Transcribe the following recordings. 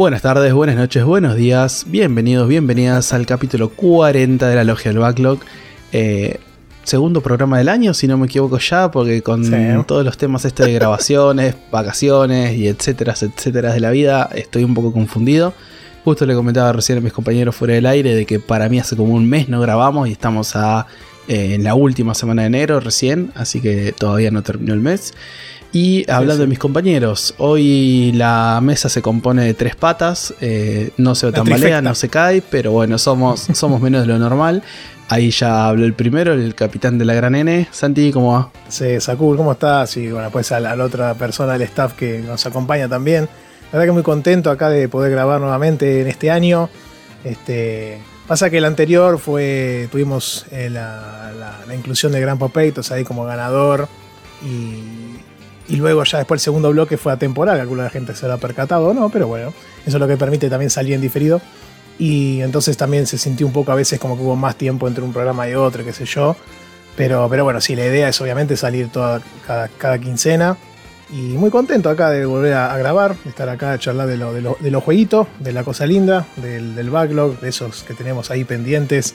Buenas tardes, buenas noches, buenos días, bienvenidos, bienvenidas al capítulo 40 de la Logia del Backlog. Eh, segundo programa del año, si no me equivoco ya, porque con Sí. todos los temas este de grabaciones, vacaciones y etcétera, etcétera de la vida, estoy un poco confundido. Justo le comentaba recién a mis compañeros fuera del aire de que para mí hace como un mes no grabamos y estamos a, eh, en la última semana de enero recién, así que todavía no terminó el mes. Y hablando sí. de mis compañeros, hoy la mesa se compone de tres patas, eh, no se tambalea, no se cae, pero bueno, somos, somos menos de lo normal. Ahí ya habló el primero, el capitán de la gran N. Santi, ¿cómo va? Sí, Sakul, ¿cómo estás? Y bueno, pues a la, a la otra persona del staff que nos acompaña también. La verdad que muy contento acá de poder grabar nuevamente en este año. Este, pasa que el anterior fue, tuvimos eh, la, la- la inclusión de Gran Popeitos ahí como ganador. Y, y luego ya después el segundo bloque fue atemporal, calculo la gente se lo ha percatado o no, pero bueno, eso es lo que permite también salir en diferido. Y entonces también se sintió un poco a veces como que hubo más tiempo entre un programa y otro, qué sé yo. Pero, pero bueno, sí, la idea es obviamente salir toda, cada, quincena. Y muy contento acá de volver a, grabar, estar acá a charlar de, lo- de, lo- de los jueguitos, de la cosa linda, del backlog, de esos que tenemos ahí pendientes.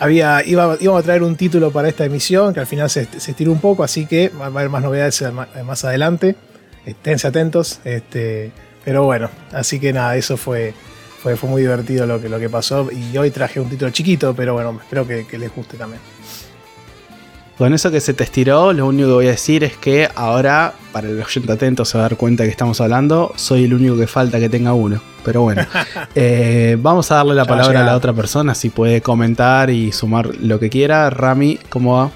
Había, iba, íbamos a traer un título para esta emisión que al final se, estiró un poco, así que va a haber más novedades ma- más adelante. Esténse atentos. Este, pero bueno, así que nada, eso fue, fue, fue muy divertido lo que, lo que pasó. Y hoy traje un título chiquito, pero bueno, espero que les guste también. Con eso que se te estiró, lo único que voy a decir es que ahora, para el oyente atento se va a dar cuenta que estamos hablando, soy el único que falta que tenga uno. Pero bueno, eh, vamos a darle la Ya va a palabra a la otra persona, si puede comentar y sumar lo que quiera. Rami, ¿cómo va?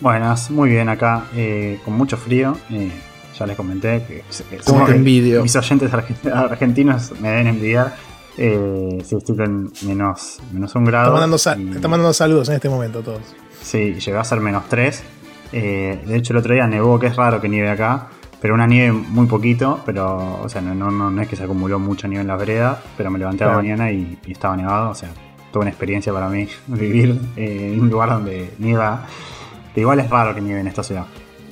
Buenas, muy bien acá, eh, con mucho frío. eh, ya les comenté que, que que envidio. mis oyentes argen- argentinos me deben envidiar. Eh, si estoy en menos, menos un grado. Está mandando, y- está mandando saludos en este momento todos. Sí, llegó a ser menos 3. de hecho, el otro día nevó, que es raro que nieve acá. Pero una nieve muy poquito, pero, o sea, no, no, no, es que se acumuló mucha nieve en las veredas, pero me levanté a la Claro. mañana y, y estaba nevado, o sea, toda una experiencia para mí vivir eh, en un lugar donde nieva. Que igual es raro que nieve en esta ciudad,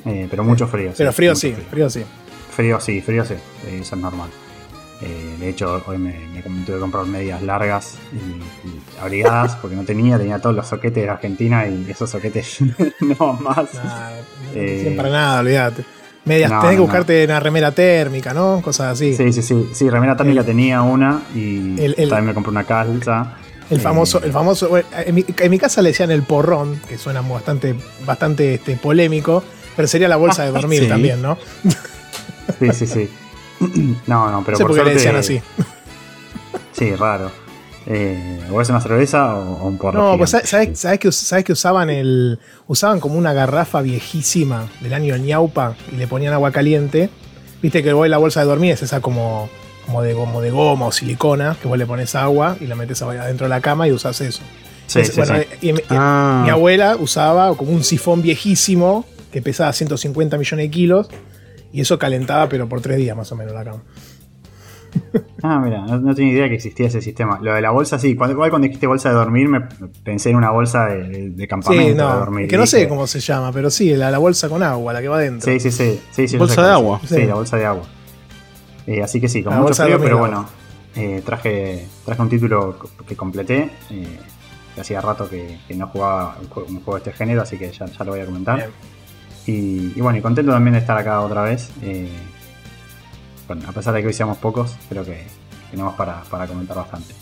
eh, pero mucho frío. Pero frío sí, frío sí. Frío sí, frío sí, eh, eso es normal. Eh, de hecho, hoy me, me tuve que comprar medias largas y, y abrigadas porque no tenía, tenía todos los soquetes de Argentina y esos soquetes no más. Nah, Eh, para nada, olvídate. Medias, no, tenés que no, buscarte una remera térmica, ¿no? Cosas así. Sí, sí, sí, sí, remera térmica El- tenía una y el- el- también me compré una calza. El Eh, famoso, el famoso. en, mi, en mi casa le decían el porrón, que suena bastante, bastante este, polémico, pero sería la bolsa de dormir Sí. también, ¿no? Sí, sí, sí. No, no, pero sé por por qué le suerte. decían así. Sí, raro. Eh, ¿O es una cerveza o, o un porro? No, pues? ¿sabes, sabes que, us- sabes que usaban el. Usaban como una garrafa viejísima del año ñaupa y le ponían agua caliente. Viste que vos la bolsa de dormir es esa como, como, de, como de goma o silicona, que vos le pones agua y la metes adentro de la cama y usas eso. Sí, sí, bueno, sí. y mi- Ah, Mi abuela usaba como un sifón viejísimo que pesaba 150 millones de kilos y eso calentaba, pero por tres días más o menos la cama. Ah, mira, no, no tenía idea que existía ese sistema. Lo de la bolsa, sí. Cuando, igual cuando dijiste bolsa de dormir, me pensé en una bolsa de, campamento Sí, de dormir. que no sé cómo se llama, pero sí, la, la bolsa con agua, la que va adentro. Sí, sí, sí. sí, sí, Bolsa de agua. Sí, Sí. la bolsa de agua. Eh, así que sí, con La mucho frío, pero bueno, eh, traje, traje un título que completé. eh, que hacía rato que, que no jugaba un juego, un juego de este género, así que ya, ya lo voy a comentar. Bien. Y, y bueno, y contento también de estar acá otra vez. eh, bueno, a pesar de que hoy seamos pocos, creo que tenemos para, para comentar bastante.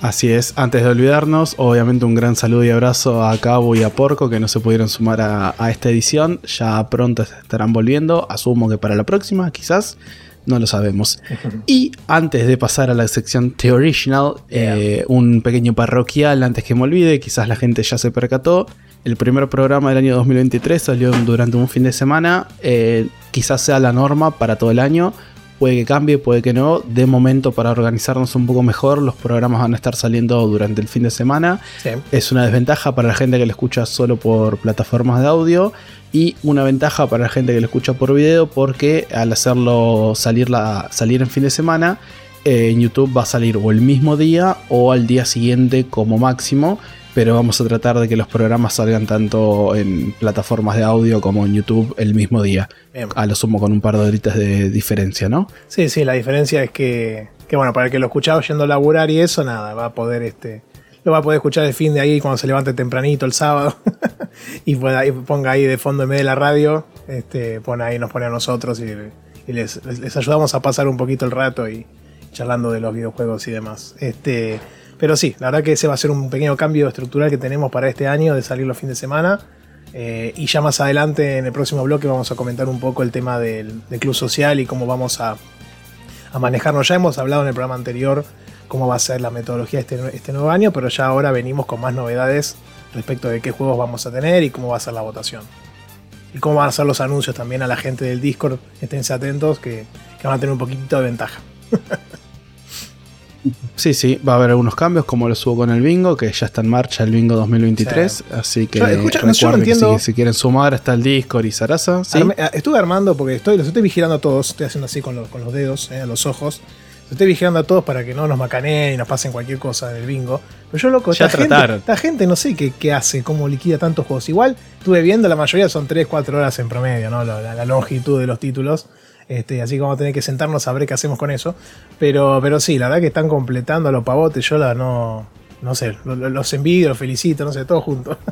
Así es, antes de olvidarnos, obviamente un gran saludo y abrazo a Cabo y a Porco que no se pudieron sumar a, a esta edición. Ya pronto estarán volviendo, asumo que para la próxima, quizás, no lo sabemos. Y antes de pasar a la sección The Original, eh, un pequeño parroquial antes que me olvide, quizás la gente ya se percató. El primer programa del año 2023 salió durante un fin de semana. Eh, quizás sea la norma para todo el año. Puede que cambie, puede que no. De momento, para organizarnos un poco mejor, los programas van a estar saliendo durante el fin de semana. Sí. Es una desventaja para la gente que lo escucha solo por plataformas de audio y una ventaja para la gente que lo escucha por video porque al hacerlo salir, la, salir en fin de semana, eh, en YouTube va a salir o el mismo día o al día siguiente como máximo. Pero vamos a tratar de que los programas salgan tanto en plataformas de audio como en YouTube el mismo día. Bien. A lo sumo con un par de horitas de diferencia, ¿no? Sí, sí, la diferencia es que, que, bueno, para el que lo escuchaba yendo a laburar y eso, nada, va a poder, este, lo va a poder escuchar el fin de ahí cuando se levante tempranito el sábado y, pueda, y ponga ahí de fondo en medio de la radio, este, pone ahí, nos pone a nosotros y, y les, les, ayudamos a pasar un poquito el rato y charlando de los videojuegos y demás. Este, pero sí, la verdad que ese va a ser un pequeño cambio estructural que tenemos para este año de salir los fines de semana. Eh, y ya más adelante en el próximo bloque vamos a comentar un poco el tema del, del club social y cómo vamos a, a, manejarnos. Ya hemos hablado en el programa anterior cómo va a ser la metodología este, este nuevo año, pero ya ahora venimos con más novedades respecto de qué juegos vamos a tener y cómo va a ser la votación. Y cómo van a ser los anuncios también a la gente del Discord. Esténse atentos que, que van a tener un poquitito de ventaja. Sí, sí, va a haber algunos cambios, como lo subo con el bingo, que ya está en marcha el bingo 2023. Sí. Así que yo, escucha, no, yo no que si, si, quieren sumar hasta el Discord y Sarasa. ¿sí? Arme, estuve armando porque estoy, los estoy vigilando a todos, estoy haciendo así con, lo, con los dedos, eh, los ojos. Los estoy vigilando a todos para que no nos macaneen y nos pasen cualquier cosa en el bingo. Pero yo, loco, ya esta, gente, esta gente no sé qué, qué, hace, cómo liquida tantos juegos. Igual estuve viendo, la mayoría son 3, 4 horas en promedio, ¿no? La, la, la longitud de los títulos. Este, así que vamos a tener que sentarnos a ver qué hacemos con eso. Pero, pero sí, la verdad que están completando a los pavotes. Yo la no. No sé, los envidio, los felicito, no sé, todos juntos.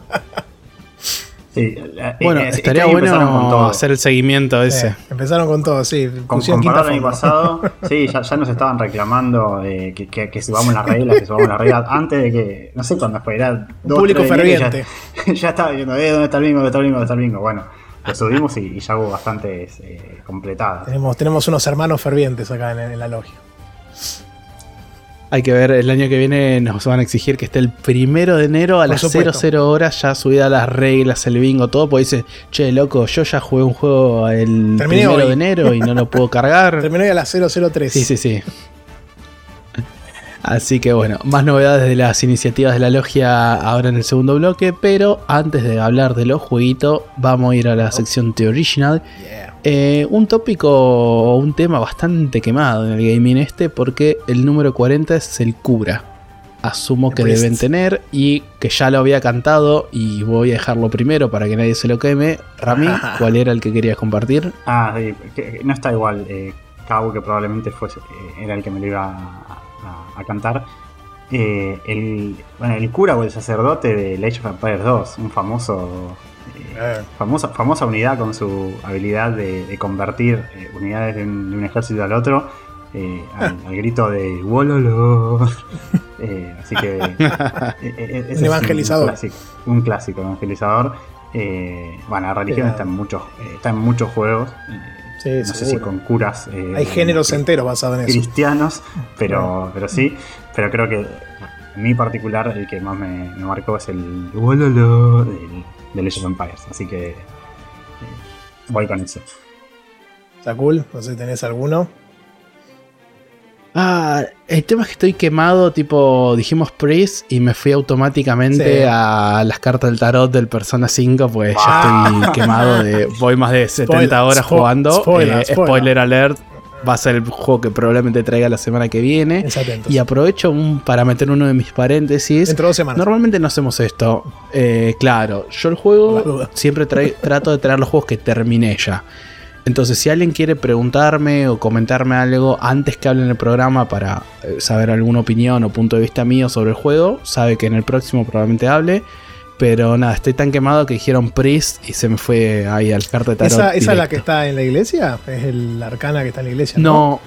Sí, bueno, estaría bueno hacer el seguimiento ese. Eh, empezaron con todo, sí. Con, comparado el año pasado, sí, ya, ya, nos estaban reclamando eh, que, que, que, subamos las reglas, que subamos las reglas antes de que, no sé cuándo fue, era dos, público ferviente. Ya, ya, estaba viendo, eh, ¿dónde está el bingo? ¿Dónde está el bingo? ¿Dónde está el bingo? Bueno, lo subimos y, y ya hubo bastantes eh, completadas. Tenemos, tenemos unos hermanos fervientes acá en, en la logia. Hay que ver, el año que viene nos van a exigir que esté el primero de enero a Por las supuesto. 00 horas ya subida las reglas, el bingo, todo, porque dice, che, loco, yo ya jugué un juego el Terminé primero hoy. de enero y no lo puedo cargar. Terminé a las 003. Sí, sí, sí. Así que bueno, más novedades de las iniciativas de la logia ahora en el segundo bloque, pero antes de hablar de los jueguitos, vamos a ir a la sección The Original. Eh, un tópico o un tema bastante quemado en el gaming este, porque el número 40 es el cura. Asumo que deben tener y que ya lo había cantado y voy a dejarlo primero para que nadie se lo queme. Rami, ¿cuál era el que querías compartir? Ah, sí, que no está igual. Eh, Cabo, que probablemente fuese, eh, era el que me lo iba a, a, cantar. Eh, el, bueno, el cura o el sacerdote de Age of Empires 2, un famoso eh, famosa, famosa unidad con su habilidad de, de convertir eh, unidades de un, de un, ejército al otro eh, al, al, grito de Wololo. Eh, así que un evangelizador. Un clásico, un clásico evangelizador. bueno, la religión está en muchos, está en muchos juegos. Sí, no seguro. sé si con curas. Eh, Hay géneros enteros basados en eso. Cristianos, pero, pero sí. Pero creo que en mi particular el que más me, me marcó es el Wololo del, de Legend of Empires. Así que eh, voy con eso. Está cool. No sé si tenés alguno. Ah, el tema es que estoy quemado, tipo, dijimos Priest y me fui automáticamente sí. a las cartas del tarot del Persona 5, pues ah. ya estoy quemado de. Voy más de 70 spoiler, horas spo jugando. Spoiler, eh, spoiler. spoiler, alert. Va a ser el juego que probablemente traiga la semana que viene. Y aprovecho un, para meter uno de mis paréntesis. Dentro de dos semanas. Normalmente no hacemos esto. Eh, claro, yo el juego siempre trato de traer los juegos que terminé ya. Entonces, si alguien quiere preguntarme o comentarme algo antes que hable en el programa para eh, saber alguna opinión o punto de vista mío sobre el juego, sabe que en el próximo probablemente hable. Pero nada, estoy tan quemado que dijeron Priest y se me fue ahí al carta de tarot. ¿Esa, ¿Esa, es la que está en la iglesia? ¿Es el arcana que está en la iglesia? No,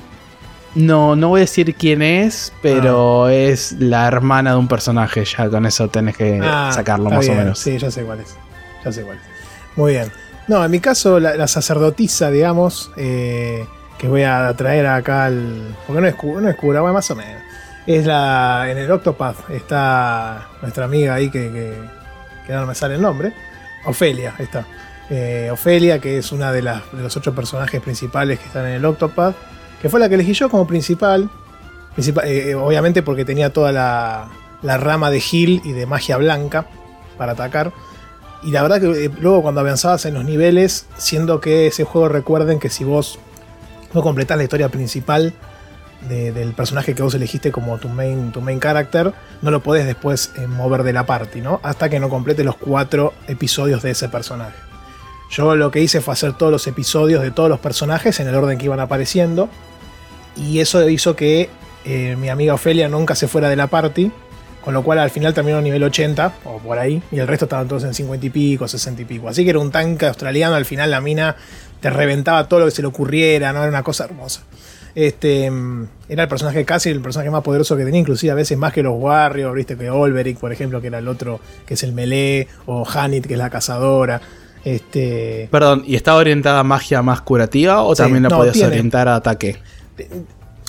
no, no, no voy a decir quién es, pero ah. es la hermana de un personaje. Ya con eso tenés que ah, sacarlo más bien. o menos. Sí, ya sé cuál es. Ya sé cuál es. Muy bien. No, en mi caso, la, sacerdotisa, digamos, eh, que voy a traer acá al. Porque no es, no cura, bueno, más o menos. Es la. En el Octopath está nuestra amiga ahí que, que, que no me sale el nombre. Ofelia, está. Eh, Ofelia, que es una de, las, de los ocho personajes principales que están en el Octopath, que fue la que elegí yo como principal. Principal- eh, obviamente porque tenía toda la, la rama de heal y de magia blanca para atacar. Y la verdad que eh, luego cuando avanzabas en los niveles, siendo que ese juego recuerden que si vos no completás la historia principal de- del personaje que vos elegiste como tu main, tu main character, no lo podés después eh, mover de la party, ¿no? Hasta que no complete los cuatro episodios de ese personaje. Yo lo que hice fue hacer todos los episodios de todos los personajes en el orden que iban apareciendo. Y eso hizo que eh, mi amiga Ofelia nunca se fuera de la party. Con lo cual al final terminó en nivel 80 o por ahí. Y el resto estaban todos en 50 y pico, 60 y pico. Así que era un tanque australiano. Al final la mina te reventaba todo lo que se le ocurriera. ¿no? Era una cosa hermosa. Este, era el personaje casi el personaje más poderoso que tenía, inclusive a veces más que los Warriors, viste que Olberic, por ejemplo, que era el otro, que es el melee, o Hanit, que es la cazadora. Este, Perdón, ¿y estaba orientada a magia más curativa o Sí, también la no, podías tiene. orientar a ataque?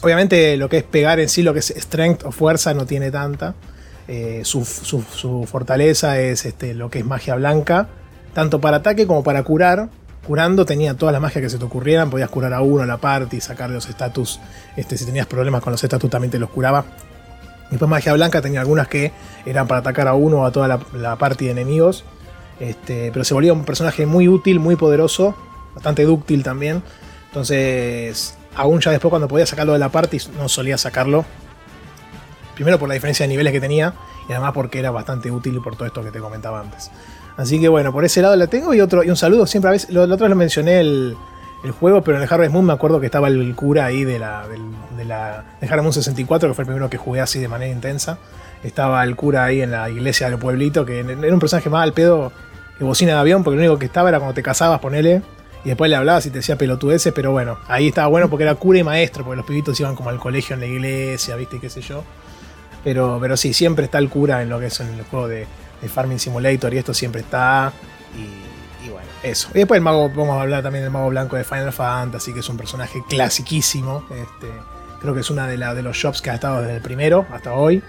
obviamente lo que es pegar en sí, lo que es strength o fuerza, no tiene tanta. Eh, su, fortaleza es este, lo que es magia blanca, tanto para ataque como para curar. Curando tenía todas las magias que se te ocurrieran, podías curar a uno a la party, sacar los estatus. Este, si tenías problemas con los estatus también te los curaba. Después magia blanca tenía algunas que eran para atacar a uno o a toda la, la party de enemigos. Este, pero se volvía un personaje muy útil, muy poderoso, bastante dúctil también. Entonces, aún ya después cuando podía sacarlo de la party, no solía sacarlo. Primero por la diferencia de niveles que tenía y además porque era bastante útil por todo esto que te comentaba antes. Así que bueno, por ese lado la tengo y otro y un saludo siempre a veces. Lo, otra vez lo mencioné el, juego, pero en el Harvest Moon me acuerdo que estaba el cura ahí de la, del, de la Harvest Moon 64, que fue el primero que jugué así de manera intensa. Estaba el cura ahí en la iglesia del pueblito, que era un personaje más al pedo que bocina de avión, porque lo único que estaba era cuando te casabas, ponele, y después le hablabas y te decía pelotudeces, pero bueno, ahí estaba bueno porque era cura y maestro, porque los pibitos iban como al colegio en la iglesia, viste, qué sé yo. Pero, pero sí, siempre está el cura en lo que es en el juego de, Farming Simulator y esto siempre está. Y, y bueno, eso. Y después el mago, vamos a hablar también del mago blanco de Final Fantasy, que es un personaje clasiquísimo. Este, creo que es una de, la- de los shops que ha estado desde el primero hasta hoy.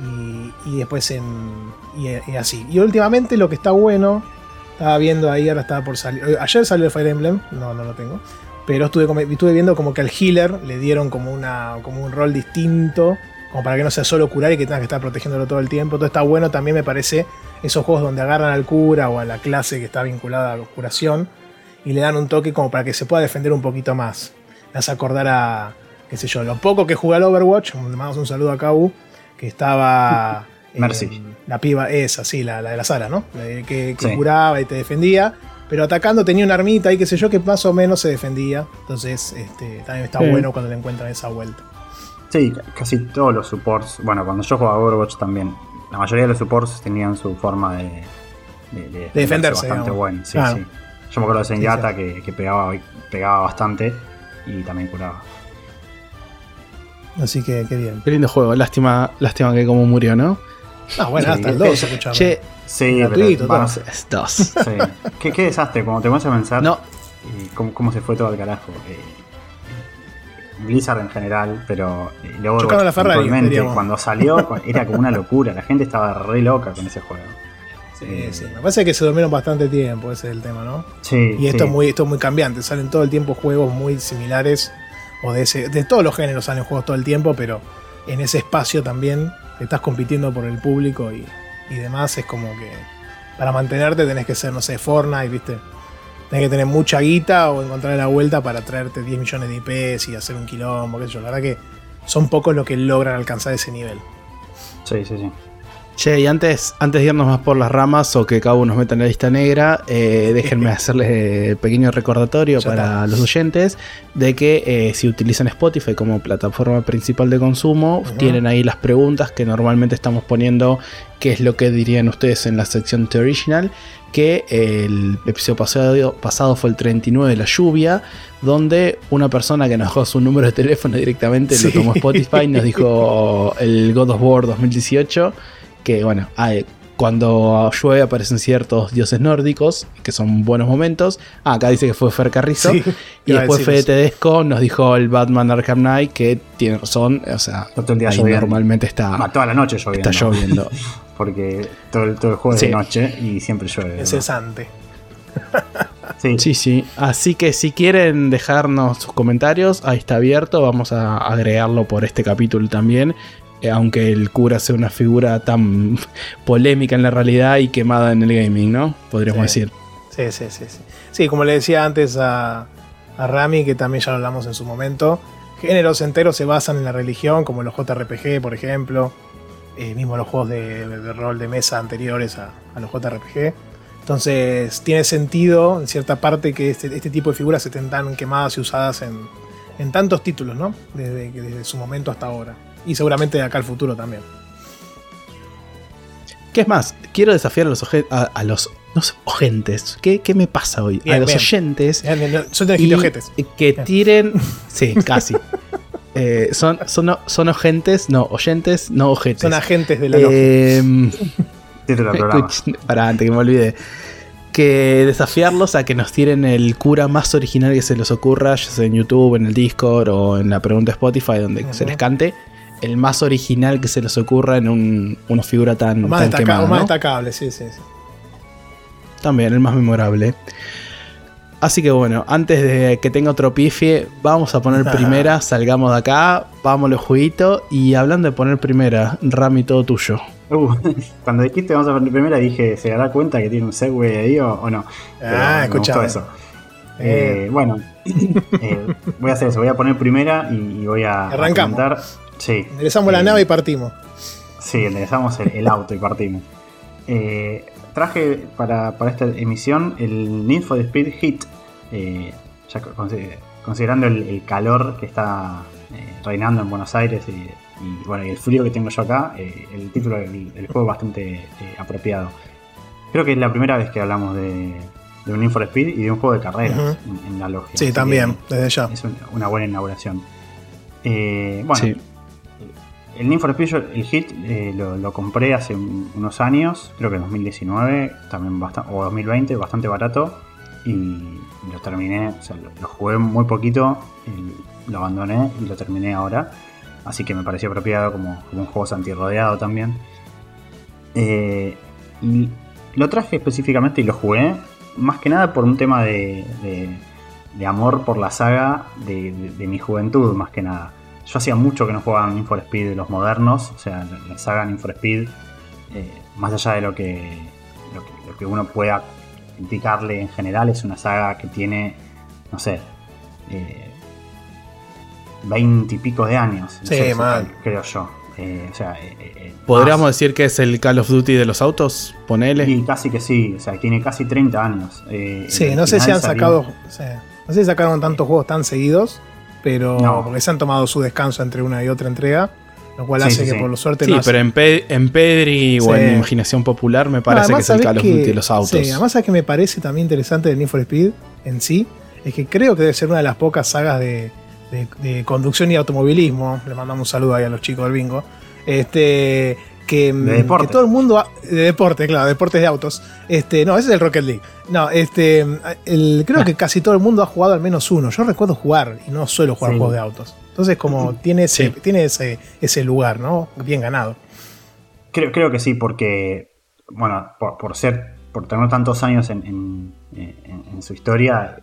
Y, y después en. Y, así. Y últimamente lo que está bueno. Estaba viendo ahí, ahora estaba por salir. eh, Ayer salió el Fire Emblem, no, no lo tengo. Pero estuve, estuve viendo como que al healer le dieron como, una, como un rol distinto. Como para que no sea solo curar y que tengas que estar protegiéndolo todo el tiempo. Todo está bueno también, me parece, esos juegos donde agarran al cura o a la clase que está vinculada a la curación y le dan un toque como para que se pueda defender un poquito más. Me hace acordar a, qué sé yo, lo poco que jugué al Overwatch. Le mandamos un saludo a Kabu, que estaba. eh, Mercy. la piba, esa, sí, la, la de la sala, ¿no? Que, que Sí. curaba y te defendía. Pero atacando tenía una armita y qué sé yo que más o menos se defendía. Entonces, este, también está Sí. bueno cuando le encuentran esa vuelta. Sí, casi todos los supports. Bueno, cuando yo jugaba Overwatch también, la mayoría de los supports tenían su forma de, de, de defenderse, bastante digamos. buena. Sí, Claro. sí. Yo me acuerdo de Sí, Zenyatta que, que pegaba, pegaba bastante y también curaba. Así que, qué bien. Qué lindo juego, lástima, lástima que como murió, ¿no? Ah, bueno, Sí, hasta el es- 2, escuchame. Che, Sí, Gratuito, pero bueno, todo. es dos. sí. ¿Qué, qué desastre, cuando te pones a pensar No, y cómo, cómo se fue todo al carajo. Eh, Blizzard en general, pero eh, luego Chocando a la Ferrari, cuando salió era como una locura, la gente estaba re loca con ese juego. Sí, sí. Me parece que se durmieron bastante tiempo, ese es el tema, ¿no? Sí, Y esto, sí. es muy, esto es muy cambiante. Salen todo el tiempo juegos muy similares. O de ese. De todos los géneros salen juegos todo el tiempo, pero en ese espacio también estás compitiendo por el público y, y demás. Es como que para mantenerte tenés que ser, no sé, Fortnite, ¿viste? Tenés que tener mucha guita o encontrar la vuelta para traerte 10 millones de IPs y hacer un quilombo, qué sé yo. La verdad que son pocos los que logran alcanzar ese nivel. Sí, sí, sí. Che, y antes, antes de irnos más por las ramas o que Cabo nos meta en la lista negra, eh, déjenme hacerles pequeño recordatorio Ya para está. los oyentes de que eh, si utilizan Spotify como plataforma principal de consumo, tienen ahí las preguntas que normalmente estamos poniendo, qué es lo que dirían ustedes en la sección The Original, que eh, el episodio pasado, pasado fue el 39 de la lluvia, donde una persona que nos dejó su número de teléfono directamente, Sí. lo tomó Spotify, nos dijo el God of War 2018 que bueno, hay- cuando llueve aparecen ciertos dioses nórdicos, que son buenos momentos. Ah, acá dice que fue Fer Carrizo. Sí, y después Fede. Tedesco nos dijo el Batman Arkham Knight, que tiene razón, o sea, ahí normalmente está, Ah, toda la noche lloviendo. está lloviendo. porque todo el, todo el juego es Sí. de noche y siempre llueve. Es cesante. Sí, Sí, sí. Así que si quieren dejarnos sus comentarios, ahí está abierto. Vamos a agregarlo por este capítulo también. Eh, aunque el cura sea una figura tan polémica en la realidad y quemada en el gaming, ¿no? Podríamos Sí. decir. Sí, sí, sí, sí. Sí, como le decía antes a, a Rami, que también ya lo hablamos en su momento, géneros enteros se basan en la religión, como los JRPG, por ejemplo, eh, mismo los juegos de, de rol de mesa anteriores a, a los JRPG. Entonces, tiene sentido, en cierta parte, que este, este tipo de figuras estén tan quemadas y usadas en, en tantos títulos, ¿no? Desde, su momento hasta ahora. Y seguramente de acá al futuro también. ¿Qué es más? Quiero desafiar a los, a, a los no sé, oyentes. ¿Qué, qué me pasa hoy? Bien, a los bien. oyentes. Son de y ojetes. que Bien. tiren. Sí, casi. Eh, son, son, son ogentes, no, oyentes, no ojetes. Son agentes de la. Eh, Pará, antes que me olvide. Que desafiarlos a que nos tiren el cura más original que se les ocurra, ya sea en YouTube, en el Discord o en la pregunta de Spotify, donde se les cante. El más original que se les ocurra en un, una figura tan, O más, destacable, sí, sí, sí. También, el más memorable. Así que bueno, antes de que tenga otro pifie, vamos a poner primera, salgamos de acá, vamos los jueguitos. Y hablando de poner primera, Rami, todo tuyo. Uh, cuando dijiste vamos a poner primera dije, ¿se dará cuenta que tiene un segue ahí o, o no? Pero Ah, escuchame. eso. Eh, bueno, eh, voy a hacer eso, voy a poner primera y, y voy a, Arrancamos. comentar. Sí, Enderezamos la eh, nave y partimos. Sí, enderezamos el, el auto y partimos. Eh, traje para, para esta emisión el Need for Speed Heat. Eh, ya consi- considerando el, el calor que está eh, reinando en Buenos Aires y, y, bueno, y el frío que tengo yo acá, eh, el título del, del juego es bastante apropiado. Creo que es la primera vez que hablamos de, de un for Speed y de un juego de carreras en, en la logia. Sí, Así también, desde ya. Es un- una buena inauguración. Bueno, Sí. el Need for Speed, yo- el Hit, eh, lo, lo compré hace un- unos años, creo que en 2019, también o 2020, bastante barato. Y lo terminé, o sea, lo, jugué muy poquito, y lo abandoné y lo terminé ahora. Así que me pareció apropiado como, un juego antirrodeado también. Eh, y lo traje específicamente y lo jugué, más que nada por un tema de, de- amor por la saga de, mi juventud, más que nada. Yo hacía mucho que no jugaba Need for Speed de los modernos, o sea, la, la saga Need for Speed, eh, más allá de lo que, lo que uno pueda criticarle en general, es una saga que tiene, no sé, veinte y pico de años. No Sí, sé, mal. Creo yo. Eh, o sea, eh, eh, ¿Podríamos más. decir que es el Call of Duty de los autos? Ponele. Y casi que sí, o sea, tiene casi 30 años. Eh, Sí, no sé si han sacado. sí, no sé si sacaron tantos juegos tan seguidos, pero No. porque se han tomado su descanso entre una y otra entrega, lo cual Sí, hace sí, que sí. por lo suerte Sí, no pero en, Pe- en Pedri o en Imaginación Popular me No, parece además, que es el ¿sabés Call of Duty de los autos. Sí, además, ¿sabes que me parece también interesante de Need for Speed en sí? Es que creo que debe ser una de las pocas sagas de, de- de conducción y automovilismo. Le mandamos un saludo ahí a los chicos del bingo. Este. Que, De deporte. que todo el mundo. ha- De deporte, claro, deportes de autos. Este, no, ese es el Rocket League. No, este. el- creo que casi todo el mundo ha jugado al menos uno. Yo recuerdo jugar y no suelo jugar Sí. juegos de autos. Entonces, como tiene ese, Sí. tiene ese, ese lugar, ¿no? Bien ganado. Creo, creo que sí, porque, bueno, por, por ser, por tener tantos años en, en- en- en su historia,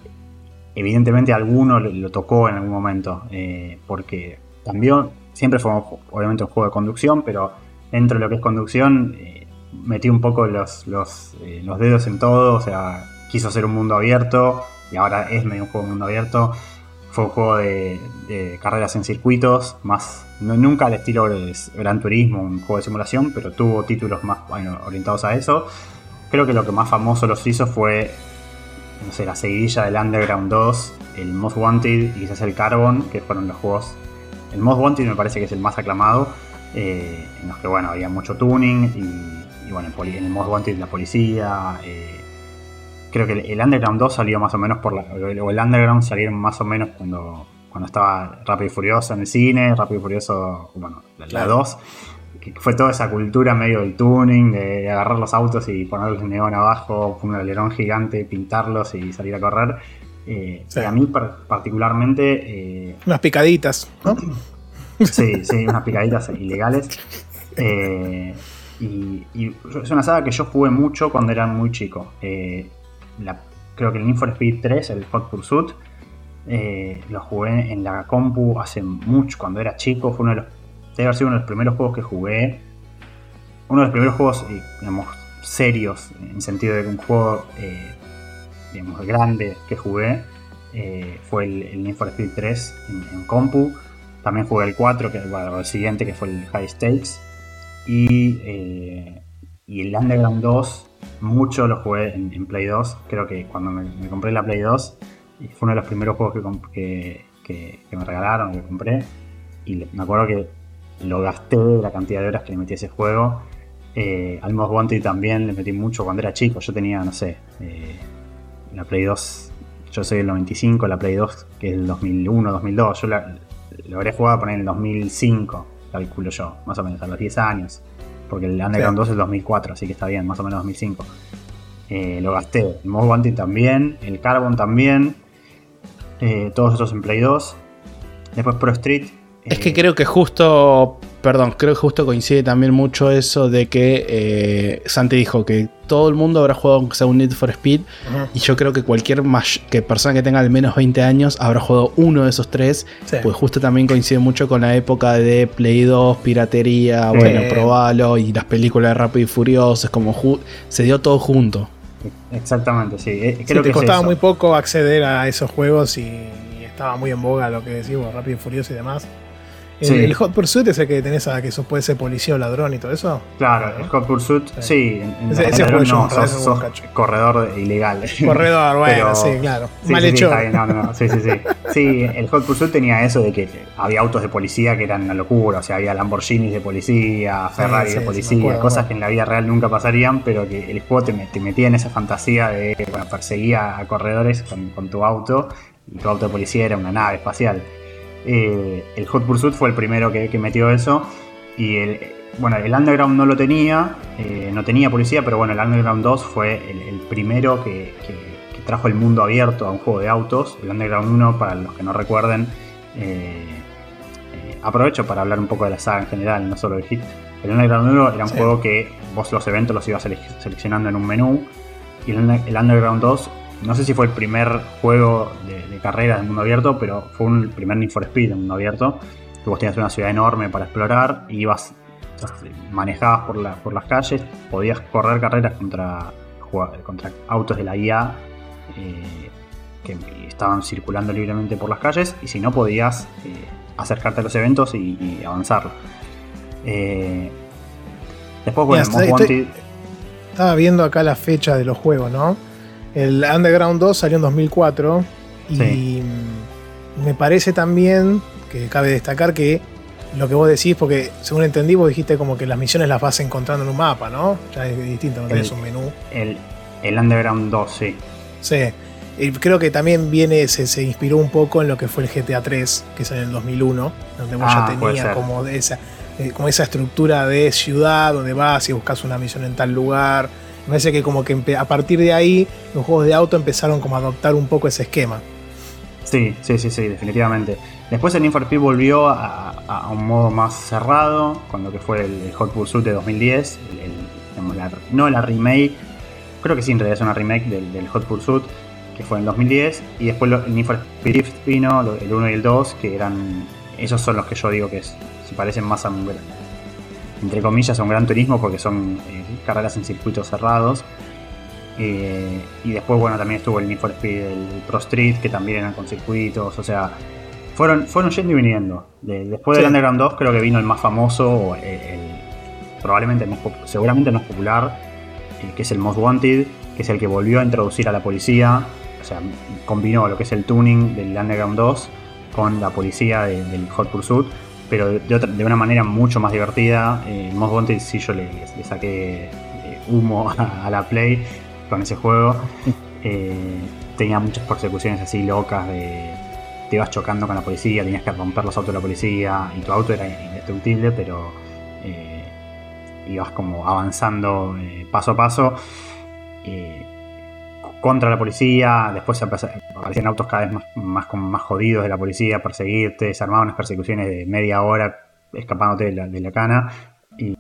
evidentemente alguno lo, lo tocó en algún momento, eh, porque también siempre fue obviamente un juego de conducción, pero dentro de lo que es conducción eh, metí un poco los, los, eh, los dedos en todo, o sea, quiso ser un mundo abierto y ahora es medio un juego de mundo abierto. Fue un juego de, carreras en circuitos, más no, nunca al estilo de Gran Turismo, un juego de simulación, pero tuvo títulos más orientados a eso. Creo que lo que más famoso los hizo fue no sé, la seguidilla del Underground 2, el Most Wanted y quizás el Carbon, que fueron los juegos. El Most Wanted me parece que es el más aclamado, eh, en los que bueno, había mucho tuning y, y, bueno, en el Most Wanted la policía. eh, creo que el, el Underground 2 salió más o menos por la. O el, Underground salieron más o menos cuando, cuando estaba Rápido y Furioso en el cine, Rápido y Furioso, bueno, la, la Claro. 2. Que fue toda esa cultura medio del tuning, de agarrar los autos y ponerles neón abajo, poner un alerón gigante, pintarlos y salir a correr. Eh, Sí. y A mí par- particularmente eh, Unas picaditas, ¿no? Sí, sí, unas picaditas ilegales. Eh, Y, es una saga que yo jugué mucho cuando era muy chico. Eh, creo que el Need for Speed 3, el Hot Pursuit, eh, lo jugué en la compu hace mucho, cuando era chico. Fue uno de los, debe haber sido uno de los primeros juegos que jugué. Uno de los primeros juegos, eh, digamos, serios, en sentido de que un juego, digamos, grande que jugué. fue el, Need for Speed 3 en, compu. También jugué el 4, que bueno, el siguiente, que fue el High Stakes. Eh, y, el Underground 2, mucho lo jugué en, Play 2. Creo que cuando me, compré la Play 2, fue uno de los primeros juegos que, me regalaron, que compré. Y me acuerdo que lo gasté la cantidad de horas que le metí a ese juego. Eh, al Most Wanted también le metí mucho cuando era chico. Yo tenía, no sé, eh, la Play 2, yo soy del 95, la Play 2 que es el 2001, 2002. Yo la, lo habría jugado poner en el 2005 calculo yo, más o menos, a los 10 años. Porque el Underground 2 es 2004, así que está bien, más o menos 2005. Eh, lo gasté. El Most Wanted también, el Carbon también. Eh, todos esos en Play 2. Después Pro Street. Es que eh, creo que justo Perdón, creo que justo coincide también mucho eso de que eh, Santi dijo que todo el mundo habrá jugado aunque sea un Need for Speed. Y yo creo que cualquier que persona que tenga al menos 20 años habrá jugado uno de esos tres. Pues justo también coincide mucho con la época de Play 2, piratería, bueno, probalo. Y las películas de Rápido y Furioso. Es como se dio todo junto. Exactamente, sí. Eh, creo te costaba muy poco acceder a esos juegos y, estaba muy en boga lo que decimos, Rápido y Furioso y demás. El, Hot Pursuit es el que tenés a que eso puede ser policía o ladrón y todo eso. Claro, el Hot Pursuit, sí. ese, ese no, sos, corredor ilegal. Corredor, bueno, sí, claro. Mal hecho. Sí, sí, sí. Sí, el Hot Pursuit tenía eso de que había autos de policía que eran una locura. O sea, había Lamborghinis de policía, Ferrari de policía, cosas que en la vida real nunca pasarían, pero que el juego te, metía en esa fantasía de, bueno, perseguía a corredores con, con tu auto y tu auto de policía era una nave espacial. Eh, el Hot Pursuit fue el primero que, metió eso. Y el, bueno, el Underground no lo tenía, eh, no tenía policía, pero bueno, el Underground 2 fue el, primero que, trajo el mundo abierto a un juego de autos. El Underground 1, para los que no recuerden, eh, aprovecho para hablar un poco de la saga en general, no solo de Hit. El Underground 1 era un juego que vos los eventos los ibas seleccionando en un menú. Y el, el Underground 2 no sé si fue el primer juego de, carrera de mundo abierto, pero fue el primer Need for Speed en mundo abierto. Que vos tenías una ciudad enorme para explorar, y ibas, manejabas por, por las calles, podías correr carreras contra, contra autos de la IA eh, que estaban circulando libremente por las calles, y si no, podías eh, acercarte a los eventos y, avanzar. Eh, después, bueno, Estaba viendo acá la fecha de los juegos, ¿no? El Underground 2 salió en 2004 y me parece también que cabe destacar que lo que vos decís, porque según entendí, vos dijiste como que las misiones las vas encontrando en un mapa, ¿no? Ya es distinto, no tenés un menú. El, Underground 2, sí. Sí. Y creo que también viene, se, se, inspiró un poco en lo que fue el GTA 3, que es en el 2001, donde vos ya ah, tenías como esa, eh, como esa estructura de ciudad, donde vas y buscas una misión en tal lugar parece que como que a partir de ahí los juegos de auto empezaron como a adoptar un poco ese esquema. Sí, sí, sí, sí, definitivamente. Después el Need volvió a, un modo más cerrado, con lo que fue el, Hot Pursuit de 2010, no la remake, creo que sí en realidad es una remake del, Hot Pursuit, que fue en 2010, y después el Need Speed vino, el 1 y el 2, que eran, esos son los que yo digo que se parecen más a un entre comillas, a un gran turismo porque son eh, carreras en circuitos cerrados. Eh, y después, bueno, también estuvo el Need for Speed, el Pro Street, que también eran con circuitos, o sea, fueron, fueron yendo y viniendo. después del Underground 2 creo que vino el más famoso, probablemente el seguramente el más popular, eh, que es el Most Wanted, que es el que volvió a introducir a la policía, o sea, combinó lo que es el tuning del Underground 2 con la policía del Hot Pursuit pero de, una manera mucho más divertida. Eh, Most Wanted sí yo le, saqué eh, humo a, la Play con ese juego. Eh, tenía muchas persecuciones así locas de te ibas chocando con la policía, tenías que romper los autos de la policía y tu auto era indestructible, pero eh, ibas como avanzando paso a paso contra la policía, después aparecían autos cada vez más, más, más jodidos de la policía, perseguirte, se armaban unas persecuciones de media hora escapándote de la, cana, Y,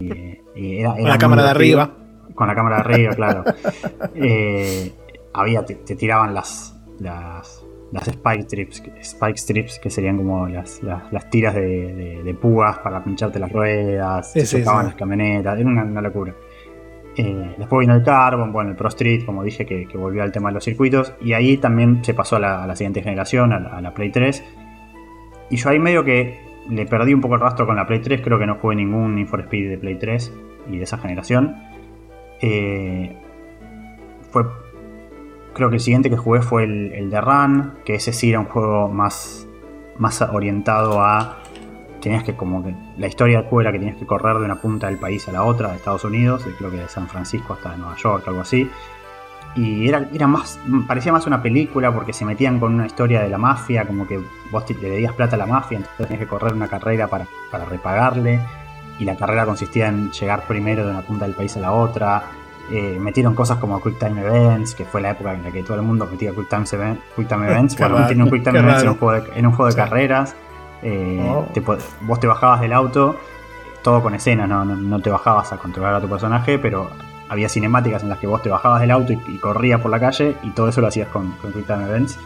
era, con la cámara de arriba. Con la cámara de arriba, claro. Eh, había, te, tiraban las, las, las spike strips, spike strips, que serían como las, las, tiras de, de, púas para pincharte las ruedas, se las camionetas, era una, locura. Eh, después vino el Carbon, bueno, el Pro Street, como dije, que, volvió al tema de los circuitos, y ahí también se pasó a la, siguiente generación, a la, Play 3. Y yo ahí medio que le perdí un poco el rastro con la Play 3, creo que no jugué ningún Need for Speed de Play 3 y de esa generación. Eh, fue Creo que el siguiente que jugué fue el, el, de Run, que ese sí era un juego más, más orientado a. Tenías que, como que. La historia de era que tenías que correr de una punta del país a la otra, de Estados Unidos, creo que de San Francisco hasta Nueva York, algo así. Y era, era más. Parecía más una película porque se metían con una historia de la mafia, como que vos le debías plata a la mafia, entonces tenías que correr una carrera para, para repagarle. Y la carrera consistía en llegar primero de una punta del país a la otra eh, metieron cosas como Quick Time Events, que fue la época en la que todo el mundo metía Quick Time, Events. bueno, metieron Quick Time Events en un juego de, carreras. Eh, oh. vos te bajabas del auto, todo con escenas, no, te bajabas a controlar a tu personaje, pero había cinemáticas en las que vos te bajabas del auto y, corrías por la calle y todo eso lo hacías con, Quick Time Events.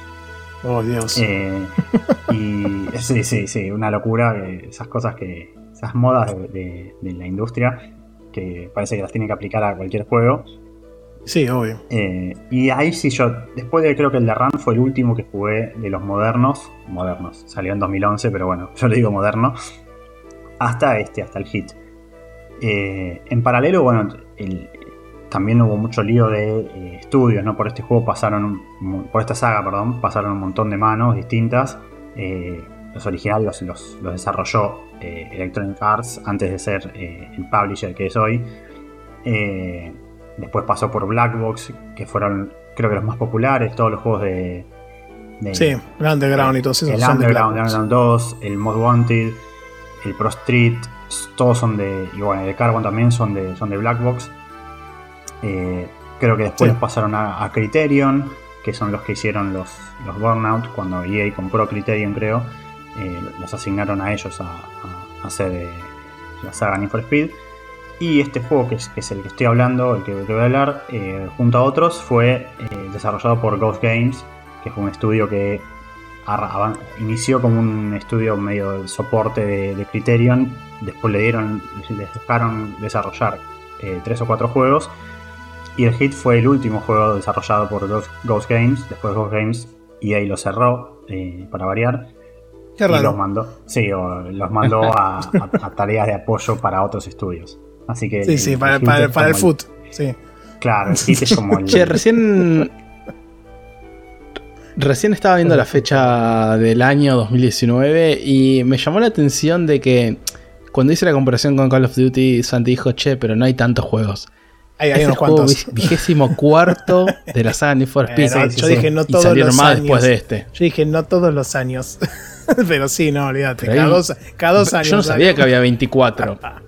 Oh, Dios. Eh, y sí, sí, sí, una locura. esas cosas que. Esas modas de la industria que parece que las tiene que aplicar a cualquier juego. Sí, obvio. Eh, y ahí sí yo, después de creo que el de Run fue el último que jugué de los modernos, modernos, salió en 2011, pero bueno, yo le digo moderno, hasta este, hasta el hit. Eh, en paralelo, bueno, también hubo mucho lío de eh, estudios, ¿no? Por este juego pasaron, por esta saga, perdón, pasaron un montón de manos distintas. los originales los, los desarrolló Electronic Arts antes de ser el publisher que es hoy. Eh, después pasó por Blackbox, que fueron creo que los más populares, todos los juegos de... sí, el Underground y todos esos. El Underground, el Underground 2, el Most Wanted, el Pro Street, todos son de... Y bueno, el de Carbon también son de, son de Blackbox. creo que después pasaron a, Criterion, que son los que hicieron los, los Burnout cuando EA compró Criterion creo. los asignaron a ellos a, hacer eh, la saga Need for Speed. Y este juego, que es, el que estoy hablando, el que, voy a hablar, eh, junto a otros, fue eh, desarrollado por Ghost Games, que fue un estudio que inició como un estudio medio de soporte de, Criterion. Después le dieron, les dejaron desarrollar tres o cuatro juegos. Y el Hit fue el último juego desarrollado por Ghost, Games. Después Ghost Games y ahí lo cerró, para variar. Qué raro. los mandó, sí, o los mandó a, tareas de apoyo para otros estudios. Así que. Sí, sí, para, el, foot. Sí. Claro, el Hit es como el. Che, recién. Recién estaba viendo la fecha del año 2019 y me llamó la atención de que cuando hice la comparación con Call of Duty, Santi dijo, che, pero no hay tantos juegos. Hay, hay unos cuantos. Vigésimo cuarto de la saga Need for Speed. yo dije no todos los años. después de este. Yo dije no todos los años. Pero sí, no, olvídate. Cada, dos, años. Yo no sabía que había 24.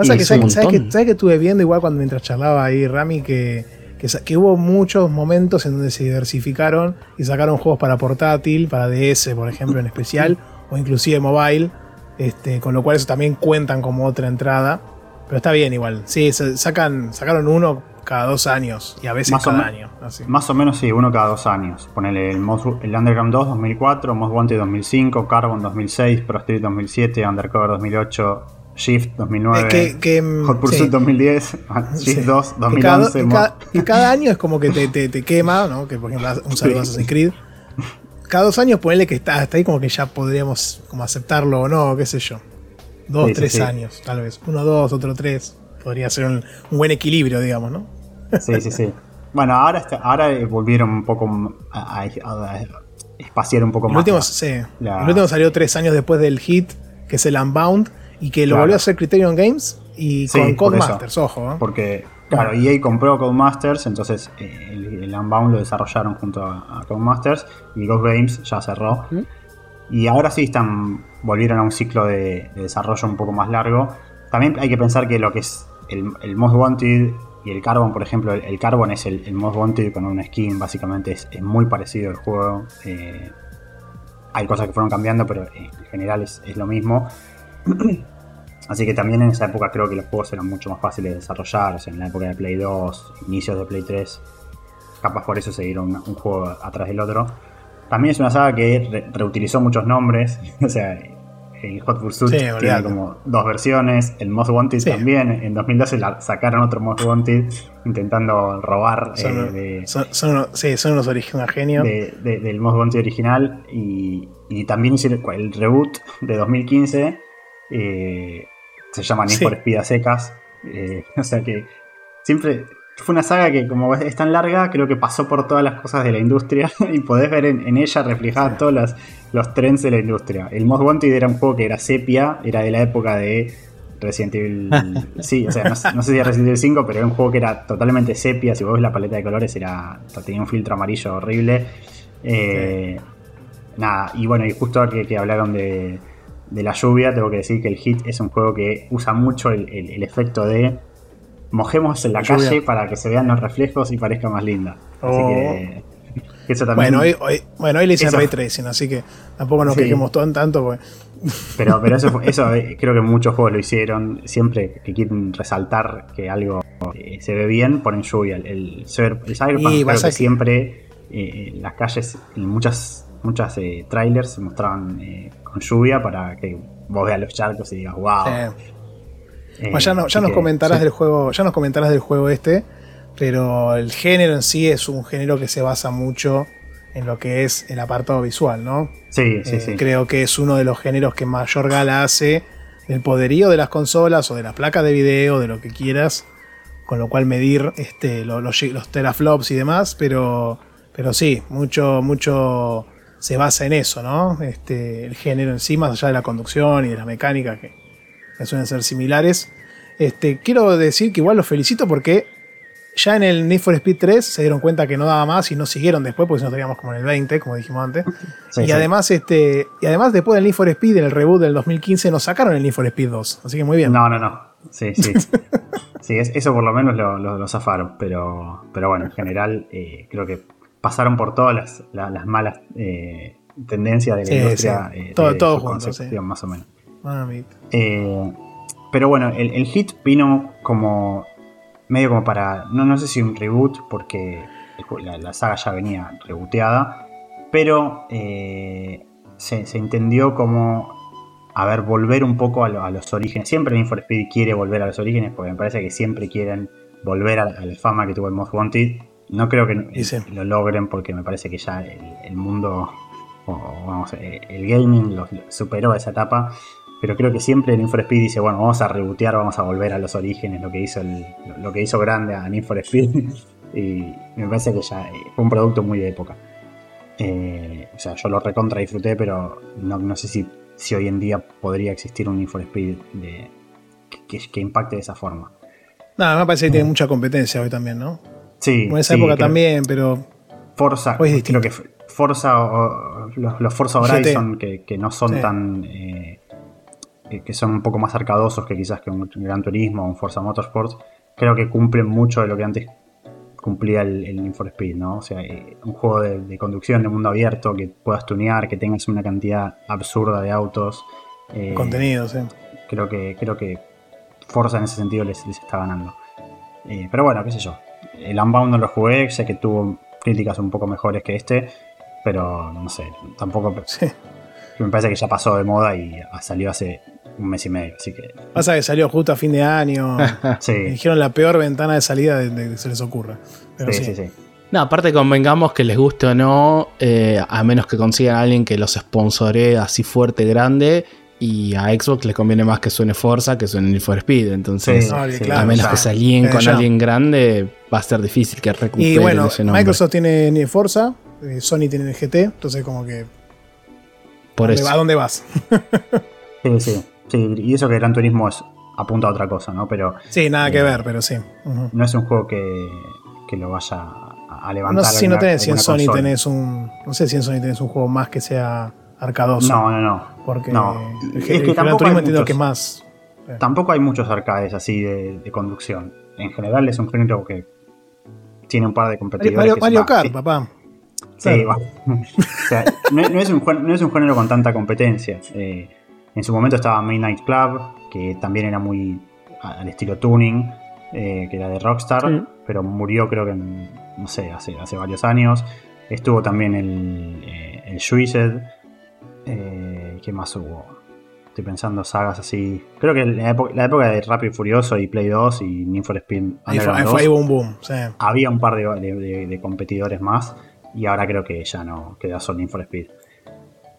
Pasa que sabes, que estuve viendo igual cuando mientras charlaba ahí Rami que, que, hubo muchos momentos en donde se diversificaron y sacaron juegos para portátil, para DS, por ejemplo, en especial, o inclusive mobile. Este, con lo cual eso también cuentan como otra entrada. Pero está bien igual. Sí, sacan, sacaron uno cada dos años y a veces cada año. Más o menos sí, uno cada dos años. Ponele el, el Underground 2 2004, Most Wanted 2005, Carbon 2006, Pro Street 2007, Undercover 2008, Shift 2009, que, mm, Hot Pursuit 2010, Shift 2 2011. Y cada, año es como que te, te, quema, ¿no? Que por ejemplo un saludo a Assassin's Creed. Cada dos años ponele que está hasta ahí como que ya podríamos como aceptarlo o no, qué sé yo. Dos, tres años, tal vez. Uno, dos, otro tres. Podría ser un buen equilibrio, digamos, ¿no? Sí, sí, sí. Bueno, ahora, ahora volvieron un poco a, espaciar un poco el más. Último, sí. El último salió tres años después del hit, que es el Unbound, y que lo volvió a hacer Criterion Games y con Codemasters, ojo. ¿eh? Porque, claro, EA compró Codemasters, entonces eh, el, Unbound lo desarrollaron junto a, Codemasters y Ghost Games ya cerró. Y ahora sí están volvieron a un ciclo de, desarrollo un poco más largo. También hay que pensar que lo que es el, el Most Wanted y el Carbon, por ejemplo, el, Carbon es el, Most Wanted con una skin, básicamente es, muy parecido al juego. Eh, hay cosas que fueron cambiando, pero en general es, lo mismo. Así que también en esa época creo que los juegos eran mucho más fáciles de desarrollar. O sea, en la época de Play 2, inicios de Play 3, capaz por eso se dieron un juego atrás del otro. También es una saga que reutilizó muchos nombres. o sea, el Hot Pursuit tiene como dos versiones. El Most Wanted también. En 2012 sacaron otro Most Wanted intentando robar. Son, eh, son, sí, son unos originales genios. del Most Wanted original. Y, también hicieron el reboot de 2015. Eh, se llama Need for Speed secas. Eh, o sea que siempre fue una saga que como es tan larga, creo que pasó por todas las cosas de la industria y podés ver en, ella reflejadas todos los, los, trends de la industria. El Most Wanted era un juego que era sepia, era de la época de Resident Evil... sí, o sea, no, sé si era Resident Evil 5, pero era un juego que era totalmente sepia, si vos ves la paleta de colores era tenía un filtro amarillo horrible. Eh, nada, y bueno, y justo que, que hablaron de, de, la lluvia, tengo que decir que el Hit es un juego que usa mucho el efecto de mojemos en la calle para que se vean los reflejos y parezca más linda. Así que, oh. eso también. Bueno, hoy, bueno, hoy le hice ray tracing, así que tampoco nos quejemos todo en tanto. Pues. Pero, pero eso, eso eh, creo que muchos juegos lo hicieron. Siempre que quieren resaltar que algo eh, se ve bien, ponen lluvia. El, el, Cyberpunk creo que siempre eh, las calles, en muchas, muchas trailers se mostraban con lluvia para que vos veas los charcos y digas, wow. Eh, ya, nos comentarás del juego, ya nos comentarás del juego este, pero el género en sí es un género que se basa mucho en lo que es el apartado visual, ¿no? Sí, sí, eh, sí. Creo que es uno de los géneros que mayor gala hace el poderío de las consolas o de las placas de video, de lo que quieras, con lo cual medir este, los, los, teraflops y demás, pero, pero sí, mucho, mucho se basa en eso, ¿no? Este, el género en sí, más allá de la conducción y de la mecánica, que que suelen ser similares. Este, quiero decir que igual los felicito porque ya en el Need for Speed 3 se dieron cuenta que no daba más y no siguieron después, porque si no estaríamos como en el 20, como dijimos antes. y además, este, y además después del Need for Speed, en el reboot del 2015, nos sacaron el Need for Speed 2. Así que muy bien. No, no, no. Sí, sí. sí, eso por lo menos lo, zafaron. Pero, pero bueno, en general, eh, creo que pasaron por todas las, malas eh, tendencias de la industria. Eh, todo, todo junto, más o menos. Eh, pero bueno, el, hit vino como medio como para, no, no sé si un reboot, porque la, saga ya venía rebooteada, pero eh, se, entendió como, a ver, volver un poco a, los orígenes. Siempre for Speed quiere volver a los orígenes, porque me parece que siempre quieren volver a, la fama que tuvo el Most Wanted. No creo que lo logren porque me parece que ya el, mundo, o, vamos, el gaming lo, superó esa etapa pero creo que siempre Need for Speed dice, bueno, vamos a rebotear, vamos a volver a los orígenes, lo que hizo, lo que hizo grande a Need for Speed. y me parece que ya eh, fue un producto muy de época. Eh, o sea, yo lo recontra disfruté, pero no, sé si, si, hoy en día podría existir un Need for Speed de, que, impacte de esa forma. Nada, me parece que tiene mucha competencia hoy también, ¿no? Sí. En esa época también, pero. Forza, creo que Forza o, los, Forza Horizon, que, no son tan. Eh, que son un poco más arcadosos que quizás que un Gran Turismo o un Forza Motorsport, creo que cumplen mucho de lo que antes cumplía el, el Need for Speed, ¿no? O sea, eh, un juego de, conducción de mundo abierto, que puedas tunear, que tengas una cantidad absurda de autos. Eh, Contenido, sí. Creo que, creo que Forza en ese sentido les, está ganando. Eh, pero bueno, qué sé yo. El Unbound no lo jugué, sé que tuvo críticas un poco mejores que este, pero no sé, tampoco... Sí. Me parece que ya pasó de moda y salió hace un mes y medio, así que. Pasa que salió justo a fin de año. sí. dijeron la peor ventana de salida de, que se les ocurra. sí, sí, sí. No, aparte convengamos que les guste o no, eh, a menos que consigan a alguien que los sponsore así fuerte, grande, y a Xbox les conviene más que suene Forza que suene Need for Speed. Entonces, a menos que se alíen con alguien grande, va a ser difícil que recuperen y bueno, Microsoft tiene Forza, eh, Sony tiene GT, entonces como que... Por eso. ¿A dónde vas? sí, sí. Sí, y eso que Gran Turismo es, apunta a otra cosa, ¿no? Pero, sí, nada que eh, ver, pero sí. No es un juego que, que lo vaya a levantar. No sé si no tenés, si en Sony tenés un. No sé si en Sony tenés un juego más que sea arcadoso. No, no, no. Porque no. es que Gran Turismo entiendo que más. Eh. Tampoco hay muchos arcades así de, conducción. En general es un género que tiene un par de competidores. Mario, Kart, papá. Sí, o sea, no, es un, no, es un, género con tanta competencia. Eh, En su momento estaba Midnight Club, que también era muy al estilo tuning, eh, que era de Rockstar, Sí. pero murió creo que, en- no sé, hace, hace varios años. Estuvo también el, eh, el Suicide. Eh, ¿Qué más hubo? Estoy pensando sagas así. Creo que la época, la época de Rápido y Furioso y Play 2 y Need for Speed Ahí fue, Underground ahí 2, fue ahí boom boom. sí. había un par de, de- de- de competidores más y ahora creo que ya no queda solo Need for Speed.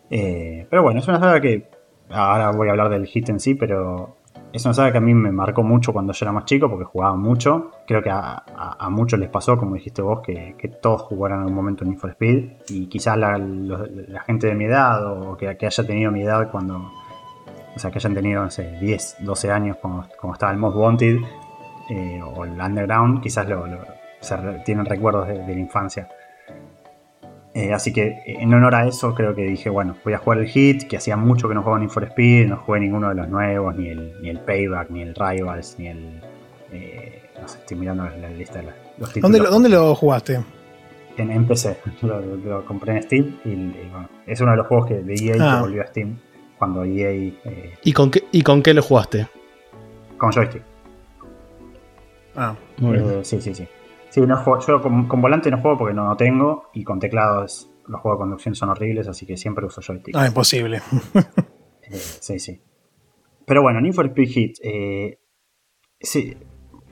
Eh, pero bueno, es una saga que ahora voy a hablar del hit en sí, pero es una saga que a mí me marcó mucho cuando yo era más chico porque jugaba mucho. Creo que a, muchos les pasó, como dijiste vos, que, todos jugaran en algún momento Need for Speed y quizás la, gente de mi edad o que, haya tenido mi edad cuando... O sea, que hayan tenido, no sé, 10, 12 años cuando, estaba el Most Wanted eh, o el Underground, quizás lo, lo- se tienen recuerdos de la infancia. Eh, así que eh, en honor a eso creo que dije, bueno, voy a jugar el Hit, que hacía mucho que no jugaba Need for Speed, no jugué ninguno de los nuevos, ni el, ni el Payback, ni el Rivals, ni el... eh, no sé, estoy mirando la lista de los títulos. ¿Dónde, lo- ¿Dónde lo jugaste? En, en PC, lo, lo compré en Steam y, y bueno, es uno de los juegos que de EA Ah. que volvió a Steam cuando EA eh, ¿Y con qué, y con qué lo jugaste? con joystick. Ah, Muy bien. Eh, sí, sí, sí. Sí, no juego- yo con, con volante no juego porque no lo tengo y con teclados los juegos de conducción son horribles, así que siempre uso joystick. no, imposible. Eh, sí, sí. Pero bueno, Need for Speed Hit. eh, sí.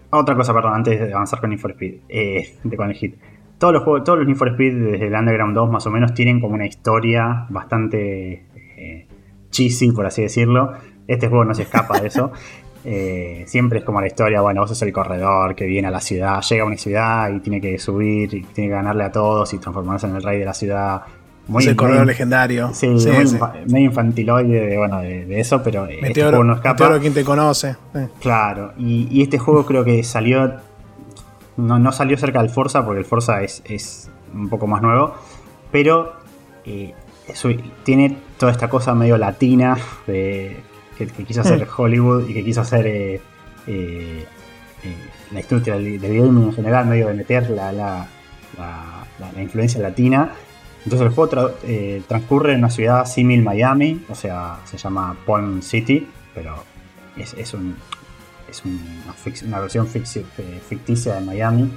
Otra cosa, perdón, antes de avanzar con Need for Speed. eh, de con el Hit. Todos los juegos, todos los Need for Speed desde el Underground 2 más o menos tienen como una historia bastante eh, cheesy, por así decirlo. Este juego no se escapa de eso. Eh, siempre es como la historia, bueno, vos sos el corredor que viene a la ciudad, llega a una ciudad y tiene que subir, y tiene que ganarle a todos y transformarse en el rey de la ciudad. es el corredor muy- legendario. Sí, Sí, muy sí. infa- medio infantiloide de, bueno, de, de eso, pero este Meteoro, juego no escapa. Meteoro, quien te conoce. Claro, y, y este juego creo que salió. No, no salió cerca del Forza, porque el Forza es, es un poco más nuevo, pero eh, tiene toda esta cosa medio latina de, que, que quiso hacer Hollywood y que quiso hacer eh, eh, eh, la industria del, del gaming en general, medio de meter la, la, la- influencia latina. Entonces el juego tra- eh, transcurre en una ciudad símil Miami, o sea, se llama Palm City, pero es, es un- es una, versión ficticia de Miami.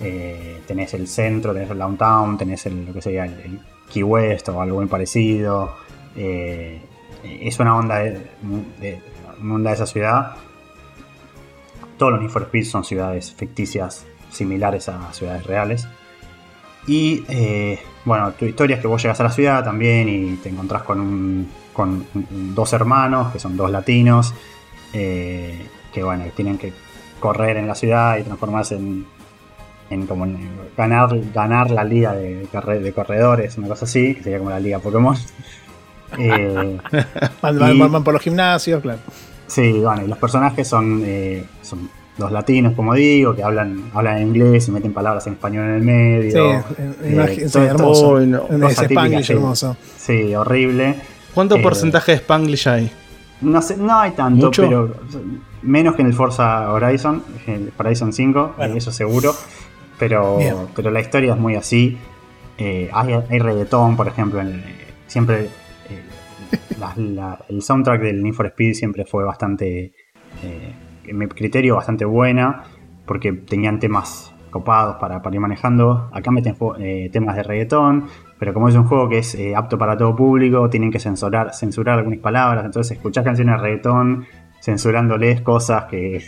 Eh, tenés el centro, tenés el downtown, tenés el, lo que sería el, el Key West o algo muy parecido. Eh, es una onda de, onda de esa ciudad. Todos los Need for son ciudades ficticias similares a ciudades reales. Y eh, bueno, tu historia es que vos llegas a la ciudad también y te encontrás con, un, con dos hermanos, que son dos latinos, eh, que bueno, tienen que correr en la ciudad y transformarse en, en como ganar, ganar la liga de corredores, una cosa así, que sería como la liga Pokémon. Eh, Van, van- Y- van- van por los gimnasios, claro. Sí, bueno, y los personajes son, eh, son dos latinos, como digo, que hablan, hablan en inglés y meten palabras en español en el medio. Sí, Eh, imagi- sí, todo hermoso. Uy, no. Cosa típica, Spanglish sí. hermoso. Sí, horrible. ¿Cuánto Eh, porcentaje de Spanglish hay? No sé, no hay tanto, ¿Mucho? pero menos que en el Forza Horizon, el Horizon 5, Bueno. eso seguro. Pero, Bien. pero la historia es muy así. Eh, hay, hay reggaetón, por ejemplo. en- eh, siempre eh, el soundtrack del Need for Speed siempre fue bastante, eh, en mi criterio, bastante buena. Porque tenían temas copados para, para ir manejando. Acá meten eh, temas de reggaetón. Pero como es un juego que es eh, apto para todo público, tienen que censurar, censurar algunas palabras. Entonces escuchás canciones de reggaetón censurándoles cosas que.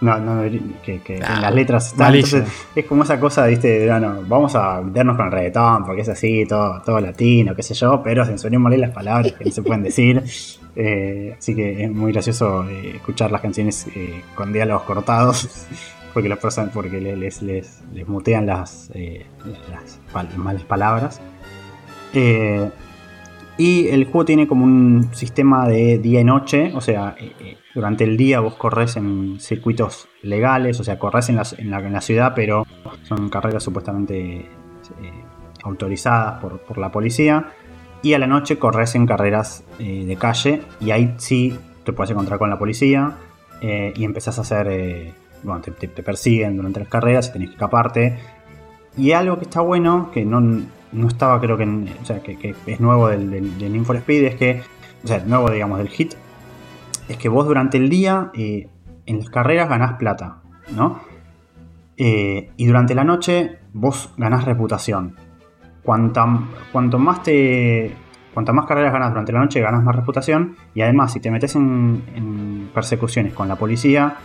No, no, que, que en las letras malísimo. Entonces, es como esa cosa, viste, de bueno, vamos a meternos con el reggaetón, porque es así, todo, todo latino, qué sé yo, pero censurémosle las palabras que no se pueden decir. Eh, así que es muy gracioso eh, escuchar las canciones eh, con diálogos cortados, porque las personas, porque le- les, les, les mutean las, las pal- malas palabras. Y el juego tiene como un sistema de día y noche, o sea, durante el día vos corres en circuitos legales, o sea, corres en la, en la, en la ciudad, pero son carreras supuestamente eh, autorizadas por, por la policía. Y a la noche corres en carreras eh, de calle, y ahí sí te puedes encontrar con la policía eh, y empezás a hacer. bueno, te, te- persiguen durante las carreras y tenés que escaparte. Y algo que está bueno, que no, no estaba creo que, o sea, que, es nuevo del, del, del Need for Speed, es que o sea, nuevo digamos del hit, es que vos durante el día eh, en las carreras ganás plata, ¿no? Eh, y durante la noche vos ganás reputación. Cuanta, cuanto más te. Cuanto más carreras ganas durante la noche, ganas más reputación. Y además, si te metes en, persecuciones con la policía,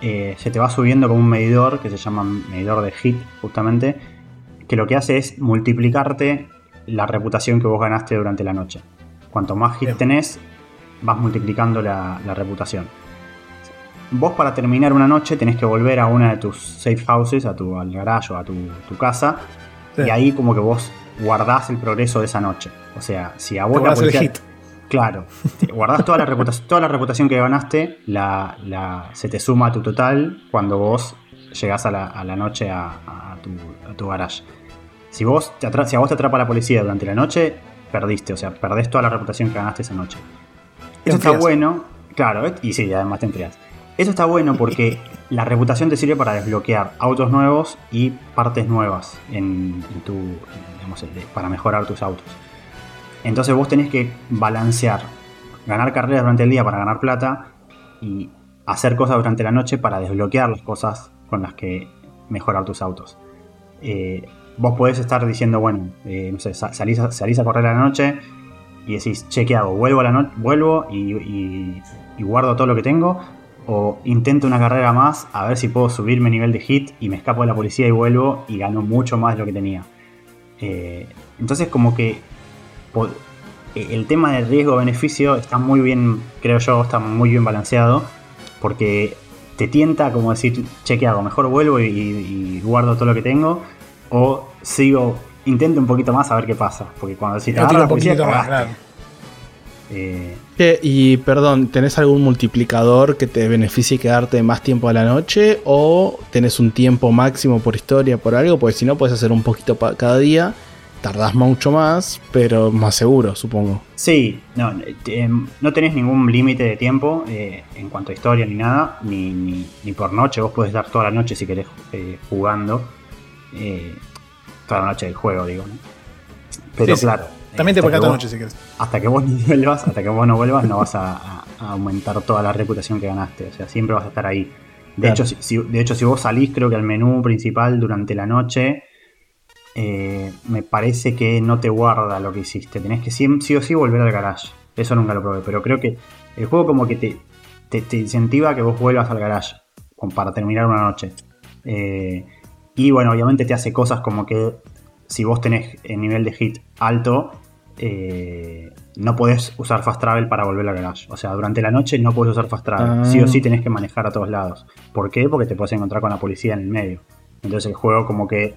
eh, se te va subiendo como un medidor que se llama medidor de hit, justamente. Que lo que hace es multiplicarte la reputación que vos ganaste durante la noche. Cuanto más hit tenés, vas multiplicando la, reputación. Vos para terminar una noche tenés que volver a una de tus safe houses, a tu, al garaje o a tu, casa. Y ahí como que vos guardás el progreso de esa noche. O sea, si a vos la policía, Claro, guardás toda la reputación, toda la reputación que ganaste, la, se te suma a tu total cuando vos llegás a la, noche a, tu, a tu garage. Si, vos te si a vos te atrapa la policía durante la noche, perdiste, o sea, perdés toda la reputación que ganaste esa noche. Eso está bueno, claro, y sí, además te enfrias. Eso está bueno porque la reputación te sirve para desbloquear autos nuevos y partes nuevas en, tu, digamos, para mejorar tus autos. Entonces vos tenés que balancear, ganar carreras durante el día para ganar plata y hacer cosas durante la noche para desbloquear las cosas con las que mejorar tus autos. Eh, vos podés estar diciendo, bueno, eh, no sé, salís a, salís a correr a la noche y decís, che, ¿qué hago? ¿Vuelvo, a la vuelvo y, guardo todo lo que tengo? ¿O intento una carrera más a ver si puedo subirme nivel de hit y me escapo de la policía y vuelvo y gano mucho más de lo que tenía? Eh, entonces como que el tema de riesgo-beneficio está muy bien, creo yo, está muy bien balanceado porque te tienta como decir, che, ¿qué hago? Mejor vuelvo y guardo todo lo que tengo o sigo, intento un poquito más a ver qué pasa. Porque cuando si te agarra la policía, más, eh, y perdón, ¿tenés algún multiplicador que te beneficie quedarte más tiempo a la noche? ¿O tenés un tiempo máximo por historia, por algo? Porque si no, puedes hacer un poquito cada día. Tardás mucho más, pero más seguro, supongo. Sí, no, eh, no tenés ningún límite de tiempo eh, en cuanto a historia ni nada, ni, ni, por noche. Vos podés dar toda la noche si querés jugando eh, toda la noche del juego, digo. Pero claro. También te puede toda la noche si quieres. Hasta que vos no vuelvas, hasta que vos no vuelvas, no vas a, aumentar toda la reputación que ganaste. O sea, siempre vas a estar ahí. De, hecho, si, de hecho, si vos salís, creo que al menú principal durante la noche, eh, me parece que no te guarda lo que hiciste. Tenés que sí, sí, o sí volver al garage. Eso nunca lo probé, pero creo que el juego como que te, te, incentiva a que vos vuelvas al garage para terminar una noche. Eh, y bueno, obviamente te hace cosas como que si vos tenés el nivel de hit alto, eh, no podés usar fast travel para volver al garage. O sea, durante la noche no podés usar fast travel. Sí o sí ah. tenés que manejar a todos lados. ¿Por qué? Porque te puedes encontrar con la policía en el medio. Entonces el juego como que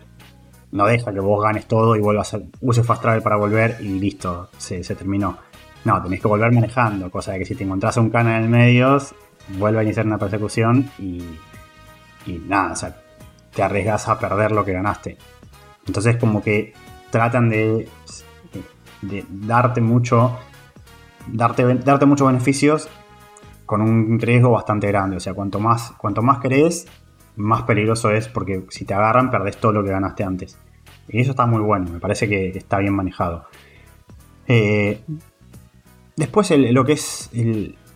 no deja que vos ganes todo y vuelvas a uses fast travel para volver y listo, se, terminó. No, tenés que volver manejando, cosa de que si te encontrás a un cana en el medio, vuelve a iniciar una persecución y, y nada, o sea, te arriesgas a perder lo que ganaste. Entonces como que tratan de, darte mucho, darte, darte muchos beneficios con un riesgo bastante grande. O sea, cuanto más, cuanto más crees, más peligroso es porque si te agarran perdés todo lo que ganaste antes. Y eso está muy bueno, me parece que está bien manejado. Eh, después lo que es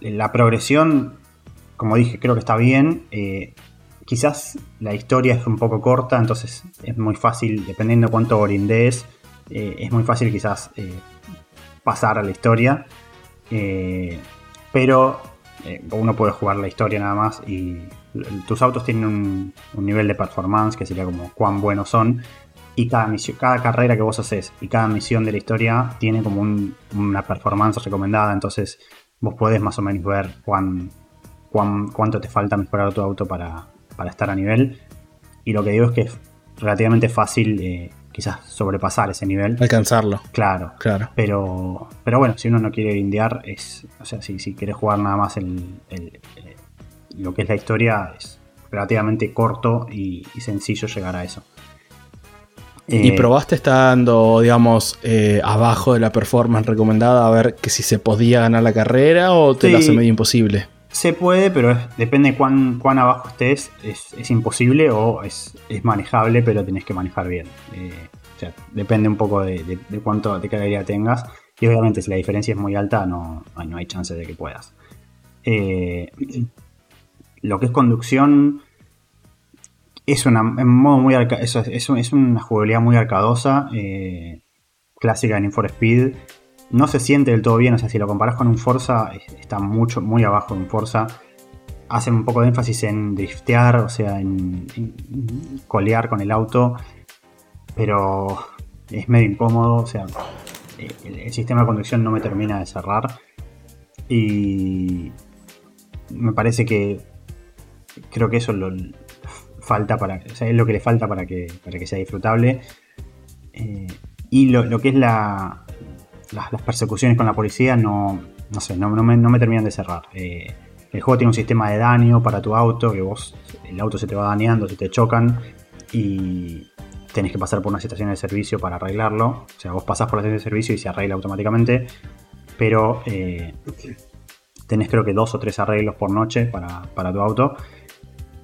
la progresión, como dije, creo que está bien. Eh, Quizás la historia es un poco corta, entonces es muy fácil, dependiendo de cuánto brindes, eh, es muy fácil quizás eh, pasar a la historia. Eh, pero uno puede jugar la historia nada más y tus autos tienen un, nivel de performance que sería como cuán buenos son. Y cada, misión, cada carrera que vos haces y cada misión de la historia tiene como una performance recomendada. Entonces vos podés más o menos ver cuán, cuánto te falta mejorar tu auto para, para estar a nivel. Y lo que digo es que es relativamente fácil eh, quizás sobrepasar ese nivel. Alcanzarlo. Claro. Claro. Pero, pero bueno, si uno no quiere grindear, es, o sea, si, si quieres jugar nada más el, lo que es la historia, es relativamente corto y, sencillo llegar a eso. ¿Y eh, probaste estando, digamos, eh, abajo de la performance recomendada a ver que si se podía ganar la carrera o te lo hace medio imposible? Se puede, pero depende cuán, cuán abajo estés, es, imposible o es, manejable, pero tenés que manejar bien. Eh, o sea, depende un poco de, cuánto de carrera tengas. Y obviamente si la diferencia es muy alta, no, no hay chance de que puedas. Eh, lo que es conducción es una, muy es, es, una jugabilidad muy arcadosa, eh, clásica en For Speed. No se siente del todo bien, o sea, si lo comparas con un Forza, está mucho, muy abajo de un Forza. Hacen un poco de énfasis en driftear, o sea, en, colear con el auto, pero es medio incómodo, o sea, el, sistema de conducción no me termina de cerrar. Y me parece que creo que eso lo, falta para, es lo que le falta para que, para que sea disfrutable. Eh, y lo, que es la, las persecuciones con la policía no, no sé, no, me, terminan de cerrar. Eh, el juego tiene un sistema de daño para tu auto, que vos, el auto se te va dañando, se te chocan y tenés que pasar por una estación de servicio para arreglarlo. O sea, vos pasás por la estación de servicio y se arregla automáticamente, pero eh, tenés creo que dos o tres arreglos por noche para, para tu auto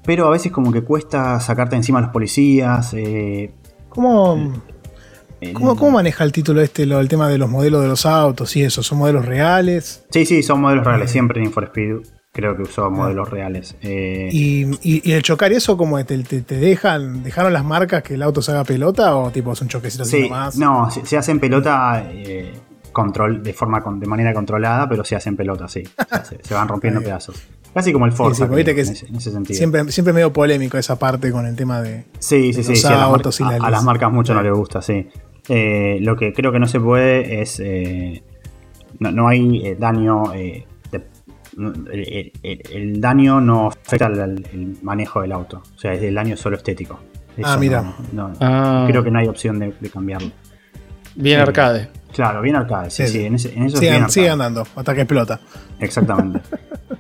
pero a veces como que cuesta sacarte encima a los policías. Eh, ¿Cómo, ¿Cómo, maneja el título este el tema de los modelos de los autos y eso? ¿Son modelos reales? Sí, sí, son modelos reales. Siempre en Speed creo que usó modelos reales. Eh, ¿Y, el chocar y eso como te, te, dejan, dejaron las marcas que el auto se haga pelota o tipo es un choquecito sí, más? No, se, hacen pelota eh, control, de forma de manera controlada, pero se hacen pelota, sí. se, van rompiendo pedazos. Casi como el Forza. que en, ese, sentido. Siempre, siempre medio polémico esa parte con el tema de. Sí, sí, sí. a, las marcas mucho no les gusta, sí. Eh, lo que creo que no se puede es. Eh, no, hay eh, daño. el, daño no afecta al, manejo del auto. O sea, es el daño solo estético. ah, mira. Ah. Creo que no hay opción de, cambiarlo. Bien arcade. Claro, bien arcade, sí, sí, en, eso sigue andando hasta que explota. Exactamente.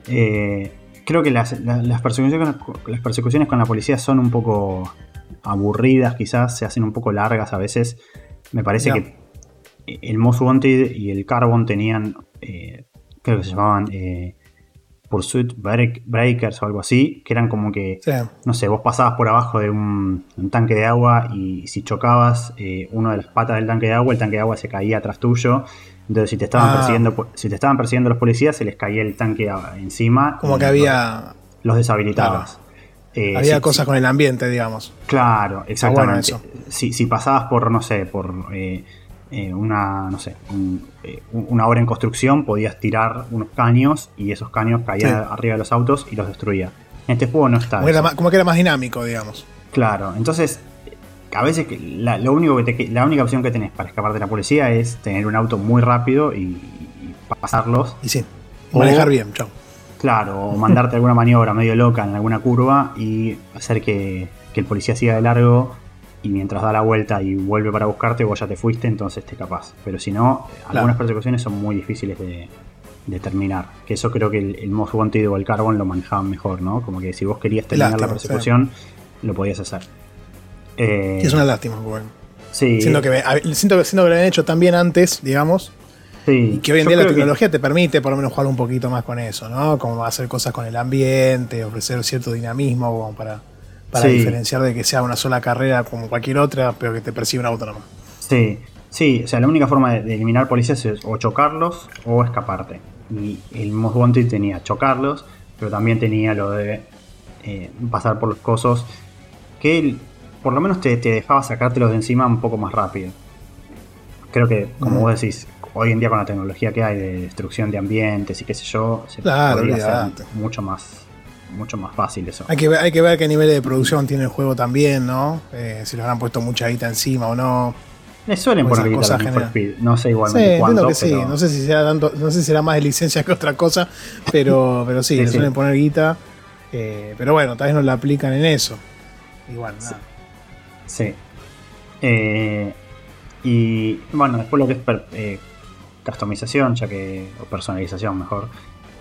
Eh, creo que las, persecuciones con, las persecuciones con la policía son un poco aburridas, quizás se hacen un poco largas a veces. Me parece que el Most Wanted y el Carbon tenían, eh, creo que se llamaban eh, Pursuit Breakers o algo así, que eran como que, no sé, vos pasabas por abajo de un, tanque de agua y si chocabas eh, uno de las patas del tanque de agua, el tanque de agua se caía atrás tuyo. Entonces, si te estaban, ah. persiguiendo, si te estaban persiguiendo los policías, se les caía el tanque encima. Como que había. Los deshabilitabas. Eh, había cosas con el ambiente, digamos. Claro, exactamente. Si, si, pasabas por, no sé, por eh, eh, una, no sé, una obra en construcción, podías tirar unos caños y esos caños caían arriba de los autos y los destruía. En este juego no está. Como, que era más dinámico, digamos. Claro, entonces a veces la, lo único que la única opción que tenés para escapar de la policía es tener un auto muy rápido y, pasarlos. Y sí, manejar bien, chao. Claro, o mandarte alguna maniobra medio loca en alguna curva y hacer que, el policía siga de largo y mientras da la vuelta y vuelve para buscarte, vos ya te fuiste, entonces te capaz. Pero si no, algunas persecuciones son muy difíciles de, terminar. Que eso creo que el, el Most Wanted o el Carbon lo manejaban mejor, ¿no? Como que si vos querías terminar la persecución, lo podías hacer. Eh, es una lástima, bueno. Sí. Siento que, siento, que lo habían hecho tan bien antes, digamos. Sí. Y que hoy en día la tecnología te permite por lo menos jugar un poquito más con eso, ¿no? Como hacer cosas con el ambiente, ofrecer cierto dinamismo como para, para diferenciar de que sea una sola carrera como cualquier otra, pero que te percibe un auto nomás. Sí, sí, o sea, la única forma de, eliminar policías es o chocarlos o escaparte. Y el Most Wanted tenía chocarlos, pero también tenía lo de eh, pasar por los cosos. Que por lo menos te, dejaba sacártelos de encima un poco más rápido. Creo que, como vos decís, hoy en día con la tecnología que hay de destrucción de ambientes y qué sé yo, se podría hacer mucho más mucho más fácil eso. Hay que, ver, hay que ver qué nivel de producción tiene el juego también, ¿no? Eh, si le habrán puesto mucha guita encima o no. Le suelen poner guita Speed, no sé igualmente sí, cuánto, que sí, no sé si será tanto, no sé si será más de licencia que otra cosa, pero, pero sí, le suelen poner guita. Eh, pero bueno, tal vez no la aplican en eso. Igual, nada. Sí. Eh, y bueno, después lo que es eh, customización, ya que, o personalización mejor,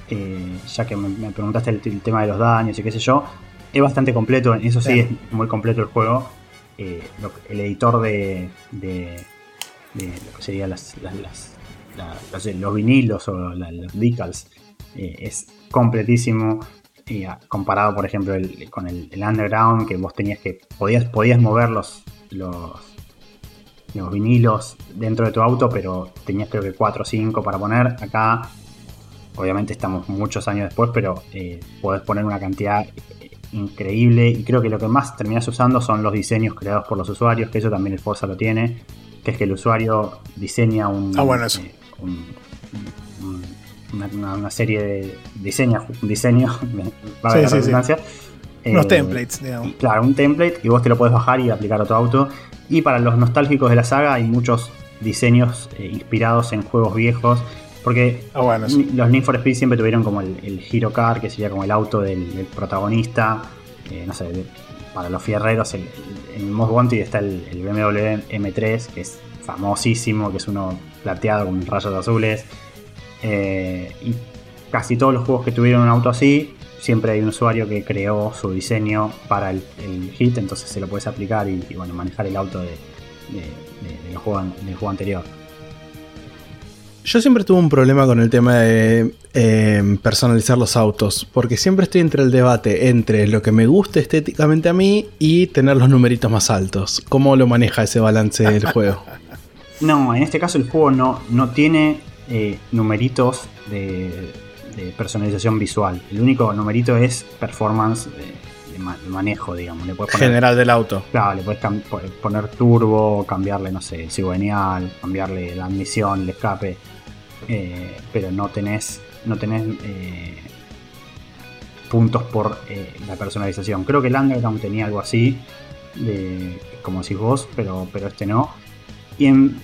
eh, ya que me, preguntaste el, tema de los daños y qué sé yo, es bastante completo, eso sí, es muy completo el juego. el editor de, de, lo que serían las, los vinilos o los decals es completísimo comparado, por ejemplo, con el, underground, que vos tenías que. Podías, podías mover los, los, los vinilos dentro de tu auto, pero tenías creo que 4 o 5 para poner. Acá, obviamente estamos muchos años después, pero eh, podés poner una cantidad increíble y creo que lo que más terminas usando son los diseños creados por los usuarios, que eso también el Forza lo tiene, que es que el usuario diseña un, ah, bueno, eso. Eh, una, serie de diseños, un diseño, para la redundancia. Unos eh, templates, digamos. Claro, un template y vos te lo puedes bajar y aplicar a tu auto. Y para los nostálgicos de la saga hay muchos diseños eh, inspirados en juegos viejos. Porque ah, los Need for Speed siempre tuvieron como el, Hero Car, que sería como el auto del, protagonista. Eh, no sé, para los fierreros, en el Most Wanted está el, BMW M3, que es famosísimo, que es uno plateado con rayos azules. y casi todos los juegos que tuvieron un auto así siempre hay un usuario que creó su diseño para el, hit, entonces se lo puedes aplicar y, bueno, manejar el auto de, del, juego, anterior. Yo siempre tuve un problema con el tema de em, personalizar los autos, porque siempre estoy entre el debate entre lo que me guste estéticamente a mí y tener los numeritos más altos. ¿Cómo lo maneja ese balance del juego? No, en este caso el juego no, no tiene eh, numeritos de, de personalización visual. El único numerito es performance de, manejo, digamos. Le General del auto. Claro, le puedes poner turbo, cambiarle, no sé, cigüeñal, cambiarle la admisión, el escape. Eh, pero no tenés, no tenés eh, puntos por eh, la personalización. Creo que el Underground tenía algo así, de, como decís vos, pero, pero este no. Y en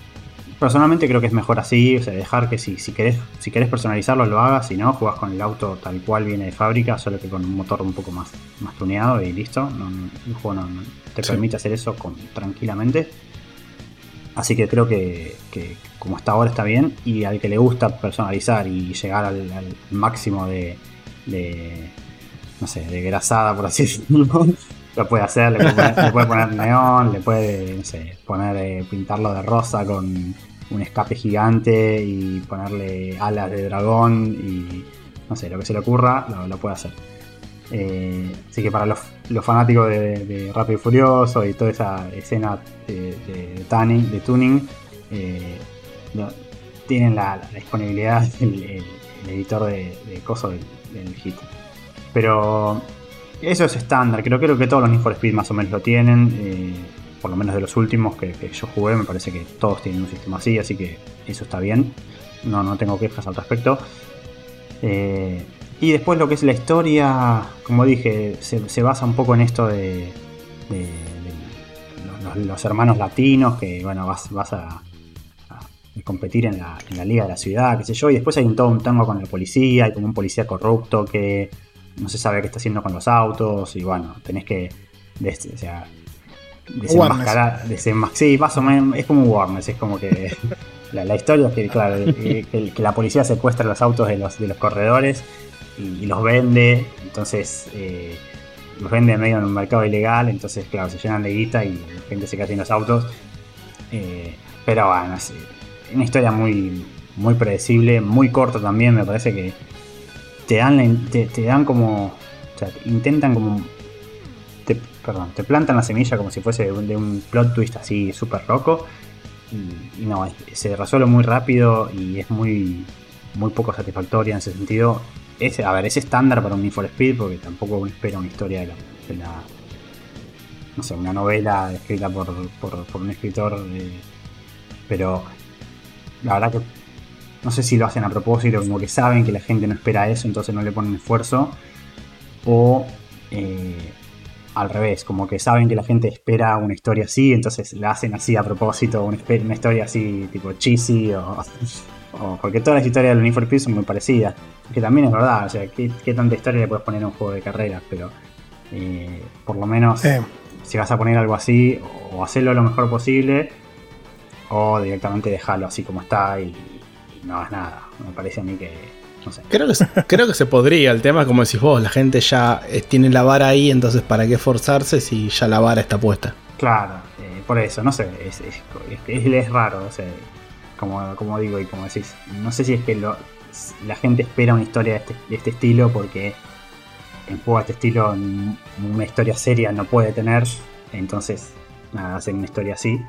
Personalmente creo que es mejor así, o sea, dejar que si, si, querés, si querés personalizarlo lo hagas, si no, jugás con el auto tal cual viene de fábrica, solo que con un motor un poco más, más tuneado y listo. el juego no, te permite hacer eso con, tranquilamente. Así que creo que, como está ahora está bien y al que le gusta personalizar y llegar al, máximo de, no sé, de grasada por así decirlo, lo puede hacer, le puede poner, neón, le puede, no sé, poner, eh, pintarlo de rosa con un escape gigante y ponerle alas de dragón y no sé, lo que se le ocurra, lo, puede hacer. Eh, así que para los, fanáticos de, Rápido y Furioso y toda esa escena de, de, tuning, eh, tienen la, disponibilidad del editor de, coso del, hit. Pero eso es estándar, creo, creo que todos los Need for Speed más o menos lo tienen. Eh, por lo menos de los últimos que, yo jugué, me parece que todos tienen un sistema así, así que eso está bien. No, no tengo quejas al respecto. Eh, y después lo que es la historia, como dije, se, basa un poco en esto de, los, hermanos latinos, que bueno, vas, vas a, competir en la, liga de la ciudad, qué sé yo, y después hay un, todo un tango con la policía, hay como un policía corrupto que no se sabe qué está haciendo con los autos, y bueno, tenés que... desenmascarar, sí, más o menos, es como Warner, es como que la, historia es que, claro, que, la policía secuestra los autos de los, de los corredores y, los vende, entonces eh, los vende medio en un mercado ilegal, entonces claro, se llenan de guita y la gente se queda en los autos. Eh, pero bueno, es una historia muy, muy predecible, muy corta también, me parece que te dan, te, te dan como, o sea, intentan como perdón, te plantan la semilla como si fuese de un, plot twist así súper loco. Y, no, se resuelve muy rápido y es muy, muy poco satisfactoria en ese sentido. Es, a ver, es estándar para un Need for Speed porque tampoco espera una historia de la, no sé, una novela escrita por, un escritor. Eh, pero la verdad que no sé si lo hacen a propósito, como que saben que la gente no espera eso, entonces no le ponen esfuerzo. O eh, al revés, como que saben que la gente espera una historia así, entonces la hacen así a propósito, una, historia así tipo cheesy o, porque todas las historias de Need for Speed son muy parecidas, que también es verdad, o sea, ¿qué, tanta historia le puedes poner a un juego de carreras? Pero eh, por lo menos si vas a poner algo así, o hacerlo lo mejor posible, o directamente dejarlo así como está y no hagas nada. Me parece a mí que Creo, que, creo que se podría. El tema, como decís vos, la gente ya eh, tiene la vara ahí, entonces ¿para qué forzarse si ya la vara está puesta? Claro, eh, por eso, no sé, es, es, es, raro, o sea, como, como, digo y como decís, no sé si es que la gente espera una historia de este, de este estilo porque en juego de este estilo una historia seria no puede tener, entonces nada, hacen una historia así.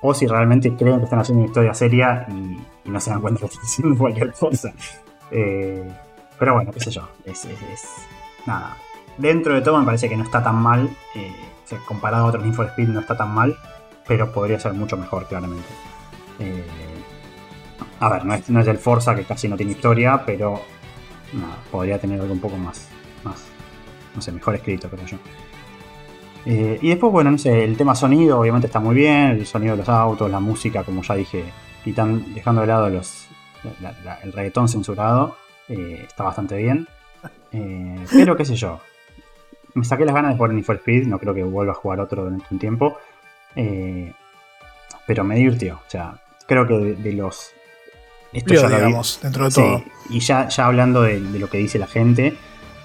o si realmente creen que están haciendo una historia seria y, y no se dan cuenta que están haciendo cualquier cosa. Eh, pero bueno, qué sé yo. Es, nada. Dentro de todo me parece que no está tan mal. eh, comparado a otros Need for Speed no está tan mal. Pero podría ser mucho mejor, claramente. Eh, a ver, no es, no es el Forza que casi no tiene historia, pero nada, podría tener algo un poco más, más no sé, mejor escrito, creo yo. Y después, bueno, no sé, el tema sonido obviamente está muy bien, el sonido de los autos, la música, como ya dije, quitan, dejando de lado los, la- la- el reggaetón censurado, eh, está bastante bien. Eh, pero qué sé yo, me saqué las ganas de jugar Need for Speed, no creo que vuelva a jugar otro durante un tiempo. Eh, pero me divirtió, o sea, creo que de, de los... Esto Lío, ya digamos, dentro de Sí, todo. y ya, ya hablando de, de lo que dice la gente,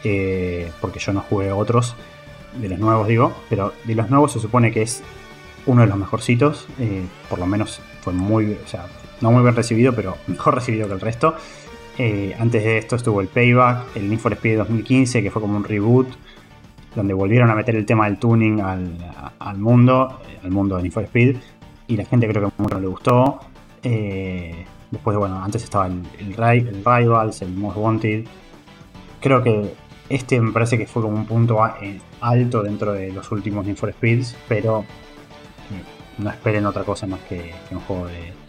eh, porque yo no jugué otros, de los nuevos digo, pero de los nuevos se supone que es uno de los mejorcitos, eh, por lo menos fue muy, o sea, no muy bien recibido, pero mejor recibido que el resto. Eh, antes de esto estuvo el Payback, el Need for Speed 2015, que fue como un reboot, donde volvieron a meter el tema del tuning al, mundo, al mundo de Need for Speed, y la gente creo que mucho le gustó. Eh, después, bueno, antes estaba el, el, el Rivals, el Most Wanted. Creo que este me parece que fue como un punto eh, alto dentro de los últimos Need for Speeds, pero no esperen otra cosa más que, que un juego de,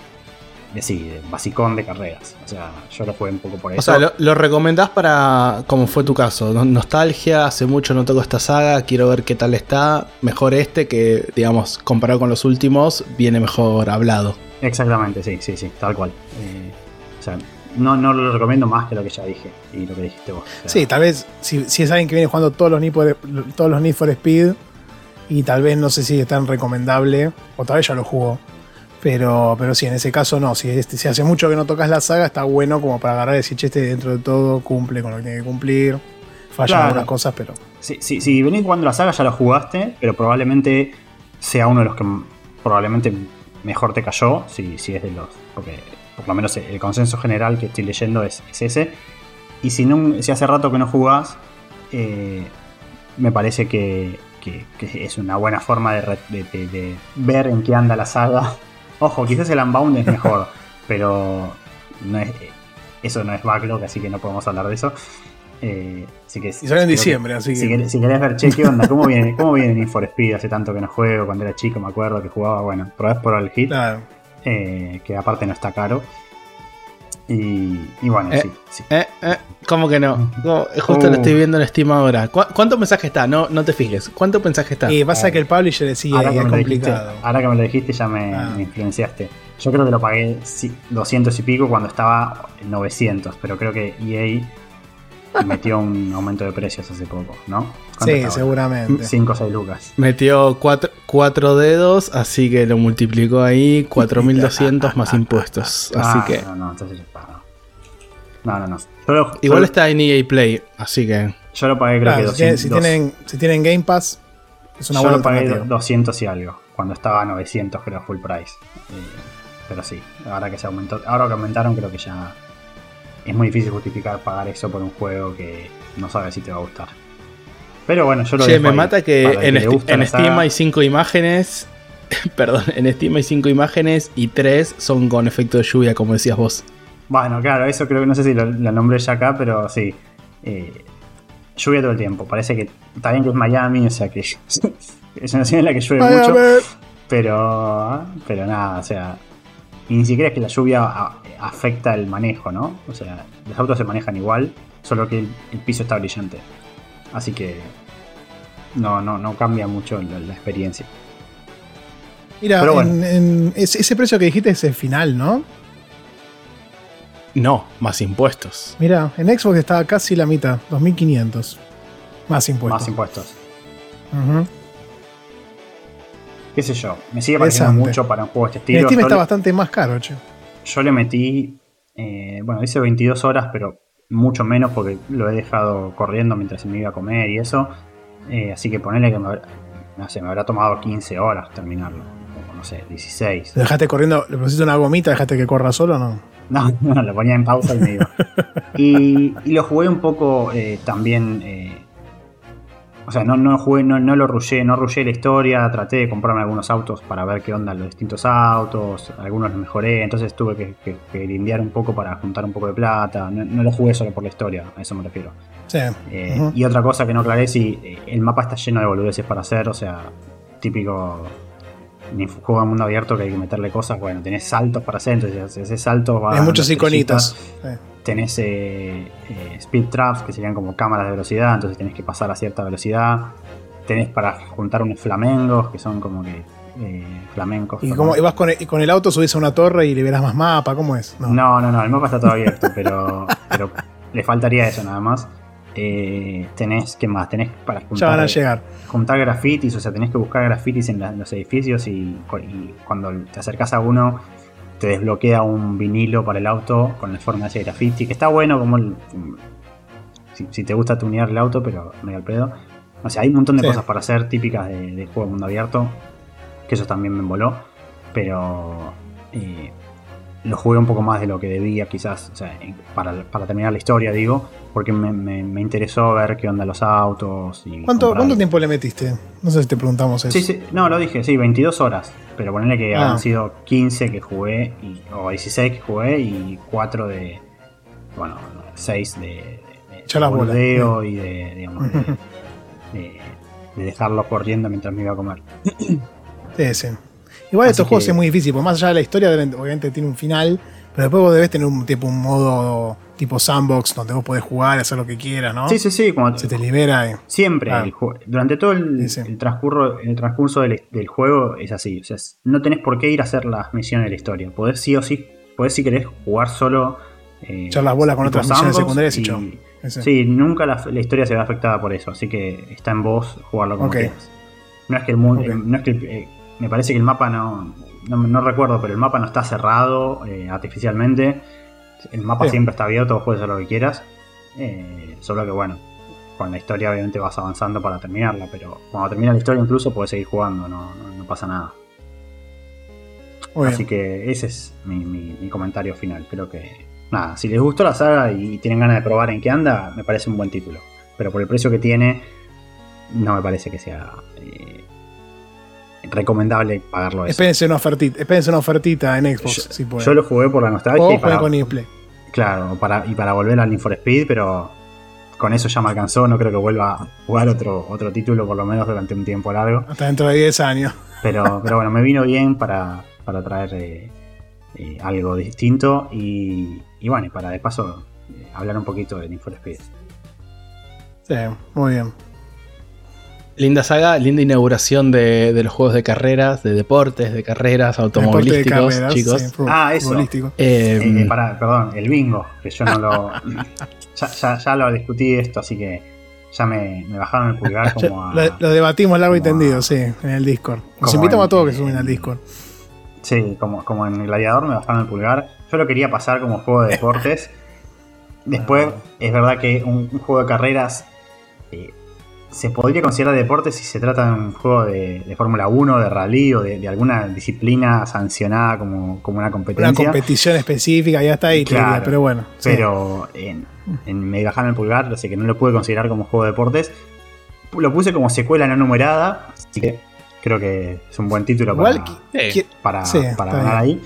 de sí, de basicón de carreras. O sea, yo lo jugué un poco por eso. O sea, lo, lo recomendás para, como fue tu caso, no- nostalgia, hace mucho no toco esta saga, quiero ver qué tal está, mejor este que, digamos, comparado con los últimos, viene mejor hablado. Exactamente, sí, sí, sí, tal cual. Eh, o sea, no, no lo recomiendo más que lo que ya dije y lo que dijiste vos. O sea, Sí, tal vez si, si es alguien que viene jugando todos los, Need for, todos los Need for Speed y tal vez no sé si es tan recomendable, o tal vez ya lo jugó. Pero, pero sí, en ese caso no. Si, si hace mucho que no tocas la saga, está bueno como para agarrar y decir, che, este dentro de todo cumple con lo que tiene que cumplir. Fallan Claro. algunas cosas, pero. Si, si, si venís jugando la saga ya lo jugaste, pero probablemente sea uno de los que probablemente mejor te cayó, si, si es de los... Porque por lo menos el consenso general que estoy leyendo es, es ese. Y si, no, si hace rato que no jugás, eh, me parece que, que- que es una buena forma de, re- de- de- de ver en qué anda la saga. Ojo, quizás el Unbound es mejor, pero no es, eso no es backlog, así que no podemos hablar de eso. Eh, así que, Y sale en que- diciembre, así que. si querés, si querés ver, che, ¿qué onda? ¿Cómo viene, ¿Cómo viene Need for Speed? Hace tanto que no juego, cuando era chico me acuerdo que jugaba, bueno, probás por el hit, Claro. eh, que aparte no está caro. Y, y bueno, Eh. sí, sí. Eh, eh, ¿Cómo que no? No, justo Uh. lo estoy viendo en Steam ahora. ¿Cu- ¿Cuánto mensaje está? No, no te fijes. ¿Cuánto mensaje está? Y pasa que el publisher sí ahora, es que me lo dijiste, complicado. ahora que me lo dijiste ya me, Ah. me influenciaste. Yo creo que lo pagué sí, 200 y pico cuando estaba en 900, pero creo que EA metió un aumento de precios hace poco, ¿no? Sí, seguramente. 5 o 6 lucas. Metió cuatro, cuatro dedos, así que lo multiplicó ahí, 4200 más impuestos. Así Ah, que. No, no, entonces ya está. No, no, no. Yo lo, Igual yo- está en EA Play, así que. Yo lo pagué creo Claro, que si, tienen, 200. si, tienen, si tienen Game Pass, es una yo buena lo pagué alternativa. 200 y algo, cuando estaba a 900 creo full price. Eh, pero sí, ahora que se aumentó, ahora que aumentaron creo que ya es muy difícil justificar pagar eso por un juego que no sabes si te va a gustar. Pero bueno, yo lo Che, me ahí. mata que en, en Steam saga. hay 5 imágenes. Perdón, en Steam hay 5 imágenes y 3 son con efecto de lluvia, como decías vos. Bueno, claro, eso creo que no sé si lo, lo nombré ya acá, pero sí. Eh, lluvia todo el tiempo. Parece que está bien que es Miami, o sea que es una ciudad en la que llueve mucho. Pero, pero nada, o sea, y ni siquiera es que la lluvia a- afecta el manejo, ¿no? O sea, los autos se manejan igual, solo que el, el piso está brillante. Así que no, no, no cambia mucho la, la experiencia. Mira, bueno. en- en ese, ese precio que dijiste es el final, ¿no? No, más impuestos. Mira, en Xbox está casi la mitad, 2500. Más impuestos. Más impuestos. ¿Qué sé yo? Me sigue pareciendo mucho para un juego de este estilo. Steam Yo está le- bastante más caro, che. Yo le metí, eh, bueno, hice 22 horas, pero mucho menos porque lo he dejado corriendo mientras me iba a comer y eso. Eh, así que ponele que me, habrá- no sé, me habrá tomado 15 horas terminarlo. O no sé, 16. ¿Le dejaste corriendo, le pusiste una gomita, dejaste que corra solo o no? No, no, lo ponía en pausa y me iba. Y, y lo jugué un poco eh, también, eh, o sea, no, no jugué, no, no lo rushé, no rushé la historia, traté de comprarme algunos autos para ver qué onda los distintos autos, algunos los mejoré, entonces tuve que, que, que un poco para juntar un poco de plata, no, lo jugué solo por la historia, a eso me refiero. Sí. Eh, y otra cosa que no aclaré, si el mapa está lleno de boludeces para hacer, o sea, típico juego de mundo abierto que hay que meterle cosas, bueno, tenés saltos para hacer, entonces ese saltos va... Hay muchos iconitos. Tenés eh, eh, speed traps, que serían como cámaras de velocidad, entonces tenés que pasar a cierta velocidad. Tenés para juntar unos flamengos, que son como que eh, flamencos. ¿Y, cómo, vas con el, con el, auto, subís a una torre y liberas más mapa? ¿Cómo es? No, no, no, el mapa está todo abierto, pero, pero le faltaría eso nada más. Eh, tenés, ¿qué más? Tenés para juntar, ya van a llegar. juntar grafitis, o sea, tenés que buscar grafitis en, los edificios y, cuando te acercas a uno te desbloquea un vinilo para el auto con la forma de ese graffiti, que está bueno como si, te gusta tunear el auto, pero medio al pedo. O sea, hay un montón de cosas para hacer típicas de, juego de mundo abierto, que eso también me voló, pero eh, lo jugué un poco más de lo que debía, quizás, o sea, para, terminar la historia, digo, porque me, interesó ver qué onda los autos. Y ¿Cuánto, ¿Cuánto tiempo le metiste? No sé si te preguntamos eso. Sí, sí, no, lo dije, sí, 22 horas, pero ponerle que han ah. sido 15 que jugué, y, o 16 que jugué, y 4 de, bueno, 6 de, de, de bordeo y de, digamos, de, de dejarlo corriendo mientras me iba a comer. Sí, sí. Igual estos juegos es muy difícil, porque más allá de la historia, obviamente tiene un final, pero después vos debes tener un tipo un modo tipo sandbox donde vos podés jugar, hacer lo que quieras, ¿no? Sí, sí, sí. Se te libera. Siempre. durante todo el, transcurso, el transcurso del, juego es así. O sea, no tenés por qué ir a hacer las misiones de la historia. Podés sí o sí, podés si querés jugar solo. Eh, Echar las bolas con otras misiones secundarias y, Sí, nunca la, historia se ve afectada por eso. Así que está en vos jugarlo como quieras. No es que el mundo. No es que eh, me parece que el mapa no, no, recuerdo, pero el mapa no está cerrado eh, artificialmente. El mapa siempre está abierto, vos puedes hacer lo que quieras. Eh, solo que bueno, con la historia obviamente vas avanzando para terminarla, pero cuando termina la historia incluso puedes seguir jugando, no, pasa nada. Así que ese es mi, comentario final. Creo que, nada, si les gustó la saga y tienen ganas de probar en qué anda, me parece un buen título. Pero por el precio que tiene, no me parece que sea eh, recomendable pagarlo eso. Espérense una ofertita, espérense una ofertita en Xbox. Yo, yo lo jugué por la nostalgia. y para, con Claro, para, y para volver al Need for Speed, pero con eso ya me alcanzó. No creo que vuelva a jugar otro, otro título, por lo menos durante un tiempo largo. Hasta dentro de 10 años. Pero, pero bueno, me vino bien para, para traer eh, eh, algo distinto y, y bueno, para de paso eh, hablar un poquito de Need for Speed. Sí, muy bien. Linda saga, linda inauguración de, los juegos de carreras, de deportes, de carreras, automovilísticos, chicos. ah, eso. Eh, eh, perdón, el bingo, que yo no lo. ya, lo discutí esto, así que ya me, bajaron el pulgar como a, lo, debatimos largo y tendido, sí, en el Discord. Nos invitamos a todos que suben al Discord. Sí, como, como en el Gladiador me bajaron el pulgar. Yo lo quería pasar como juego de deportes. Después, es verdad que un, juego de carreras. Eh, se podría considerar deporte si se trata de un juego de, Fórmula 1, de rally o de, alguna disciplina sancionada como, una competencia. Una competición específica, ya está ahí, pero bueno. Pero en, me bajaron el pulgar, así que no lo pude considerar como juego de deportes. Lo puse como secuela no numerada, así que creo que es un buen título para, para, ganar ahí.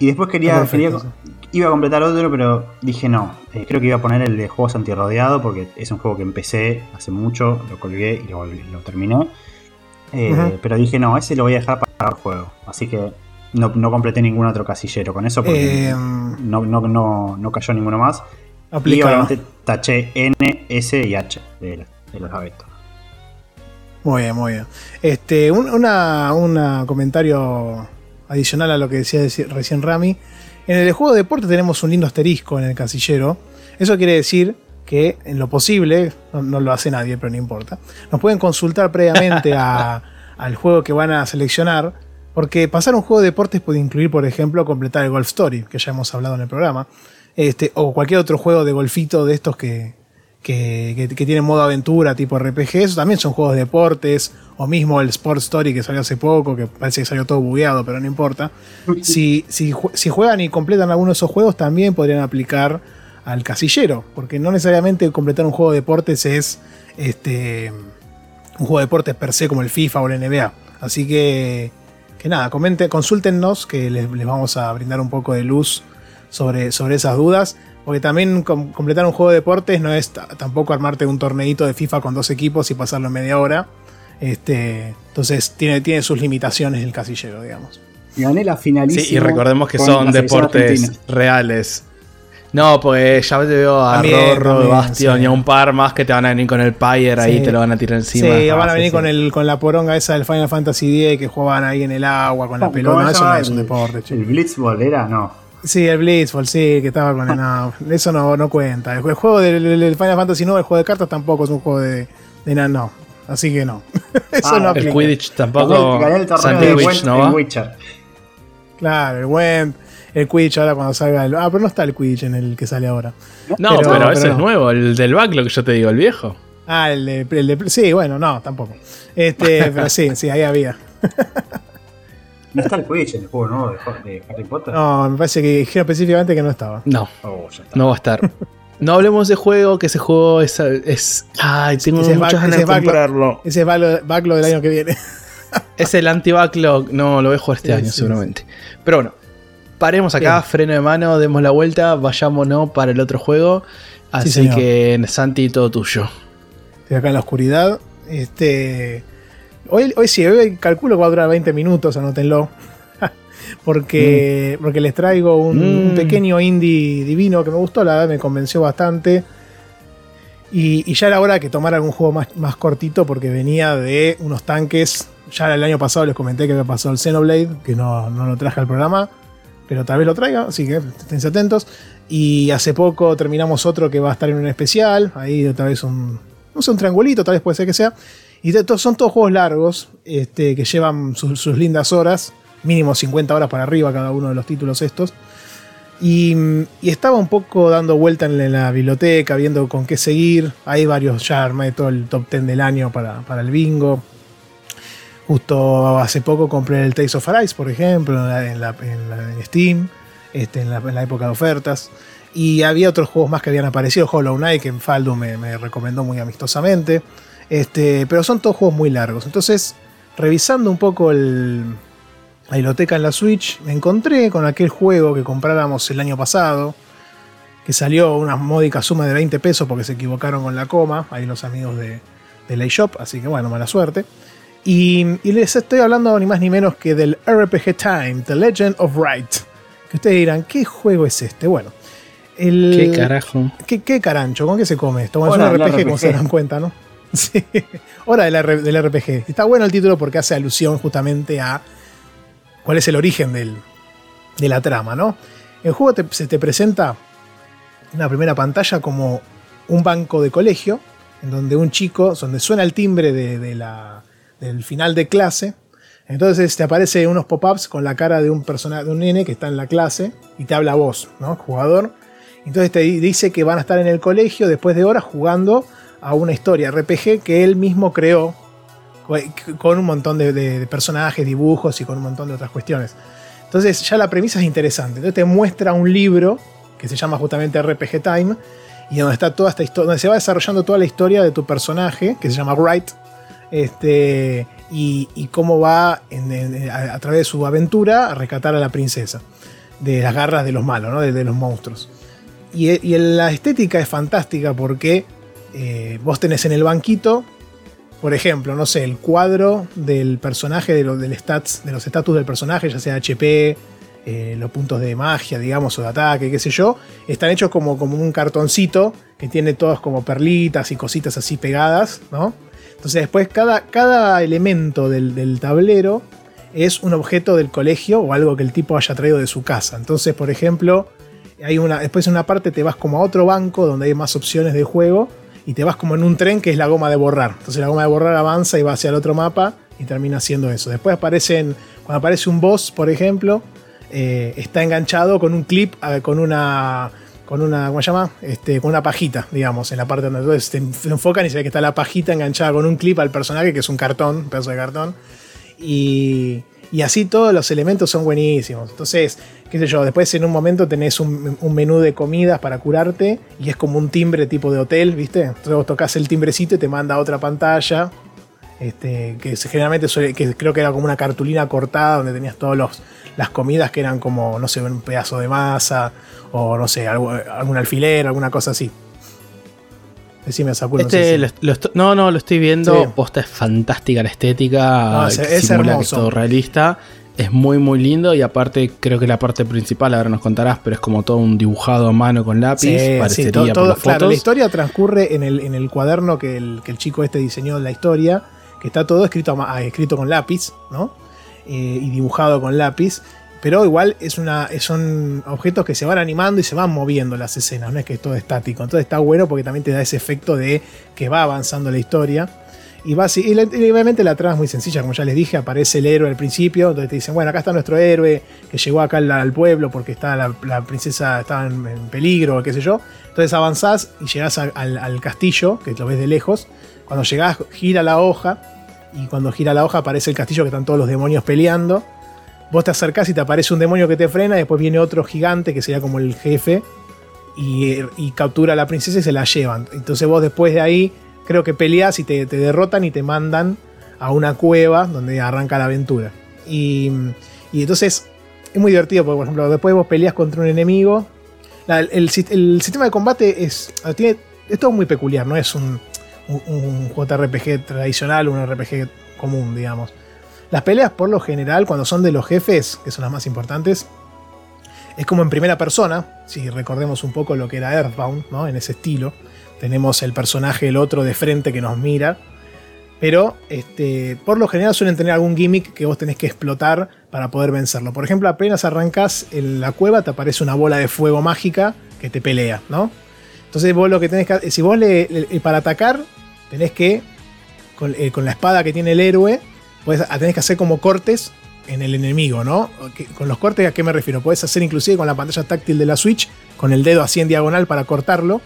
Y después quería, iba a completar otro, pero dije no. Eh, creo que iba a poner el de juegos antirrodeado porque es un juego que empecé hace mucho, lo colgué y lo, terminé. Eh, pero dije no, ese lo voy a dejar para el juego. Así que no, completé ningún otro casillero con eso porque eh, no, no, cayó ninguno más. Y obviamente taché N, S y H de, los abetos. Muy bien, muy bien. Este, un una comentario adicional a lo que decía recién Rami. En el juego de deporte tenemos un lindo asterisco en el casillero. Eso quiere decir que en lo posible, no, lo hace nadie, pero no importa, nos pueden consultar previamente al juego que van a seleccionar. Porque pasar un juego de deportes puede incluir, por ejemplo, completar el Golf Story, que ya hemos hablado en el programa. Este, o cualquier otro juego de golfito de estos que, que, tiene modo aventura tipo RPG, eso también son juegos de deportes, o mismo el Sport Story que salió hace poco, que parece que salió todo bugueado, pero no importa. Si, si, si juegan y completan alguno de esos juegos, también podrían aplicar al casillero, porque no necesariamente completar un juego de deportes es este un juego de deportes per se como el FIFA o el NBA. Así que, que nada, comenten, consúltennos que les, les vamos a brindar un poco de luz sobre, sobre esas dudas. Porque también com- completar un juego de deportes no es tampoco armarte un torneito de FIFA con dos equipos y pasarlo en media hora. Este, entonces tiene, tiene sus limitaciones el casillero, digamos. Y gané la finalísima. Sí, y recordemos que son deportes argentina. reales. No, pues ya te veo a También, Rorro, también, Bastion sí. y a un par más que te van a venir con el Pyre ahí Sí. te lo van a tirar encima. Sí, van a venir sí, con, sí. el, con la poronga esa del Final Fantasy X que jugaban ahí en el agua con la ¿Cómo- pelota. eso no es un deporte, chico. El Blitzball era, no. Sí, el Blitzball, sí, que estaba con el. No, eso no, no cuenta. El, juego del, del Final Fantasy no, el juego de cartas tampoco es un juego de, de nada, no. Así que no. eso Ah, no El. Quidditch tampoco. Gané el torneo de Witch, ¿no Witcher. Claro, el Went, el Quidditch ahora cuando salga el. Ah, pero no está el Quidditch en el que sale ahora. No, Pero- pero, pero ese no. es nuevo, el del backlog que yo te digo, el viejo. Ah, el de, el de- Sí, bueno, no, tampoco. Este, pero sí, sí, ahí había. ¿No está el Quidditch en el juego nuevo de, Harry Potter? No, me parece que dijeron específicamente que no estaba. No, Oh, ya está. no va a estar. No hablemos de juego, que ese juego es. es ay, tengo Ese es muchas ganas de comprarlo. Ese es backlog, backlog del año que viene. Es el anti-backlog. No, lo voy a jugar este Sí, año, sí, seguramente. Pero bueno, paremos acá, Bien. freno de mano, demos la vuelta, vayámonos para el otro juego. Así que, Santi, todo tuyo. Estoy acá en la oscuridad. Este. Hoy, hoy sí, hoy calculo que va a durar 20 minutos, anótenlo. porque, porque les traigo un, Mm. un pequeño indie divino que me gustó, la verdad me convenció bastante. Y, y ya era hora que tomara algún juego más, más cortito porque venía de unos tanques. Ya el año pasado les comenté que había pasado el Xenoblade, que no, no lo traje al programa, pero tal vez lo traiga, así que estén atentos. Y hace poco terminamos otro que va a estar en un especial, ahí otra vez un, no sé, un triangulito, tal vez puede ser que sea. Y to- son todos juegos largos, este, que llevan sus- lindas horas, mínimo 50 horas para arriba cada uno de los títulos estos. Y, estaba un poco dando vuelta en la, en biblioteca, viendo con qué seguir. Hay varios, ya armé todo el top 10 del año para, para el bingo. Justo hace poco compré el Tales of Arise, por ejemplo, en, la- en en en Steam, este, en, la, en época de ofertas. Y había otros juegos más que habían aparecido, Hollow Knight, que Faldo me, me recomendó muy amistosamente. Este, pero son todos juegos muy largos. Entonces, revisando un poco el, la biblioteca en la Switch, me encontré con aquel juego que compráramos el año pasado, que salió una módica suma de 20 pesos porque se equivocaron con la coma, ahí los amigos de, de la eShop, así que bueno, mala suerte. Y, y les estoy hablando ni más ni menos que del RPG Time, The Legend of Right. Que ustedes dirán, ¿qué juego es este? Bueno, el, ¿Qué carajo? ¿Qué, qué carancho? ¿Con qué se come esto? Bueno, es un del RPG, como RPG. se dan cuenta, ¿no? Sí. Hora del, RPG. Está bueno el título porque hace alusión justamente a cuál es el origen de la trama, ¿no? El juego se te presenta en una primera pantalla como un banco de colegio, en donde un chico, donde suena el timbre de, la, del final de clase. Entonces te aparecen unos pop-ups con la cara de un personaje, de un nene que está en la clase y te habla vos, ¿no? Jugador. Entonces te di- dice que van a estar en el colegio después de horas jugando a una historia RPG que él mismo creó co- con un montón de, personajes, dibujos y con un montón de otras cuestiones. Entonces ya la premisa es interesante. Entonces te muestra un libro que se llama justamente RPG Time y donde está toda esta historia, donde se va desarrollando toda la historia de tu personaje que se llama Wright. Este, y, cómo va a, través de su aventura a rescatar a la princesa de las garras de los malos, ¿no? de, los monstruos. Y la estética es fantástica porque eh, vos tenés en el banquito, por ejemplo, no sé, el cuadro del personaje, de, stats, de los estatus del personaje, ya sea HP, eh, los puntos de magia, digamos, o de ataque, qué sé yo, están hechos como, como un cartoncito que tiene todas como perlitas y cositas así pegadas, ¿no? Entonces después cada, cada elemento del, del tablero es un objeto del colegio o algo que el tipo haya traído de su casa. Entonces, por ejemplo, hay una, después en una parte te vas como a otro banco donde hay más opciones de juego y te vas como en un tren que es la goma de borrar. Entonces la goma de borrar avanza y va hacia el otro mapa y termina haciendo eso. Después aparecen, cuando aparece un boss, por ejemplo, eh, está enganchado con un clip, eh, con una, con una, ¿cómo se llama? Este, con una pajita, digamos, en la parte donde entonces te enf- enfocan y se ve que está la pajita enganchada con un clip al personaje, que es un cartón, un pedazo de cartón. Y, y así todos los elementos son buenísimos. Entonces, qué sé yo, después en un momento tenés un, menú de comidas para curarte y es como un timbre tipo de hotel, ¿viste? Entonces vos tocas el timbrecito y te manda otra pantalla Este, que generalmente suele, que creo que era como una cartulina cortada donde tenías todas las comidas que eran como, no sé, un pedazo de masa o no sé, algún alfiler, alguna cosa así. Decime, Sakura. Este, no, no, lo estoy viendo. Posta es fantástica la estética. es, simula que es todo realista. Es muy, muy lindo. Y aparte, creo que la parte principal, ahora nos contarás, pero es como todo un dibujado a mano con lápiz. parecería todo, Claro, la historia transcurre en el, en el cuaderno que el, que el, chico este diseñó la historia. Que está todo escrito, escrito con lápiz, ¿no? Eh, y dibujado con lápiz. Pero igual es una, son objetos que se van animando y se van moviendo las escenas, no es que es todo estático. Entonces está bueno porque también te da ese efecto de que va avanzando la historia. Y, va, y, obviamente la trama es muy sencilla, como ya les dije, aparece el héroe al principio, entonces te dicen, bueno, acá está nuestro héroe que llegó acá al, pueblo porque está la, princesa estaba en, peligro, qué sé yo. Entonces avanzás y llegás al, al, castillo, que lo ves de lejos. Cuando llegás, gira la hoja, y cuando gira la hoja aparece el castillo que están todos los demonios peleando. Vos te acercás y te aparece un demonio que te frena, y después viene otro gigante que sería como el jefe y, captura a la princesa y se la llevan. Entonces vos después de ahí creo que peleas y te, derrotan y te mandan a una cueva donde arranca la aventura. Y, entonces es muy divertido porque por ejemplo después vos peleas contra un enemigo. el, sistema de combate es, tiene, es muy peculiar, no es un, un JRPG tradicional, un RPG común, digamos. Las peleas, por lo general, cuando son de los jefes, que son las más importantes, es como en primera persona. Si recordemos un poco lo que era Earthbound, ¿no? En ese estilo. Tenemos el personaje, el otro de frente que nos mira. Pero este, por lo general suelen tener algún gimmick que vos tenés que explotar para poder vencerlo. Por ejemplo, apenas arrancas en la cueva, te aparece una bola de fuego mágica que te pelea, ¿no? Entonces vos lo que tenés que si vos le, para atacar, tenés que, con, eh, con la espada que tiene el héroe, pues tenés que hacer como cortes en el enemigo, ¿no? Con los cortes, ¿a qué me refiero? Puedes hacer inclusive con la pantalla táctil de la Switch, con el dedo así en diagonal para cortarlo.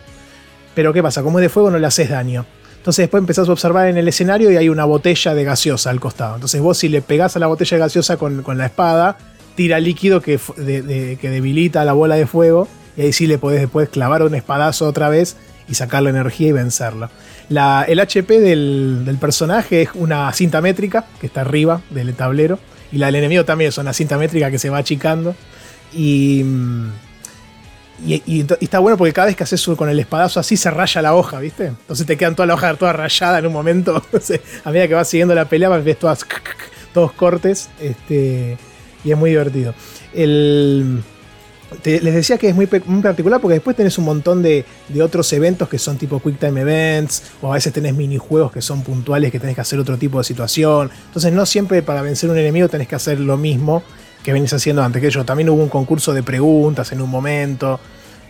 Pero ¿qué pasa? Como es de fuego no le haces daño. Entonces después empezás a observar en el escenario y hay una botella de gaseosa al costado. Entonces vos si le pegás a la botella de gaseosa con, la espada, tira líquido que, que debilita la bola de fuego. Y ahí sí le podés después clavar un espadazo otra vez y sacar la energía y vencerla el HP del, personaje es una cinta métrica que está arriba del tablero. Y la del enemigo también es una cinta métrica que se va achicando. Y, y, está bueno porque cada vez que haces con el espadazo así se raya la hoja, ¿viste? Entonces te quedan toda la hoja toda rayada en un momento. a medida que vas siguiendo la pelea, ves todas, todos cortes. Este, y es muy divertido. El les decía que es muy, particular porque después tenés un montón de, otros eventos que son tipo Quick Time Events, o a veces tenés minijuegos que son puntuales que tenés que hacer otro tipo de situación. Entonces, no siempre para vencer un enemigo tenés que hacer lo mismo que venís haciendo antes que yo. También hubo un concurso de preguntas en un momento.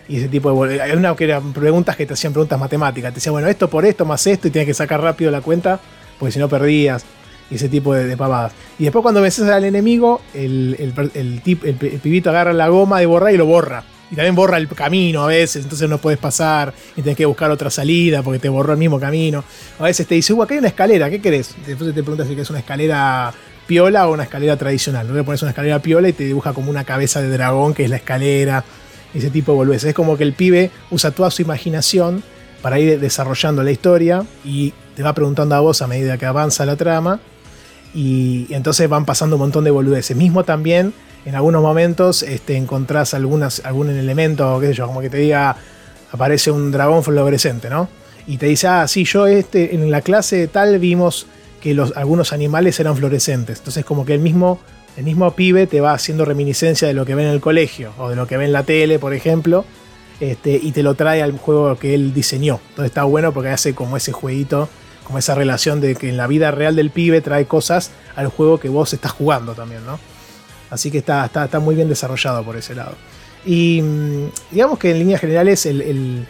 Y ese tipo de. Hay una que eran preguntas que te hacían preguntas matemáticas. Te decían, bueno, esto por esto más esto, y tienes que sacar rápido la cuenta, porque si no perdías ese tipo de, pavadas. Y después cuando vences al enemigo, el, el, pibito agarra la goma de borrar y lo borra. Y también borra el camino a veces, entonces no puedes pasar y tenés que buscar otra salida porque te borró el mismo camino. A veces te dice, uh, acá hay una escalera, ¿qué querés? Después te preguntas si es una escalera piola o una escalera tradicional. Luego pones una escalera piola y te dibuja como una cabeza de dragón que es la escalera. Ese tipo de. Es como que el pibe usa toda su imaginación para ir desarrollando la historia y te va preguntando a vos a medida que avanza la trama y, entonces van pasando un montón de boludeces. Mismo también en algunos momentos este, encontrás algún elemento, qué sé yo, como que te diga, aparece un dragón fluorescente, ¿no? Y te dice, ah, sí, yo este, en la clase tal vimos que los, algunos animales eran fluorescentes. Entonces como que el mismo, el mismo pibe te va haciendo reminiscencia de lo que ve en el colegio o de lo que ve en la tele, por ejemplo. Este, y te lo trae al juego que él diseñó. Entonces está bueno porque hace como ese jueguito como esa relación de que en la vida real del pibe trae cosas al juego que vos estás jugando también, ¿no? Así que está, está, muy bien desarrollado por ese lado. Y mm, digamos que en líneas generales el,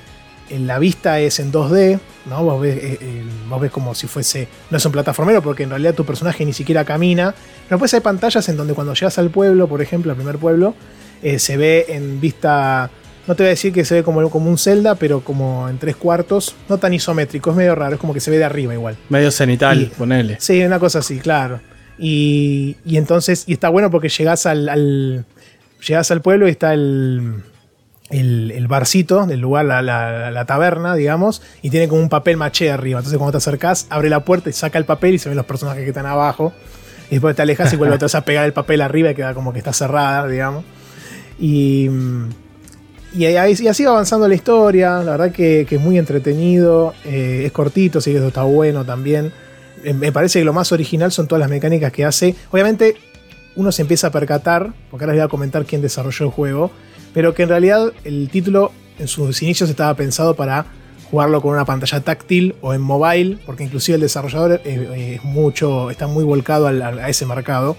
la vista es en 2D, ¿no? Vos ves, eh, vos ves, como si fuese. No es un plataformero porque en realidad tu personaje ni siquiera camina. Pero después hay pantallas en donde cuando llegas al pueblo, por ejemplo, al primer pueblo, eh, se ve en vista no te voy a decir que se ve como, como un Zelda, pero como en tres cuartos. No tan isométrico, es medio raro, es como que se ve de arriba igual. Medio cenital, ponele. Sí, una cosa así, claro. Y, y entonces, y está bueno porque llegás al, al, llegás al pueblo y está el, el, el barcito del lugar, la, la- la taberna, digamos, y tiene como un papel maché arriba. Entonces cuando te acercás, abre la puerta y saca el papel y se ven los personajes que están abajo. Y después te alejas y vuelve otra vez a pegar el papel arriba y queda como que está cerrada, digamos. Y, mm, y, así va avanzando la historia. La verdad que, es muy entretenido. eh, es cortito, así que eso está bueno también. Eh, me parece que lo más original son todas las mecánicas que hace. Obviamente, uno se empieza a percatar, porque ahora les voy a comentar quién desarrolló el juego, pero que en realidad el título en sus inicios estaba pensado para jugarlo con una pantalla táctil o en mobile, porque inclusive el desarrollador es mucho, está muy volcado a ese mercado.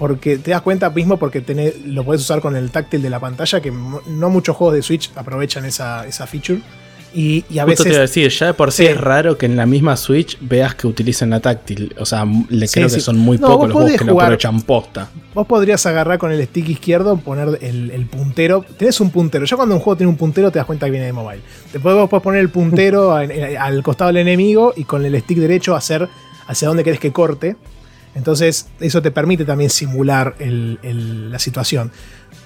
Porque te das cuenta mismo porque tenés- lo puedes usar con el táctil de la pantalla, que no muchos juegos de Switch aprovechan esa, esa feature. Y, y a Justo te iba a veces. decir, ya de por sí, Sí. es raro que en la misma Switch veas que utilicen la táctil. O sea, le Sí, creo sí. que son muy No, pocos los juegos que lo aprovechan posta. Vos podrías agarrar con el stick izquierdo, poner el, el puntero. Tenés un puntero. Ya cuando un juego tiene un puntero, te das cuenta que viene de mobile. Después vos podés poner el puntero en- al costado del enemigo y con el stick derecho hacer hacia dónde querés que corte. Entonces, eso te permite también simular el- el- la situación.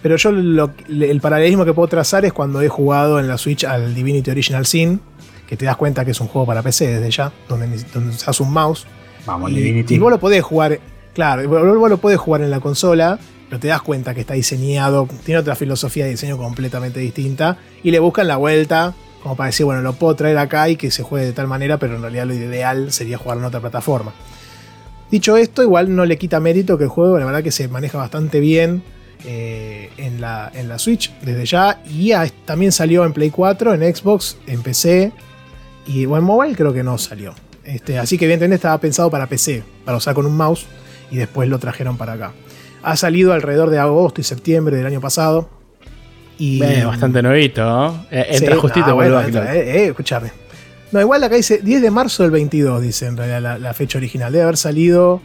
Pero yo lo- el paralelismo que puedo trazar es cuando he jugado en la Switch al Divinity Original Sin, que te das cuenta que es un juego para PC desde ya, donde, donde usas un mouse. Vamos, Y, Divinity. y vos lo podés jugar, claro, vos lo podés jugar en la consola, pero te das cuenta que está diseñado, tiene otra filosofía de diseño completamente distinta, y le buscan la vuelta, como para decir, bueno, lo puedo traer acá y que se juegue de tal manera, pero en realidad lo ideal sería jugar en otra plataforma. Dicho esto, igual no le quita mérito que el juego, la verdad que se maneja bastante bien eh, en, la, en la Switch desde ya, y también salió en Play 4, en Xbox, en PC, y bueno, en mobile creo que no salió. Este, así que evidentemente estaba pensado para PC, para usar con un mouse, y después lo trajeron para acá. Ha salido alrededor de agosto y septiembre del año pasado. Y bastante nuevito, ¿no? Eh, Sí, entra justito ah, bueno, entra, eh, eh, escuchame. No, igual acá dice 10 de marzo del 22, dice en realidad la, la fecha original. Debe haber salido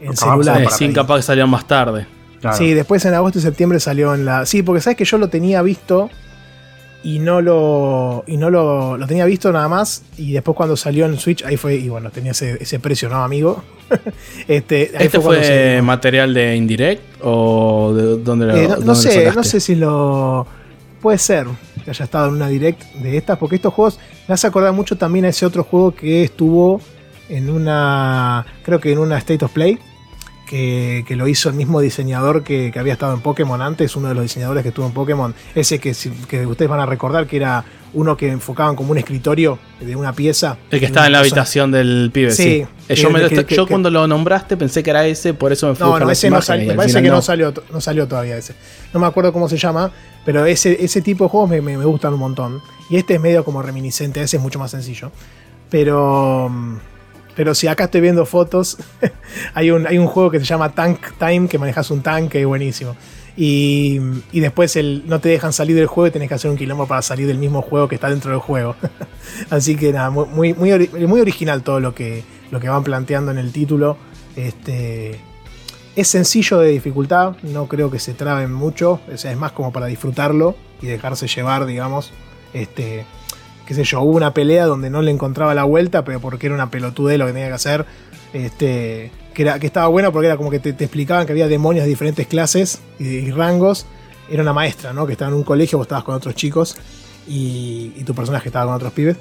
en celular. Eh, sin pedir. capaz que salieron más tarde. Claro. Sí, después en agosto y septiembre salió en la. Sí, porque sabes que yo lo tenía visto y no lo. Y no lo. Lo tenía visto nada más. Y después cuando salió en Switch, ahí fue. Y bueno, tenía ese, ese precio, ¿no, amigo? este, ahí ¿Este fue se- material de Indirect o de dónde lo Eh, no, dónde no lo sé, no sé si lo. Puede ser que haya estado en una direct de estas, porque estos juegos me hace acordar mucho también a ese otro juego que estuvo en una. Creo que en una State of Play. Que, que lo hizo el mismo diseñador que, que había estado en Pokémon antes, uno de los diseñadores que estuvo en Pokémon, ese que, que ustedes van a recordar que era uno que enfocaban como un escritorio de una pieza. El que estaba en la persona- habitación del pibe, sí. Sí, Eh, yo me yo cuando lo nombraste pensé que era ese, por eso me fui No, no, ese no salió. Me parece que no. salió, no salió todavía ese. No me acuerdo cómo se llama, pero ese, ese tipo de juegos me, me- me gustan un montón. Y este es medio como reminiscente, ese es mucho más sencillo. Pero. Pero si acá estoy viendo fotos, hay, un, hay un juego que se llama Tank Time, que manejas un tanque, buenísimo. Y, y después el, no te dejan salir del juego y tenés que hacer un quilombo para salir del mismo juego que está dentro del juego. Así que nada, muy, muy, muy original todo lo que, lo que van planteando en el título. Este, es sencillo de dificultad, no creo que se traben mucho, o sea, es más como para disfrutarlo y dejarse llevar, digamos. Este, qué sé yo, hubo una pelea donde no le encontraba la vuelta, pero porque era una pelotudez lo que tenía que hacer. Este, que, era, que estaba buena porque era como que te, explicaban que había demonios de diferentes clases y, rangos. Era una maestra, ¿no? Que estaba en un colegio, vos estabas con otros chicos y, y tu personaje estaba con otros pibes.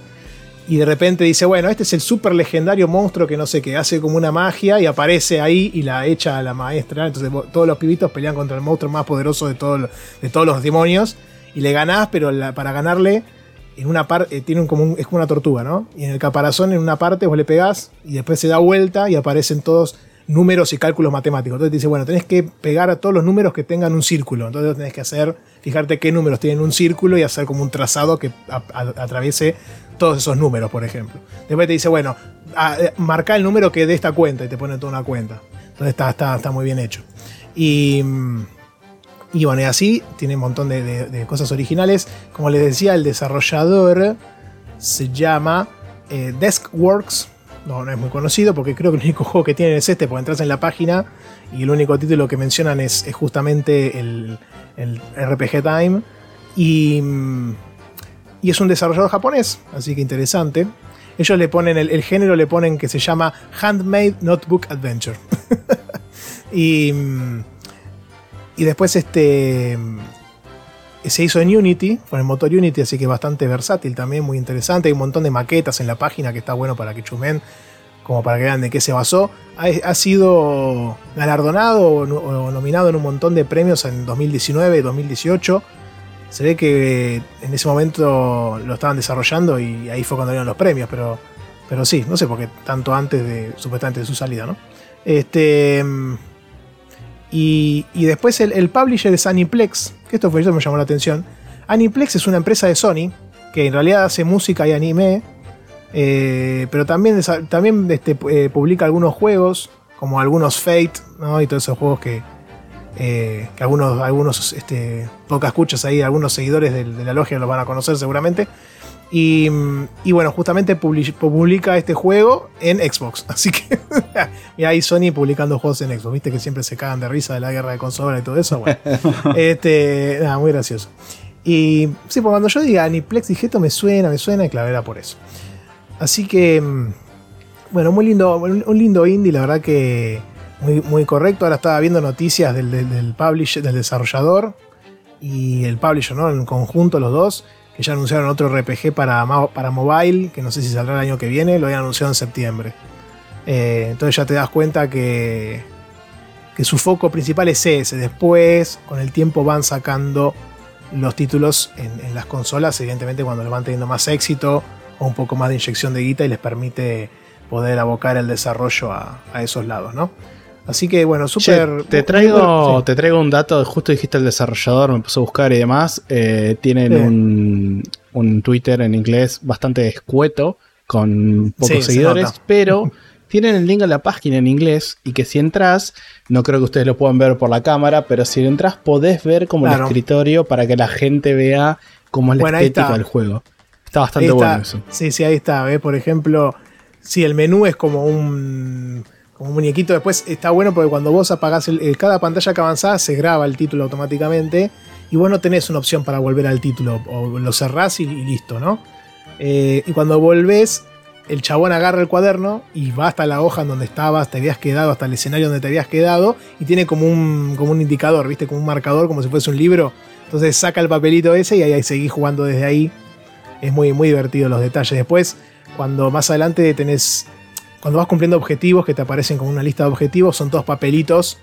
Y de repente dice, bueno, este es el super legendario monstruo que no sé qué, hace como una magia y aparece ahí y la echa a la maestra. Entonces todos los pibitos pelean contra el monstruo más poderoso de, de todos los demonios. Y le ganás, pero para ganarle, en una parte, tiene un, como un- es como una tortuga, ¿no? Y en el caparazón, en una parte, vos le pegás y después se da vuelta y aparecen todos números y cálculos matemáticos. Entonces te dice, bueno, tenés que pegar a todos los números que tengan un círculo. Entonces tenés que hacer, fijarte qué números tienen un círculo y hacer como un trazado que atraviese todos esos números, por ejemplo. Después te dice, bueno, eh, marca el número que de esta cuenta y te pone toda una cuenta. Entonces está, está, está muy bien hecho. Y, mm, y bueno, y así tiene un montón de, cosas originales. Como les decía, el desarrollador se llama eh, Deskworks. No, no es muy conocido porque creo que el único juego que tienen es este, porque entras en la página y el único título que mencionan es, es justamente el, el RPG Time. Y, mm, y es un desarrollador japonés, así que interesante. Ellos le ponen, el, el género le ponen que se llama Handmade Notebook Adventure. y, mm, y después este... se hizo en Unity, con el motor Unity, así que bastante versátil también, muy interesante. Hay un montón de maquetas en la página que está bueno para que chumen, como para que vean de qué se basó. Ha, sido galardonado o, nominado en un montón de premios en 2019, 2018. Se ve que en ese momento lo estaban desarrollando y ahí fue cuando dieron los premios, pero, pero sí, no sé por qué tanto antes de supuestamente de su salida, ¿no? Este. Y, después el, publisher es Aniplex, que esto fue eso me llamó la atención. Aniplex es una empresa de Sony, que en realidad hace música y anime, eh, pero también, también este, eh, publica algunos juegos, como algunos Fate, ¿no? y todos esos juegos que, eh, que algunos, algunos este, pocas escuchas ahí, algunos seguidores de, de la logia los van a conocer seguramente. Y, bueno, justamente publica este juego en Xbox. Así que, mira ahí Sony publicando juegos en Xbox. Viste que siempre se cagan de risa de la guerra de consola y todo eso. Bueno, este, nada, muy gracioso. Y sí, pues cuando yo diga Aniplex, dije esto me suena, me suena, y claro, era por eso. Así que, mm, bueno, muy lindo, un lindo indie, la verdad que muy, muy correcto. Ahora estaba viendo noticias del, del, del del desarrollador y el publisher, ¿no? En conjunto los dos ya anunciaron otro RPG para, para mobile, que no sé si saldrá el año que viene, lo habían anunciado en septiembre. Eh, entonces ya te das cuenta que, que su foco principal es ese. Después, con el tiempo van sacando los títulos en, las consolas, evidentemente cuando les van teniendo más éxito o un poco más de inyección de guita y les permite poder abocar el desarrollo a, a esos lados, ¿no? Así que bueno, súper. Te traigo, te traigo un dato, justo dijiste el desarrollador, me puse a buscar y demás. Eh, tienen un, Twitter en inglés bastante escueto, con pocos seguidores, pero tienen el link a la página en inglés y que si entras, no creo que ustedes lo puedan ver por la cámara, pero si entras podés ver como el escritorio para que la gente vea cómo es la estética del juego. Está bastante bueno eso. Sí, sí, ahí está. Por ejemplo, si el menú es como un como un muñequito. Después está bueno porque cuando vos apagás cada pantalla que avanzás se graba el título automáticamente y vos no tenés una opción para volver al título. O lo cerrás y, listo, ¿no? Eh, y cuando volvés, el chabón agarra el cuaderno y va hasta la hoja en donde estabas, te habías quedado, hasta el escenario donde te habías quedado y tiene como un, como un indicador, ¿viste? Como un marcador, como si fuese un libro. Entonces saca el papelito ese y ahí, ahí seguís jugando desde ahí. Es muy, muy divertido los detalles. Después, cuando más adelante tenés cuando vas cumpliendo objetivos que te aparecen como una lista de objetivos, son todos papelitos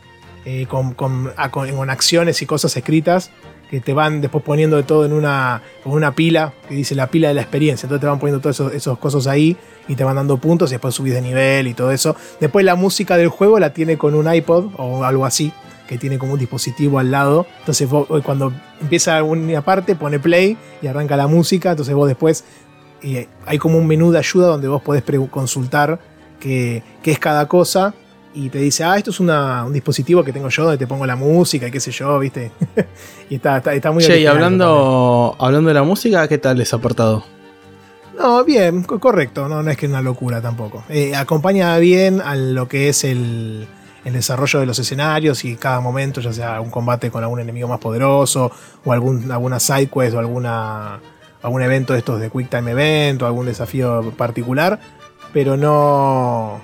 eh, con, con, acciones y cosas escritas que te van después poniendo de todo en una, una pila que dice la pila de la experiencia. Entonces te van poniendo todas esas cosas ahí y te van dando puntos y después subís de nivel y todo eso. Después la música del juego la tiene con un iPod o algo así, que tiene como un dispositivo al lado. Entonces cuando empieza una parte pone play y arranca la música. Entonces vos después eh, hay como un menú de ayuda donde vos podés consultar qué, es cada cosa y te dice, ah, esto es un dispositivo que tengo yo donde te pongo la música y qué sé yo, ¿viste? y está, está, muy Che, y hablando, hablando de la música, ¿qué tal les ha aportado? No, bien, correcto, no, no es que es una locura tampoco. Eh, acompaña bien a lo que es el, desarrollo de los escenarios y cada momento, ya sea un combate con algún enemigo más poderoso o algún, alguna sidequest o alguna, algún evento de estos de Quick Time Event o algún desafío particular pero no,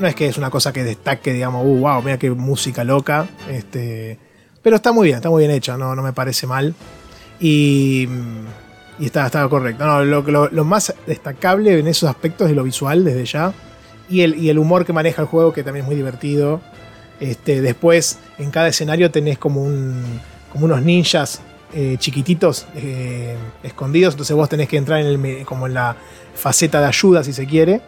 no es que es una cosa que destaque, digamos, uh, wow, mira qué música loca. Este, pero está muy bien, está muy bien hecha, no, no me parece mal. Y, y está, está correcto. No, lo, más destacable en esos aspectos es lo visual desde ya. Y el, y el humor que maneja el juego, que también es muy divertido. Este, después, en cada escenario tenés como, un, como unos ninjas eh, chiquititos eh, escondidos. Entonces vos tenés que entrar en el, como en la faceta de ayuda, si se quiere.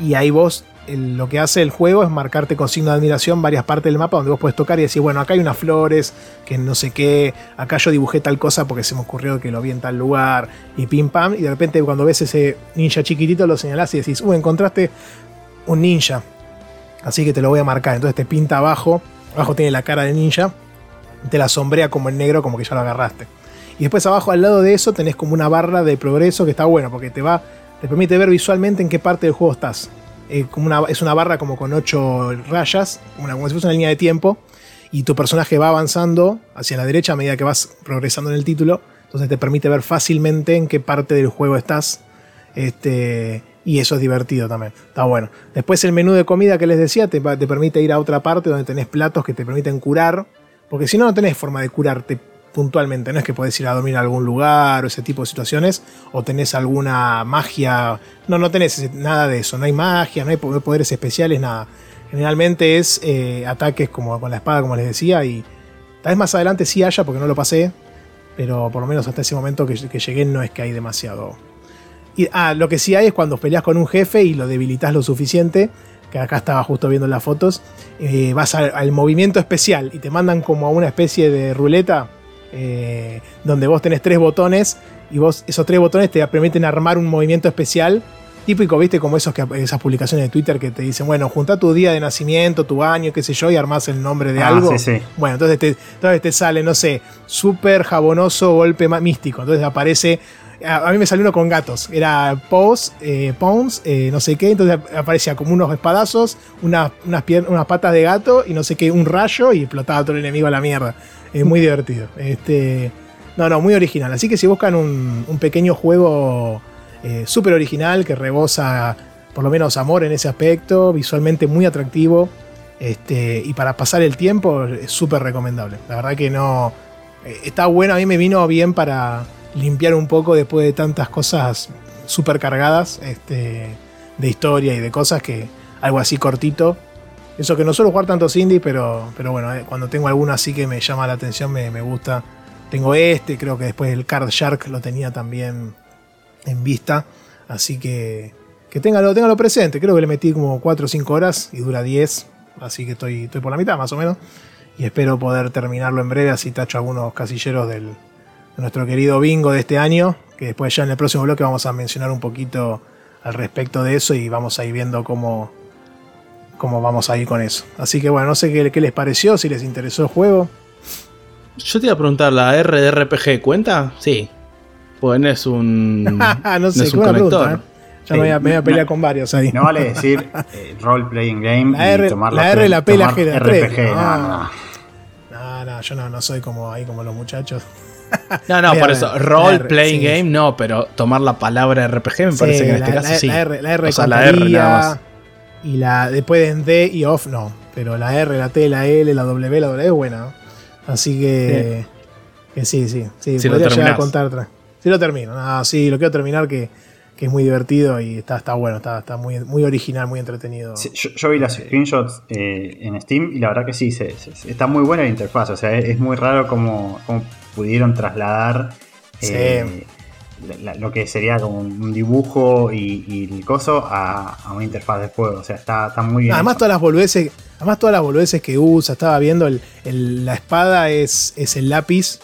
Y ahí vos lo que hace el juego es marcarte con signo de admiración varias partes del mapa donde vos puedes tocar y decir, bueno, acá hay unas flores, que no sé qué, acá yo dibujé tal cosa porque se me ocurrió que lo vi en tal lugar, y pim pam, y de repente cuando ves ese ninja chiquitito lo señalás y decís, uh, encontraste un ninja, así que te lo voy a marcar, entonces te pinta abajo, abajo tiene la cara de ninja, te la sombrea como en negro como que ya lo agarraste. Y después abajo al lado de eso tenés como una barra de progreso que está bueno porque te va te permite ver visualmente en qué parte del juego estás. Eh, como una, es una barra como con ocho rayas, una, como si fuese una línea de tiempo, y tu personaje va avanzando hacia la derecha a medida que vas progresando en el título. Entonces te permite ver fácilmente en qué parte del juego estás. Este, y eso es divertido también. Está bueno. Después el menú de comida que les decía te, te permite ir a otra parte donde tenés platos que te permiten curar. Porque si no, no tenés forma de curarte puntualmente. No es que podés ir a dormir a algún lugar o ese tipo de situaciones, o tenés alguna magia. No, no tenés nada de eso. No hay magia, no hay poderes especiales, nada. Generalmente es eh, ataques como con la espada, como les decía, y tal vez más adelante sí haya, porque no lo pasé, pero por lo menos hasta ese momento que, llegué no es que hay demasiado. Y, ah, lo que sí hay es cuando peleas con un jefe y lo debilitas lo suficiente, que acá estaba justo viendo las fotos, eh, vas al, movimiento especial y te mandan como a una especie de ruleta eh, donde vos tenés tres botones y vos esos tres botones te permiten armar un movimiento especial típico, viste, como esos que, esas publicaciones de Twitter que te dicen, bueno, junta tu día de nacimiento, tu año, qué sé yo, y armás el nombre de ah, algo. Bueno, entonces te, te sale, no sé, súper jabonoso golpe místico. Entonces aparece. A, mí me salió uno con gatos. Era Pose, eh, Pons, eh, no sé qué. Entonces aparecía como unos espadazos, unas, unas, unas patas de gato y no sé qué, un rayo y explotaba todo el enemigo a la mierda. Es muy divertido. Este, no, no, muy original. Así que si buscan un, un pequeño juego eh, súper original, que rebosa por lo menos amor en ese aspecto, visualmente muy atractivo. Este, y para pasar el tiempo es súper recomendable. La verdad que no. Está bueno, a mí me vino bien para limpiar un poco después de tantas cosas súper cargadas este, de historia y de cosas que algo así cortito. Eso que no suelo jugar tantos indie, pero, pero bueno, eh, cuando tengo alguno así que me llama la atención, me, me gusta. Tengo este, creo que después el Card Shark lo tenía también en vista. Así que, que téngalo, téngalo presente. Creo que le metí como 4 o 5 horas y dura 10. Así que estoy, estoy por la mitad más o menos. Y espero poder terminarlo en breve. Así tacho algunos casilleros del, de nuestro querido bingo de este año. Que después ya en el próximo bloque vamos a mencionar un poquito al respecto de eso. Y vamos a ir viendo cómo, cómo vamos a ir con eso. Así que bueno, no sé qué, qué les pareció, si les interesó el juego. Yo te iba a preguntar, ¿la R de RPG cuenta? Sí. Pues no es un. no sé, es un conector. ¿eh? Ya me, voy a, pelear con varios ahí. No vale decir eh, role playing game la R, y tomar la, R la P la G RPG. No, no, no, yo no, no soy como ahí como los muchachos. No, no, por eso, role playing game no, pero tomar la palabra RPG me parece que en este caso sí. La R, la R, o sea, la R nada más. Y la después en D y off no, pero la R, la T, la L, la W, la W es buena. Así que, sí. que sí, sí, sí, si podría llegar a contar. Sí lo termino. Ah, sí, lo quiero terminar que, es muy divertido y está, está bueno, está, está muy, muy original, muy entretenido. yo, vi las screenshots eh, en Steam y la verdad que sí, está muy buena la interfaz. O sea, es, muy raro cómo, pudieron trasladar eh, lo que sería como un dibujo y, el coso a, una interfaz de juego. O sea, está, está muy bien. Además, todas las boludeces, además todas las boludeces que usa, estaba viendo, la espada es, es el lápiz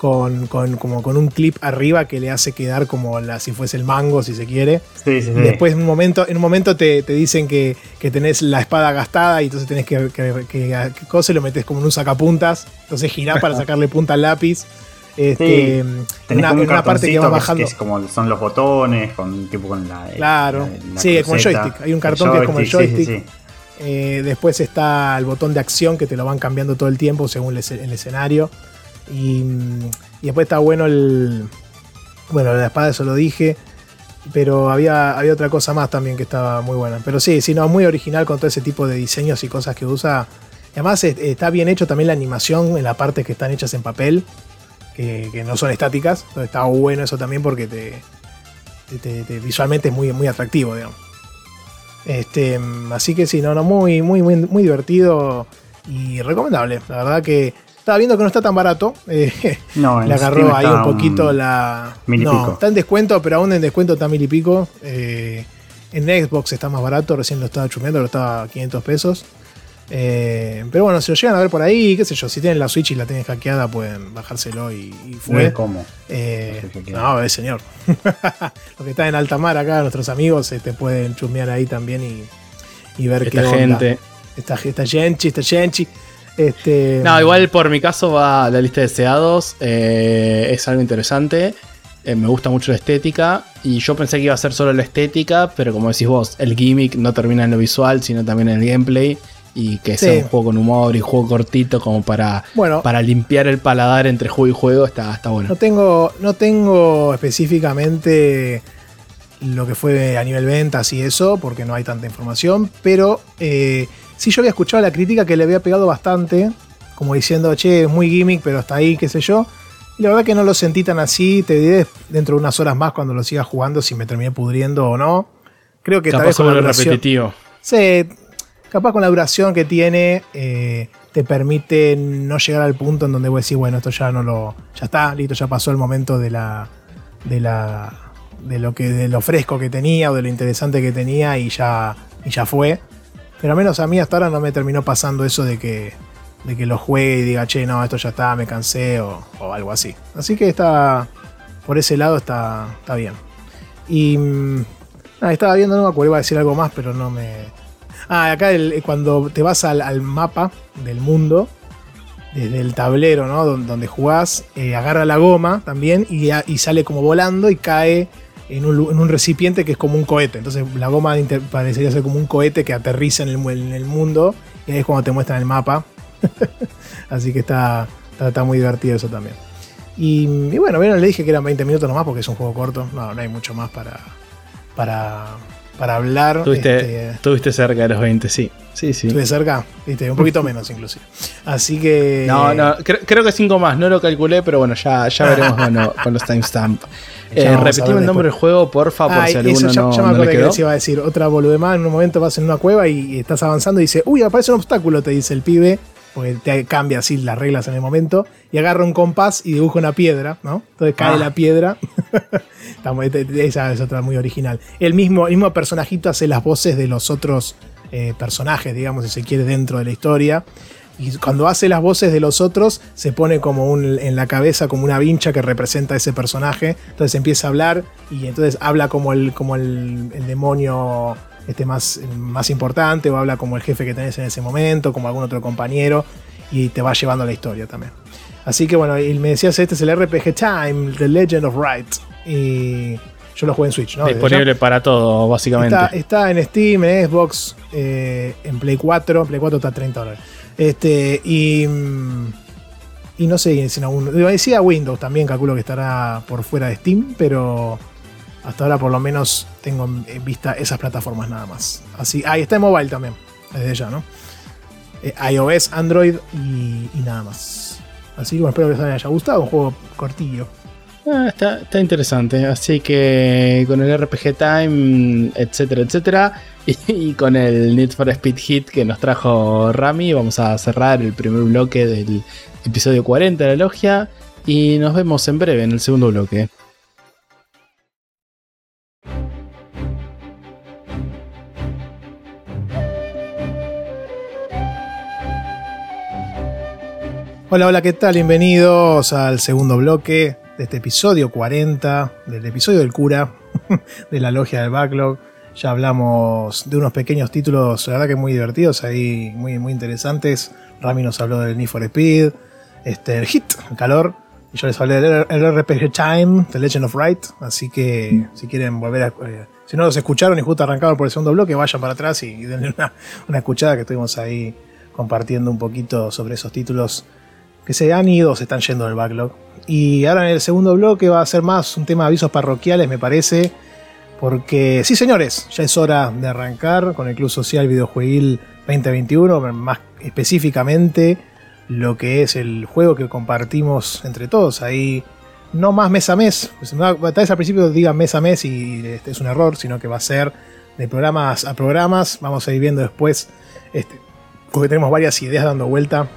con, como con un clip arriba que le hace quedar como la, si fuese el mango, si se quiere. y después en un momento, en un momento te, dicen que, tenés la espada gastada y entonces tenés que, que, que, lo metes como en un sacapuntas. Entonces girás para sacarle punta al lápiz. Este, una, una parte que va bajando. Que es como son los botones, con, tipo con la. Claro, sí, como el joystick. Hay un cartón que es como el joystick. Eh, después está el botón de acción que te lo van cambiando todo el tiempo según el escenario. Y, después está bueno el. Bueno, la espada, eso lo dije. Pero había, había otra cosa más también que estaba muy buena. Pero sí, sí, no, muy original con todo ese tipo de diseños y cosas que usa. Además, está bien hecho también la animación en la parte que están hechas en papel, que, no son estáticas. Entonces está bueno eso también porque te, visualmente es muy, muy atractivo, digamos. Este, así que sí, no, no, muy, muy, muy, muy divertido y recomendable. La verdad que estaba viendo que no está tan barato. Eh, no, le agarró ahí un poquito la. Mil y no, está en descuento, pero aún en descuento está mil y pico. Eh, en Xbox está más barato, recién lo estaba chumeando, lo estaba a 500 pesos. Eh, pero bueno, si lo llegan a ver por ahí, qué sé yo, si tienen la Switch y la tienen hackeada, pueden bajárselo y, fue. ¿Cómo? no, es señor. Los que están en alta mar acá, nuestros amigos, te este, pueden chumear ahí también y, ver esta qué gente. Esta, esta Genchi, esta Genchi. Este, no, igual por mi caso va la lista de deseados. Eh, es algo interesante. Eh, me gusta mucho la estética. Y yo pensé que iba a ser solo la estética, pero como decís vos, el gimmick no termina en lo visual, sino también en el gameplay. Y que sea un juego con humor y juego cortito como para, para limpiar el paladar entre juego y juego, está, está bueno. No tengo, no tengo específicamente lo que fue a nivel ventas y eso, porque no hay tanta información, pero eh, Sí, yo había escuchado la crítica que le había pegado bastante, como diciendo, che, es muy gimmick, pero hasta ahí, qué sé yo. Y la verdad que no lo sentí tan así. Te diré dentro de unas horas más cuando lo siga jugando si me terminé pudriendo o no. Creo que tal vez Capaz con la duración- repetitivo. Sí, capaz con la duración que tiene eh, te permite no llegar al punto en donde vos decís, bueno, esto ya no lo. ya está, listo, ya pasó el momento de la. de la. de lo que. de lo fresco que tenía o de lo interesante que tenía y ya. y ya fue. Pero al menos a mí hasta ahora no me terminó pasando eso de que. de que lo juegue y diga, che, no, esto ya está, me cansé o, o algo así. Así que está. por ese lado está. está bien. Y. mm, estaba viendo, no me acuerdo, iba a decir algo más, pero no me. Ah, acá el- cuando te vas al, mapa del mundo, desde el tablero, ¿no? Donde, jugás, eh, agarra la goma también y, y sale como volando y cae en un, en un recipiente que es como un cohete. Entonces la goma parecería ser como un cohete que aterriza en el, en el mundo y ahí es cuando te muestran el mapa. Así que está, está, está muy divertido eso también. Y, y bueno, bueno, le dije que eran 20 minutos nomás porque es un juego corto. No, no hay mucho más para, para, para hablar. Estuviste, Este, cerca de los 20, sí. Sí, sí. Estuve cerca, viste, un poquito menos inclusive. Así que. No, no, cre- creo que 5 más, no lo calculé, pero bueno, ya, ya veremos bueno, con los timestamps. Ya Eh, repetime el nombre del juego, porfa, por Ay, si eso alguno ya, no, ya me no le que les iba a decir. Otra bolude más. En un momento vas en una cueva y, estás avanzando y dice, uy, aparece un obstáculo, te dice el pibe. Porque te cambia así las reglas en el momento. Y agarra un compás y dibuja una piedra, ¿no? Entonces cae Ah. la piedra. Está muy- te- te- esa es otra muy original. El mismo, el mismo personajito hace las voces de los otros eh, personajes, digamos, si se quiere, dentro de la historia. Y cuando hace las voces de los otros, se pone como un, en la cabeza como una vincha que representa a ese personaje. Entonces empieza a hablar y entonces habla como el, como el, demonio este más, más importante, o habla como el jefe que tenés en ese momento, como algún otro compañero, y te va llevando la historia también. Así que bueno, y me decías, este es el RPG Time, The Legend of Right. Y yo lo jugué en Switch, ¿no? Disponible para todo, básicamente. Está, está en Steam, en Xbox, eh, en Play 4. Play 4 está a 30 dólares. Este, y. mm, Y no sé si en algún. Decía Windows también, calculo que estará por fuera de Steam, pero. Hasta ahora por lo menos tengo en vista esas plataformas nada más. Así, ah, y está en mobile también, desde ya, ¿no? Eh, iOS, Android y, y nada más. Así que bueno, espero que les haya gustado, un juego cortillo. Ah, está, interesante. Así que con el RPG Time, etcétera, etcétera. Y, y con el Need for Speed Hit que nos trajo Rami, vamos a cerrar el primer bloque del episodio 40 de la logia. Y nos vemos en breve en el segundo bloque. Hola, hola, ¿qué tal? Bienvenidos al segundo bloque de este episodio 40, del episodio del cura, de la logia del backlog. Ya hablamos de unos pequeños títulos, la verdad que muy divertidos, ahí muy, muy interesantes. Rami nos habló del Need for Speed, este, el Hit, el calor. Y yo les hablé del el RPG Time, The Legend of Right. Así que si quieren volver a. eh, si no los escucharon y justo arrancaron por el segundo bloque, vayan para atrás y, y denle una, una escuchada que estuvimos ahí compartiendo un poquito sobre esos títulos que se han ido se están yendo del backlog. Y ahora en el segundo bloque va a ser más un tema de avisos parroquiales, me parece. Porque sí, señores, ya es hora de arrancar con el Club Social Videojueguil 2021, más específicamente lo que es el juego que compartimos entre todos. Ahí no más mes a mes, pues, tal vez al principio digan mes a mes y este es un error, sino que va a ser de programas a programas. Vamos a ir viendo después, este, porque tenemos varias ideas dando vuelta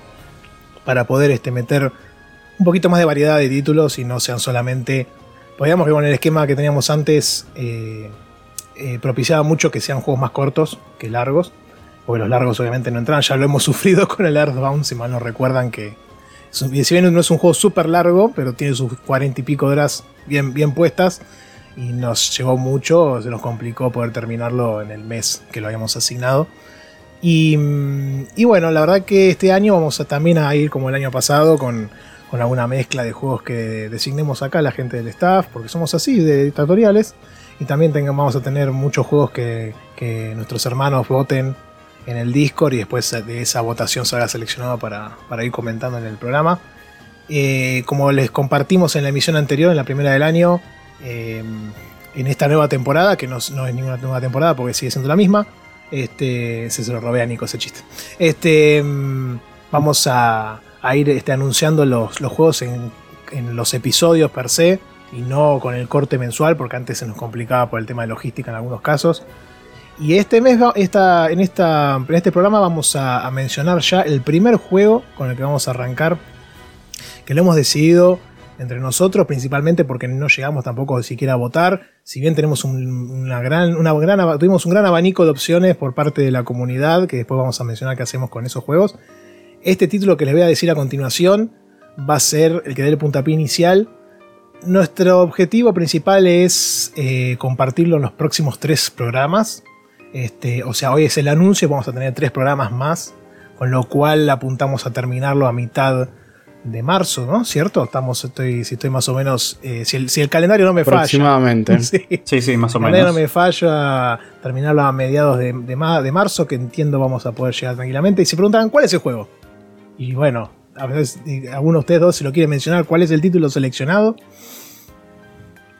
para poder este, meter un poquito más de variedad de títulos y no sean solamente. Podríamos que con el esquema que teníamos antes eh, eh, propiciaba mucho que sean juegos más cortos que largos, porque los largos obviamente no entran, ya lo hemos sufrido con el Earthbound, si mal no recuerdan que. Si bien no es un juego súper largo, pero tiene sus cuarenta y pico horas bien, bien puestas, y nos llegó mucho, se nos complicó poder terminarlo en el mes que lo habíamos asignado. Y, mm, y bueno, la verdad que este año vamos también a ir como el año pasado con, alguna mezcla de juegos que designemos acá la gente del staff, porque somos así, de dictatoriales. Y también vamos a tener muchos juegos que, nuestros hermanos voten en el Discord y después de esa votación se haga seleccionado para, ir comentando en el programa. Eh, como les compartimos en la emisión anterior, en la primera del año, eh, en esta nueva temporada, que no es ninguna nueva temporada porque sigue siendo la misma, este, se, lo robé a Nico ese chiste. Este, mm, vamos a, ir este, anunciando los, los juegos en, en los episodios per se y no con el corte mensual, porque antes se nos complicaba por el tema de logística en algunos casos. Y este mes, esta, en, esta, en este programa vamos a mencionar ya el primer juego con el que vamos a arrancar, que lo hemos decidido entre nosotros, principalmente porque no llegamos tampoco siquiera a votar. Si bien tenemos un, gran, tuvimos un gran abanico de opciones por parte de la comunidad, que después vamos a mencionar qué hacemos con esos juegos. Este título que les voy a decir a continuación va a ser el que dé el puntapié inicial. Nuestro objetivo principal es eh, compartirlo en los próximos tres programas. Este, o sea, hoy es el anuncio, vamos a tener tres programas más, con lo cual apuntamos a terminarlo a mitad de marzo, ¿no? ¿Cierto? Estamos, estoy, si estoy más o menos, eh, si, el, si, el, calendario no me falla. Aproximadamente. Sí, sí, sí, más o menos. Si el calendario no me falla, terminarlo a mediados de, de, de, marzo, que entiendo vamos a poder llegar tranquilamente. Y se preguntan, ¿cuál es el juego? Y bueno, a veces alguno de ustedes dos se lo quiere mencionar, ¿cuál es el título seleccionado?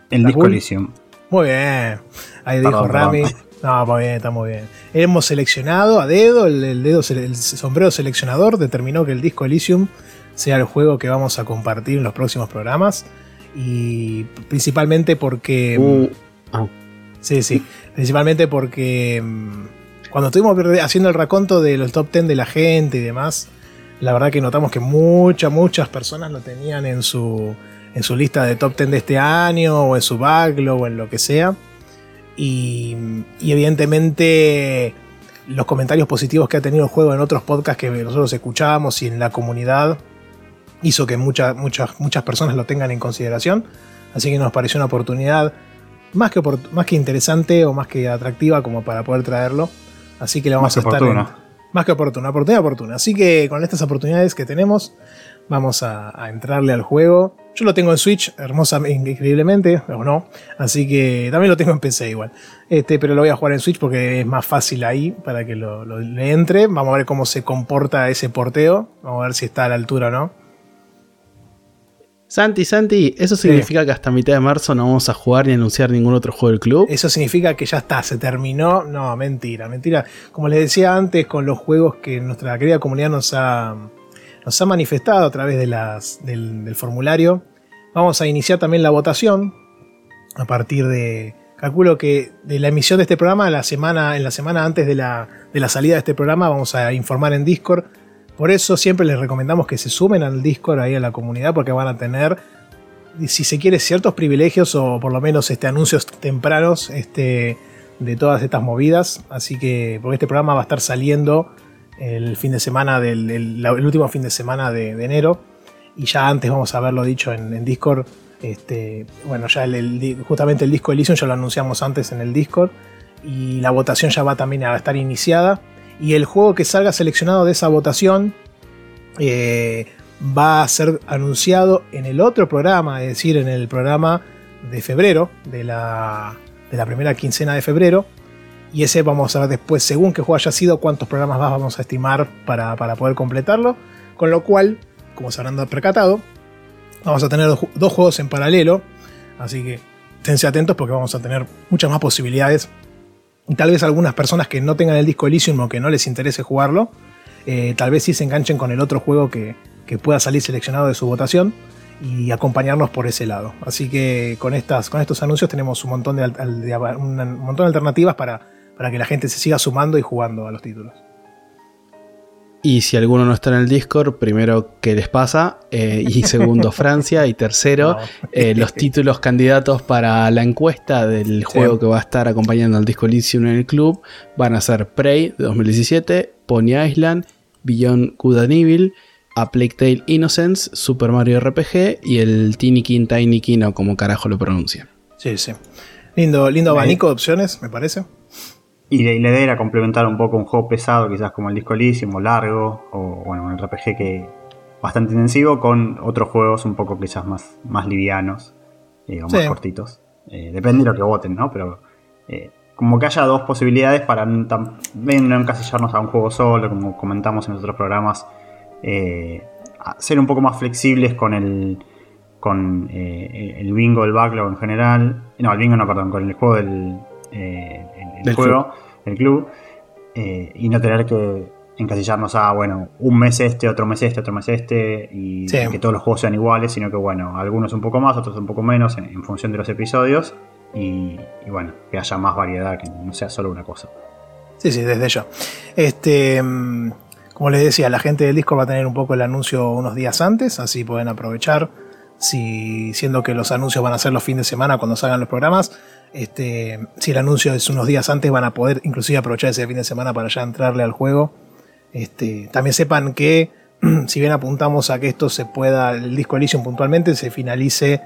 El Disco Elysium. Muy bien. Ahí perdón, dijo Rami. Perdón. No, muy bien, está muy bien. Hemos seleccionado a dedo, el, el, dedo, el sombrero seleccionador determinó que el disco Elysium sea el juego que vamos a compartir en los próximos programas. Y principalmente porque. Uh, oh. Sí, sí. Principalmente porque. mm, Cuando estuvimos haciendo el raconto de los top 10 de la gente y demás, la verdad que notamos que muchas, muchas personas lo tenían en su, en su lista de top 10 de este año, o en su backlog, o en lo que sea. Y, y evidentemente los comentarios positivos que ha tenido el juego en otros podcasts que nosotros escuchábamos y en la comunidad hizo que muchas, muchas, muchas personas lo tengan en consideración. Así que nos pareció una oportunidad más que, más que interesante o más que atractiva como para poder traerlo. Así que le vamos más a estar. En, más que oportuna, oportunidad oportuna. Así que con estas oportunidades que tenemos, vamos a, a, entrarle al juego. Yo lo tengo en Switch, hermosa, increíblemente, o no. Así que también lo tengo en PC igual. Este, pero lo voy a jugar en Switch porque es más fácil ahí para que lo, lo le entre. Vamos a ver cómo se comporta ese porteo. Vamos a ver si está a la altura o no. Santi, Santi, ¿eso significa sí. que hasta mitad de marzo no vamos a jugar ni anunciar ningún otro juego del club? Eso significa que ya está, se terminó. No, mentira, mentira. Como les decía antes, con los juegos que nuestra querida comunidad nos ha, nos ha manifestado a través de las, del, del, formulario, vamos a iniciar también la votación a partir de. Calculo que de la emisión de este programa, la semana, en la semana antes de la, de la salida de este programa, vamos a informar en Discord por eso siempre les recomendamos que se sumen al Discord ahí a la comunidad porque van a tener, si se quiere, ciertos privilegios o por lo menos este, anuncios tempranos este, de todas estas movidas. Así que, porque este programa va a estar saliendo el fin de semana del el, último fin de semana de, enero. Y ya antes vamos a haberlo dicho en, Discord. Este, bueno, ya el, justamente el disco Elysium ya lo anunciamos antes en el Discord. Y la votación ya va también a estar iniciada y el juego que salga seleccionado de esa votación eh, va a ser anunciado en el otro programa, es decir, en el programa de febrero, de la, de la primera quincena de febrero. Y ese vamos a ver después, según qué juego haya sido, cuántos programas más vamos a estimar para, para poder completarlo. Con lo cual, como se habrán percatado, vamos a tener dos, juegos en paralelo. Así que esténse atentos porque vamos a tener muchas más posibilidades tal vez algunas personas que no tengan el disco Elysium o que no les interese jugarlo, eh, tal vez sí se enganchen con el otro juego que, que, pueda salir seleccionado de su votación y acompañarnos por ese lado. Así que con, estas, con estos anuncios tenemos un montón de, de un montón de alternativas para, para que la gente se siga sumando y jugando a los títulos. Y si alguno no está en el Discord, primero, ¿qué les pasa? Eh, y segundo, Francia. Y tercero, no. eh, los títulos candidatos para la encuesta del juego que va a estar acompañando al Disco Elysium en el club van a ser Prey de 2017, Pony Island, Beyond Good and Evil, A Plague Tale Innocence, Super Mario RPG y el Tiny King Tiny King o como carajo lo pronuncia. Sí, sí. Lindo, lindo abanico de opciones, me parece. Y la idea era complementar un poco un juego pesado, quizás como el Disco Elysium o largo, o bueno, un RPG que bastante intensivo, con otros juegos un poco quizás más, más livianos eh, o sí. más cortitos. Eh, depende de lo que voten, ¿no? Pero eh, como que haya dos posibilidades para no encasillarnos a un juego solo, como comentamos en otros programas, eh, ser un poco más flexibles con el con eh, el bingo, el backlog en general. No, el bingo no, perdón, con el juego del, el, el del juego. Club el club eh, y no tener que encasillarnos a, bueno, un mes este, otro mes este, otro mes este, y que todos los juegos sean iguales, sino que, bueno, algunos un poco más, otros un poco menos, en, función de los episodios, y, bueno, que haya más variedad, que no sea solo una cosa. Sí, sí, desde ya. Este, mm, como les decía, la gente del Discord va a tener un poco el anuncio unos días antes, así pueden aprovechar. Si, siendo que los anuncios van a ser los fines de semana cuando salgan los programas, este, si el anuncio es unos días antes, van a poder inclusive aprovechar ese fin de semana para ya entrarle al juego este, también sepan que, si bien apuntamos a que esto se pueda, el disco Elysium puntualmente se finalice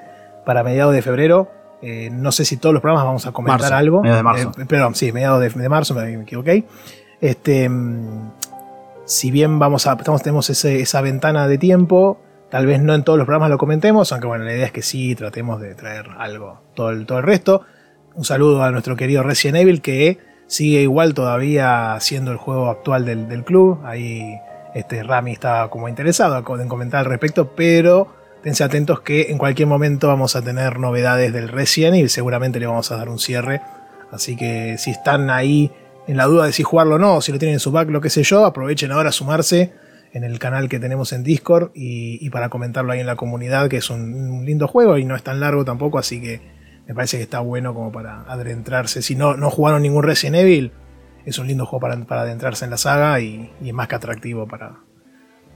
para mediados de febrero, eh, no sé si todos los programas vamos a comentar algo. Mediados de marzo. Eh, perdón, sí, mediados de, marzo, me, equivoqué. Este, si bien vamos a, estamos, tenemos esa ventana de tiempo, tal vez no en todos los programas lo comentemos, aunque bueno, la idea es que sí, tratemos de traer algo, todo el, todo el resto. Un saludo a nuestro querido Resident Evil que sigue igual todavía siendo el juego actual del, club. Ahí este, Rami está como interesado en comentar al respecto, pero tense atentos que en cualquier momento vamos a tener novedades del Resident y seguramente le vamos a dar un cierre. Así que si están ahí en la duda de si jugarlo o no, si lo tienen en su back, lo que sé yo, aprovechen ahora a sumarse en el canal que tenemos en Discord y, para comentarlo ahí en la comunidad, que es un lindo juego y no es tan largo tampoco, así que me parece que está bueno como para adentrarse. Si no, no jugaron ningún Resident Evil, es un lindo juego para, para adentrarse en la saga y, es más que atractivo para.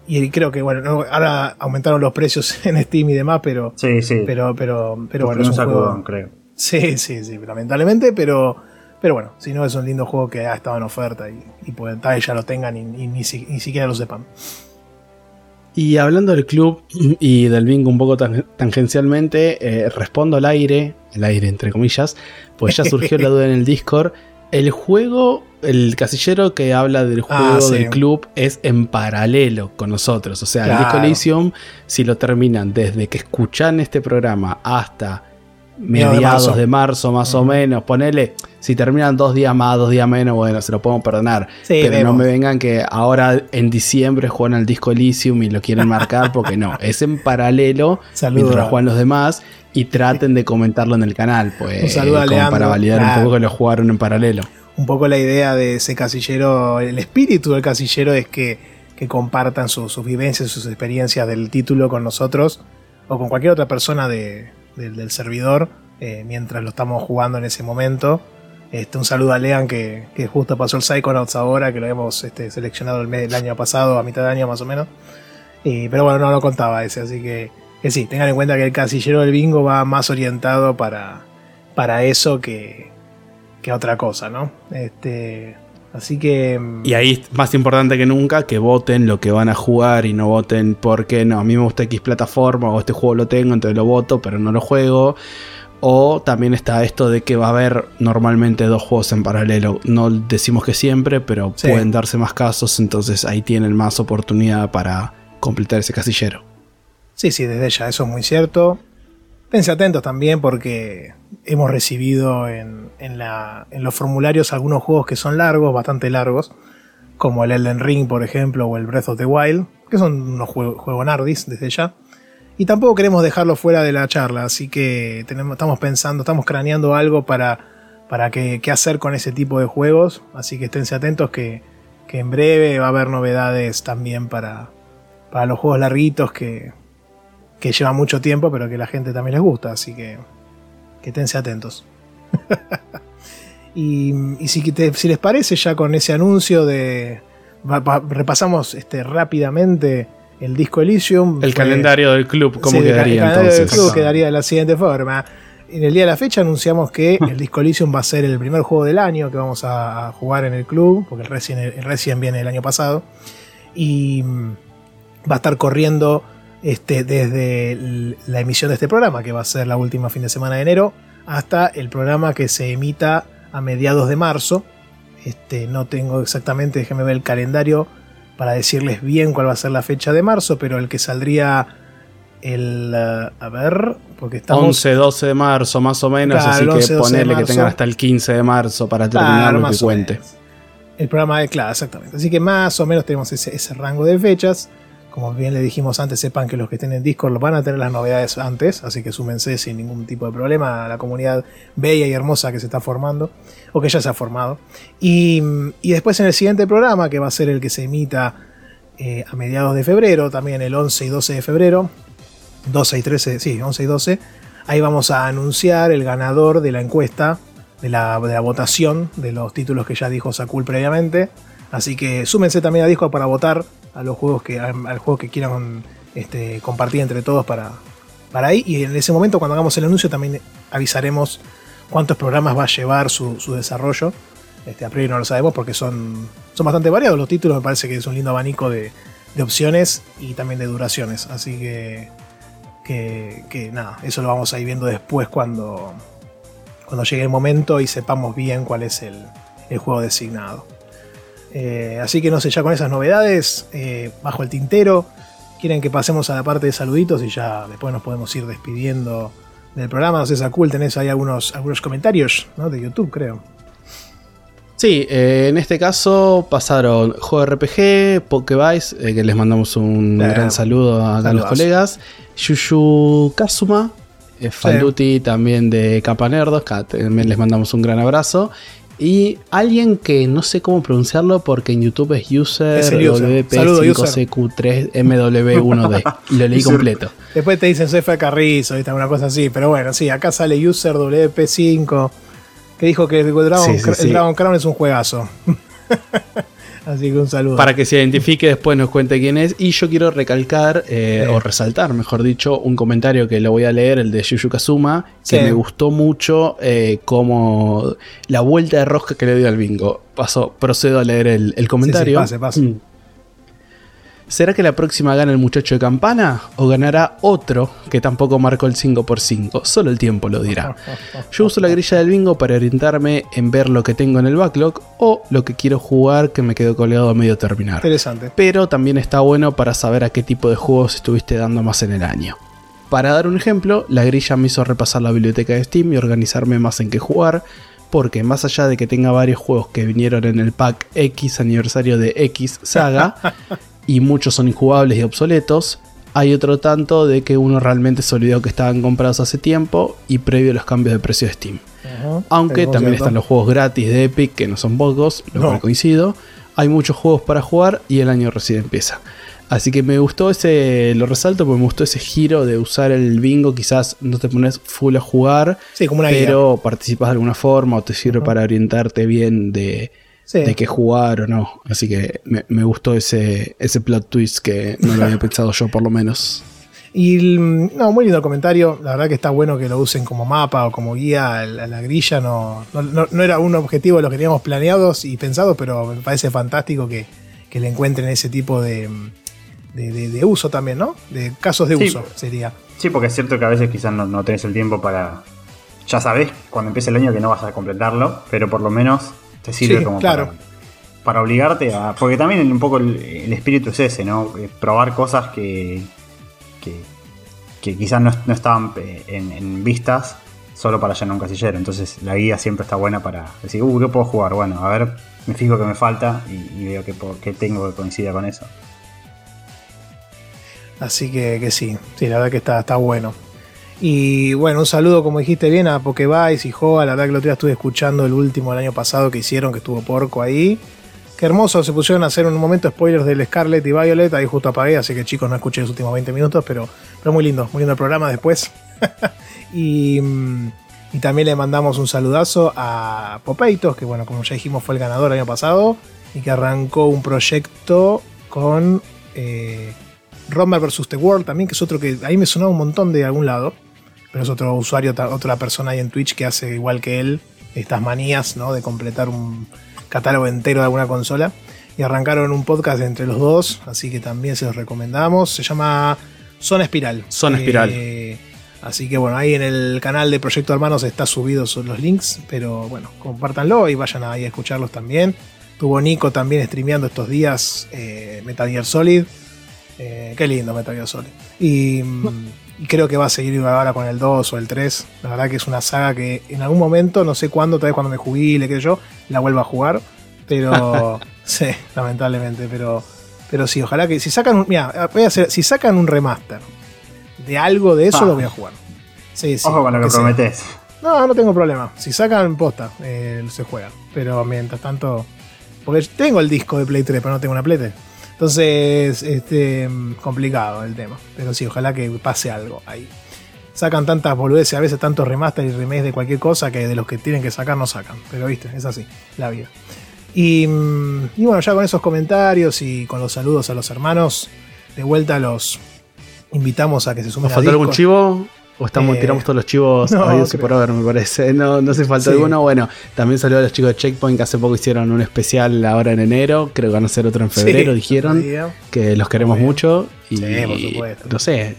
Y creo que bueno, ahora aumentaron los precios en Steam y demás, pero. Sí, sí. Pero, pero, pero bueno, es un juego. creo. Sí, sí, sí, lamentablemente, pero. Pero bueno, si no es un lindo juego que ha estado en oferta y, y tal vez ya lo tengan y, ni, ni siquiera lo sepan. Y hablando del club y del bingo un poco tangencialmente, eh, respondo al aire, el aire entre comillas, pues ya surgió la duda en el Discord. El juego, el casillero que habla del ah, juego del club es en paralelo con nosotros. O sea, el Disco Elysium, si lo terminan desde que escuchan este programa hasta mediados de marzo, más o menos, ponele, si terminan dos días más, dos días menos, bueno, se lo podemos perdonar. pero no me vengan que ahora en diciembre juegan al disco Elysium y lo quieren marcar, porque no, es en paralelo mientras juegan los demás y traten de comentarlo en el canal, pues para validar un poco que lo jugaron en paralelo. Un poco la idea de ese casillero, el espíritu del casillero es que, que compartan sus vivencias, sus experiencias del título con nosotros o con cualquier otra persona de, del, servidor eh, mientras lo estamos jugando en ese momento. Este, un saludo a Lean que, justo pasó el Psychonauts ahora, que lo hemos este, seleccionado el, año pasado, a mitad de año más o menos. pero bueno, no lo contaba ese, así que, que, sí, tengan en cuenta que el casillero del bingo va más orientado para, para eso que, que otra cosa, ¿no? Este, Así que. Mm, y ahí es más importante que nunca que voten lo que van a jugar y no voten porque no, a mí me gusta X plataforma o este juego lo tengo, entonces lo voto, pero no lo juego. O también está esto de que va a haber normalmente dos juegos en paralelo. No decimos que siempre, pero pueden darse más casos, entonces ahí tienen más oportunidad para completar ese casillero. Sí, sí, desde ya, eso es muy cierto. Pense atentos también porque hemos recibido en, los formularios algunos juegos que son largos, bastante largos, como el Elden Ring, por ejemplo, o el Breath of the Wild, que son unos juegos nardis desde ya. Y tampoco queremos dejarlo fuera de la charla, así que tenemos, estamos pensando, estamos craneando algo para, para qué hacer con ese tipo de juegos. Así que esténse atentos que, en breve va a haber novedades también para, para los juegos larguitos que, que lleva mucho tiempo, pero que la gente también les gusta, así que que tense atentos. y, si, si, les parece, ya con ese anuncio de. repasamos este, rápidamente el disco Elysium. El calendario del club, ¿cómo quedaría el calendario del club quedaría de la siguiente forma. En el día de la fecha anunciamos que el disco Elysium va a ser el primer juego del año que vamos a jugar en el club, porque el Resident viene el año pasado. Y mm, va a estar corriendo este, desde la emisión de este programa, que va a ser la última fin de semana de enero, hasta el programa que se emita a mediados de marzo. Este, no tengo exactamente, déjenme ver el calendario para decirles bien cuál va a ser la fecha de marzo, pero el que saldría el. Uh, a ver, porque estamos. 11, 12 de marzo, más o menos, así que ponerle que tengan hasta el 15 de marzo para terminar lo que cuente. El programa de, claro, exactamente. Así que más o menos tenemos ese rango de fechas como bien le dijimos antes, sepan que los que estén en Discord van a tener las novedades antes, así que súmense sin ningún tipo de problema a la comunidad bella y hermosa que se está formando, o que ya se ha formado. Y, después en el siguiente programa, que va a ser el que se emita eh, a mediados de febrero, también el 11 y 12 de febrero, 12 y 13, sí, 11 y 12, ahí vamos a anunciar el ganador de la encuesta, de la, de la votación de los títulos que ya dijo Sakul previamente. Así que súmense también a Discord para votar a los juegos que, al juego que quieran este, compartir entre todos para, para ahí. Y en ese momento, cuando hagamos el anuncio, también avisaremos cuántos programas va a llevar su, desarrollo. Este, a priori no lo sabemos porque son, son bastante variados los títulos. Me parece que es un lindo abanico de, opciones y también de duraciones. Así que, que, nada, eso lo vamos a ir viendo después cuando, cuando llegue el momento y sepamos bien cuál es el, el juego designado. Eh, así que no sé, ya con esas novedades, eh, bajo el tintero, quieren que pasemos a la parte de saluditos y ya después nos podemos ir despidiendo del programa. No sé, Sakul, tenés ahí algunos, algunos comentarios de YouTube, creo. Sí, eh, en este caso pasaron JRPG, Pokevice, que les mandamos un gran saludo a, a los colegas, Yushu Kazuma, Faluti también de Capa Nerdos, también les mandamos un gran abrazo. Y alguien que no sé cómo pronunciarlo porque en YouTube es user, WP5CQ3MW1D. y lo leí completo. Después te dicen soy Carrizo, y una cosa así. Pero bueno, sí, acá sale user WP5 que dijo que el Dragon, el Dragon Crown es un juegazo. Así que un saludo. Para que se identifique, después nos cuente quién es. Y yo quiero recalcar, eh, o resaltar, mejor dicho, un comentario que lo voy a leer, el de Yuyu Kazuma, que me gustó mucho eh, como la vuelta de rosca que le dio al bingo. Paso, procedo a leer el, comentario. pase, pase. Mm. ¿Será que la próxima gana el muchacho de campana? ¿O ganará otro que tampoco marcó el 5x5? Solo el tiempo lo dirá. Yo uso la grilla del bingo para orientarme en ver lo que tengo en el backlog o lo que quiero jugar que me quedó colgado a medio terminar. Interesante. Pero también está bueno para saber a qué tipo de juegos estuviste dando más en el año. Para dar un ejemplo, la grilla me hizo repasar la biblioteca de Steam y organizarme más en qué jugar, porque más allá de que tenga varios juegos que vinieron en el pack X aniversario de X Saga, y muchos son injugables y obsoletos. Hay otro tanto de que uno realmente se olvidó que estaban comprados hace tiempo y previo a los cambios de precio de Steam. Aunque también están los juegos gratis de Epic, que no son pocos, lo cual coincido. Hay muchos juegos para jugar y el año recién empieza. Así que me gustó ese, lo resalto porque me gustó ese giro de usar el bingo. Quizás no te pones full a jugar, pero participas de alguna forma o te sirve para orientarte bien de, de qué jugar o no. Así que me, gustó ese, ese plot twist que no lo había pensado yo por lo menos. Y no, muy lindo el comentario. La verdad que está bueno que lo usen como mapa o como guía a la, grilla. No, no, era un objetivo de lo que teníamos planeados y pensados, pero me parece fantástico que, le encuentren ese tipo de, de, uso también, ¿no? De casos de uso sería. Sí, porque es cierto que a veces quizás no, no tenés el tiempo para. Ya sabes cuando empiece el año que no vas a completarlo, pero por lo menos te sirve como para, obligarte a. Porque también un poco el, espíritu es ese, ¿no? Probar cosas que, que, quizás no, estaban eh, en, vistas solo para llenar un casillero. Entonces la guía siempre está buena para decir, uh, ¿qué puedo jugar? Bueno, a ver, me fijo que me falta y, veo que, tengo que coincida con eso. Así que, que sí, sí, la verdad que está, está bueno. Y bueno, un saludo, como dijiste bien, a Pokevice y Joa. La verdad que el otro día estuve escuchando el último del año pasado que hicieron, que estuvo porco ahí. Qué hermoso, se pusieron a hacer un momento spoilers del Scarlet y Violet. Ahí justo apagué, así que chicos, no escuché los últimos 20 minutos, pero, pero muy lindo, muy lindo el programa después. y, y, también le mandamos un saludazo a Popeitos, que bueno, como ya dijimos, fue el ganador el año pasado y que arrancó un proyecto con. Eh, vs. The World también, que es otro que ahí me sonaba un montón de algún lado pero es otro usuario, otra persona ahí en Twitch que hace igual que él estas manías, ¿no? De completar un catálogo entero de alguna consola. Y arrancaron un podcast entre los dos, así que también se los recomendamos. Se llama Zona Espiral. Zona Espiral. Eh, así que bueno, ahí en el canal de Proyecto Hermanos está subidos los links, pero bueno, compártanlo y vayan ahí a escucharlos también. Tuvo Nico también streameando estos días eh, Metal Gear Solid. Eh, qué lindo Metal Gear Solid. Y. Mm, y creo que va a seguir ahora con el 2 o el 3. La verdad que es una saga que en algún momento, no sé cuándo, tal vez cuando me jubile, qué sé yo, la vuelva a jugar. Pero, sí, lamentablemente, pero, Pero sí, ojalá que si sacan un, mira, voy a hacer, si sacan un remaster de algo de eso, Ah. lo voy a jugar. Sí, sí. Ojo con lo que sea. prometes. No, no tengo problema. Si sacan posta, eh, se juega. Pero mientras tanto. Porque tengo el disco de Play 3, pero no tengo una Play 3. Entonces, este, complicado el tema. Pero sí, ojalá que pase algo ahí. Sacan tantas boludeces, a veces tantos remaster y remakes de cualquier cosa que de los que tienen que sacar no sacan. Pero viste, es así, la vida. Y, mm, y bueno, ya con esos comentarios y con los saludos a los hermanos, de vuelta los invitamos a que se sumen ¿Nos a faltó algún chivo? ¿O estamos, Eh, tiramos todos los chivos no, habidos por haber, me parece? No, no se faltó Sí. alguno. Bueno, también salió a los chicos de Checkpoint que hace poco hicieron un especial ahora en enero. Creo que van a hacer otro en febrero, Sí, dijeron. Que los queremos mucho. Y Sí, por supuesto. no sé.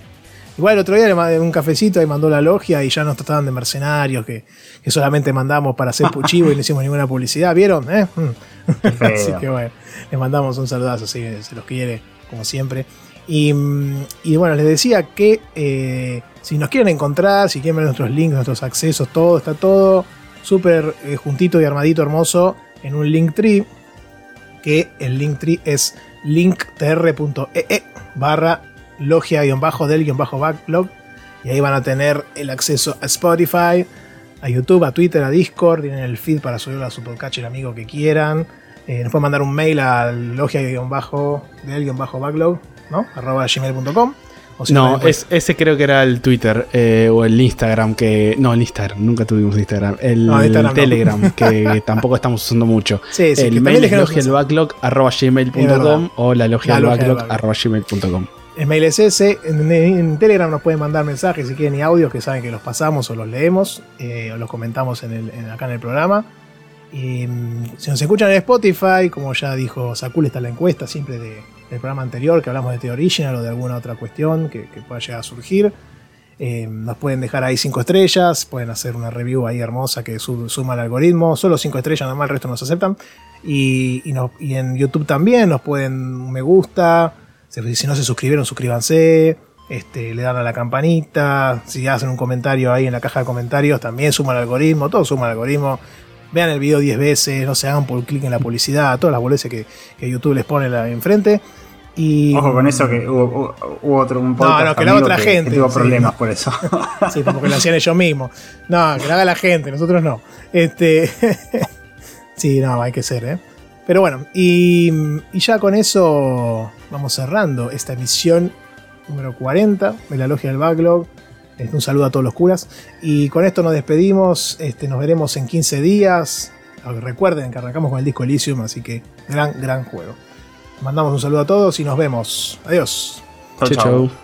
Igual el otro día le mandé un cafecito y mandó la logia y ya nos trataban de mercenarios que, que solamente mandamos para hacer puchivo y no hicimos ninguna publicidad. ¿Vieron? ¿Eh? Así que bueno, les mandamos un saludazo, sí, se los quiere, como siempre. Y, bueno, les decía que eh, si nos quieren encontrar, si quieren ver nuestros links, nuestros accesos, todo, está todo súper eh, juntito y armadito hermoso en un Linktree. Que el Linktree es linktr.ee e barra logia-del-backlog. Y ahí van a tener el acceso a Spotify, a YouTube, a Twitter, a Discord. Tienen el feed para subirlo a su podcast el amigo que quieran. Eh, nos pueden mandar un mail al logia-del-backlog, ¿no? arroba gmail.com. Si No, es, ese creo que era el Twitter eh, o el Instagram que... No, el Instagram, nunca tuvimos Instagram. El No, Instagram no. Telegram, que tampoco estamos usando mucho. Sí, el mail es déjenos logialbacklog arroba Es verdad. gmail.com o la logia del. El mail es ese. En, en Telegram nos pueden mandar mensajes si quieren y audios que saben que los pasamos o los leemos eh, o los comentamos en el- en- acá en el programa. Y mm, si nos escuchan en Spotify, como ya dijo Sakul, está la encuesta siempre de- del programa anterior que hablamos de The Original o de alguna otra cuestión que, pueda llegar a surgir. Eh, nos pueden dejar ahí cinco estrellas, pueden hacer una review ahí hermosa que su- suma al algoritmo. Solo cinco estrellas, nada más, el resto nos aceptan. Y, en YouTube también nos pueden me gusta. Si, no se suscribieron, suscríbanse. Este, le dan a la campanita. Si hacen un comentario ahí en la caja de comentarios, también suma al algoritmo. Todo suma al algoritmo. Vean el video 10 veces, no se hagan por clic en la publicidad, todas las boludeces que, YouTube les pone enfrente. Y, Ojo con eso que hubo, hubo- hubo otro un podcast no, que la amigo otra gente, que tuvo sí, problemas no. por eso. Sí, porque lo hacían ellos mismos. No, que lo haga la gente, nosotros no. Este. sí, no, hay que ser, ¿eh? Pero bueno, y, y ya con eso vamos cerrando esta emisión número 40 de la Logia del Backlog. Este, Un saludo a todos los curas. Y con esto nos despedimos. Este, nos veremos en 15 días. Recuerden que arrancamos con el disco Elysium, así que gran, gran juego. Mandamos un saludo a todos y nos vemos. Adiós. Chau, Chau.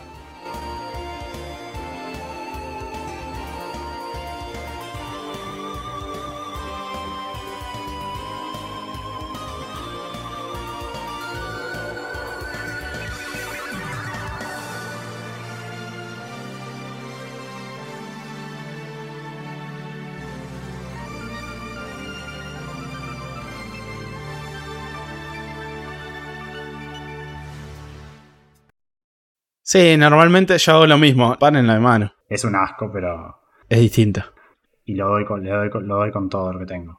Sí, normalmente yo hago lo mismo. Pan en la mano. Es un asco, pero. Es distinto. Y lo doy con, le doy con- lo doy con todo lo que tengo.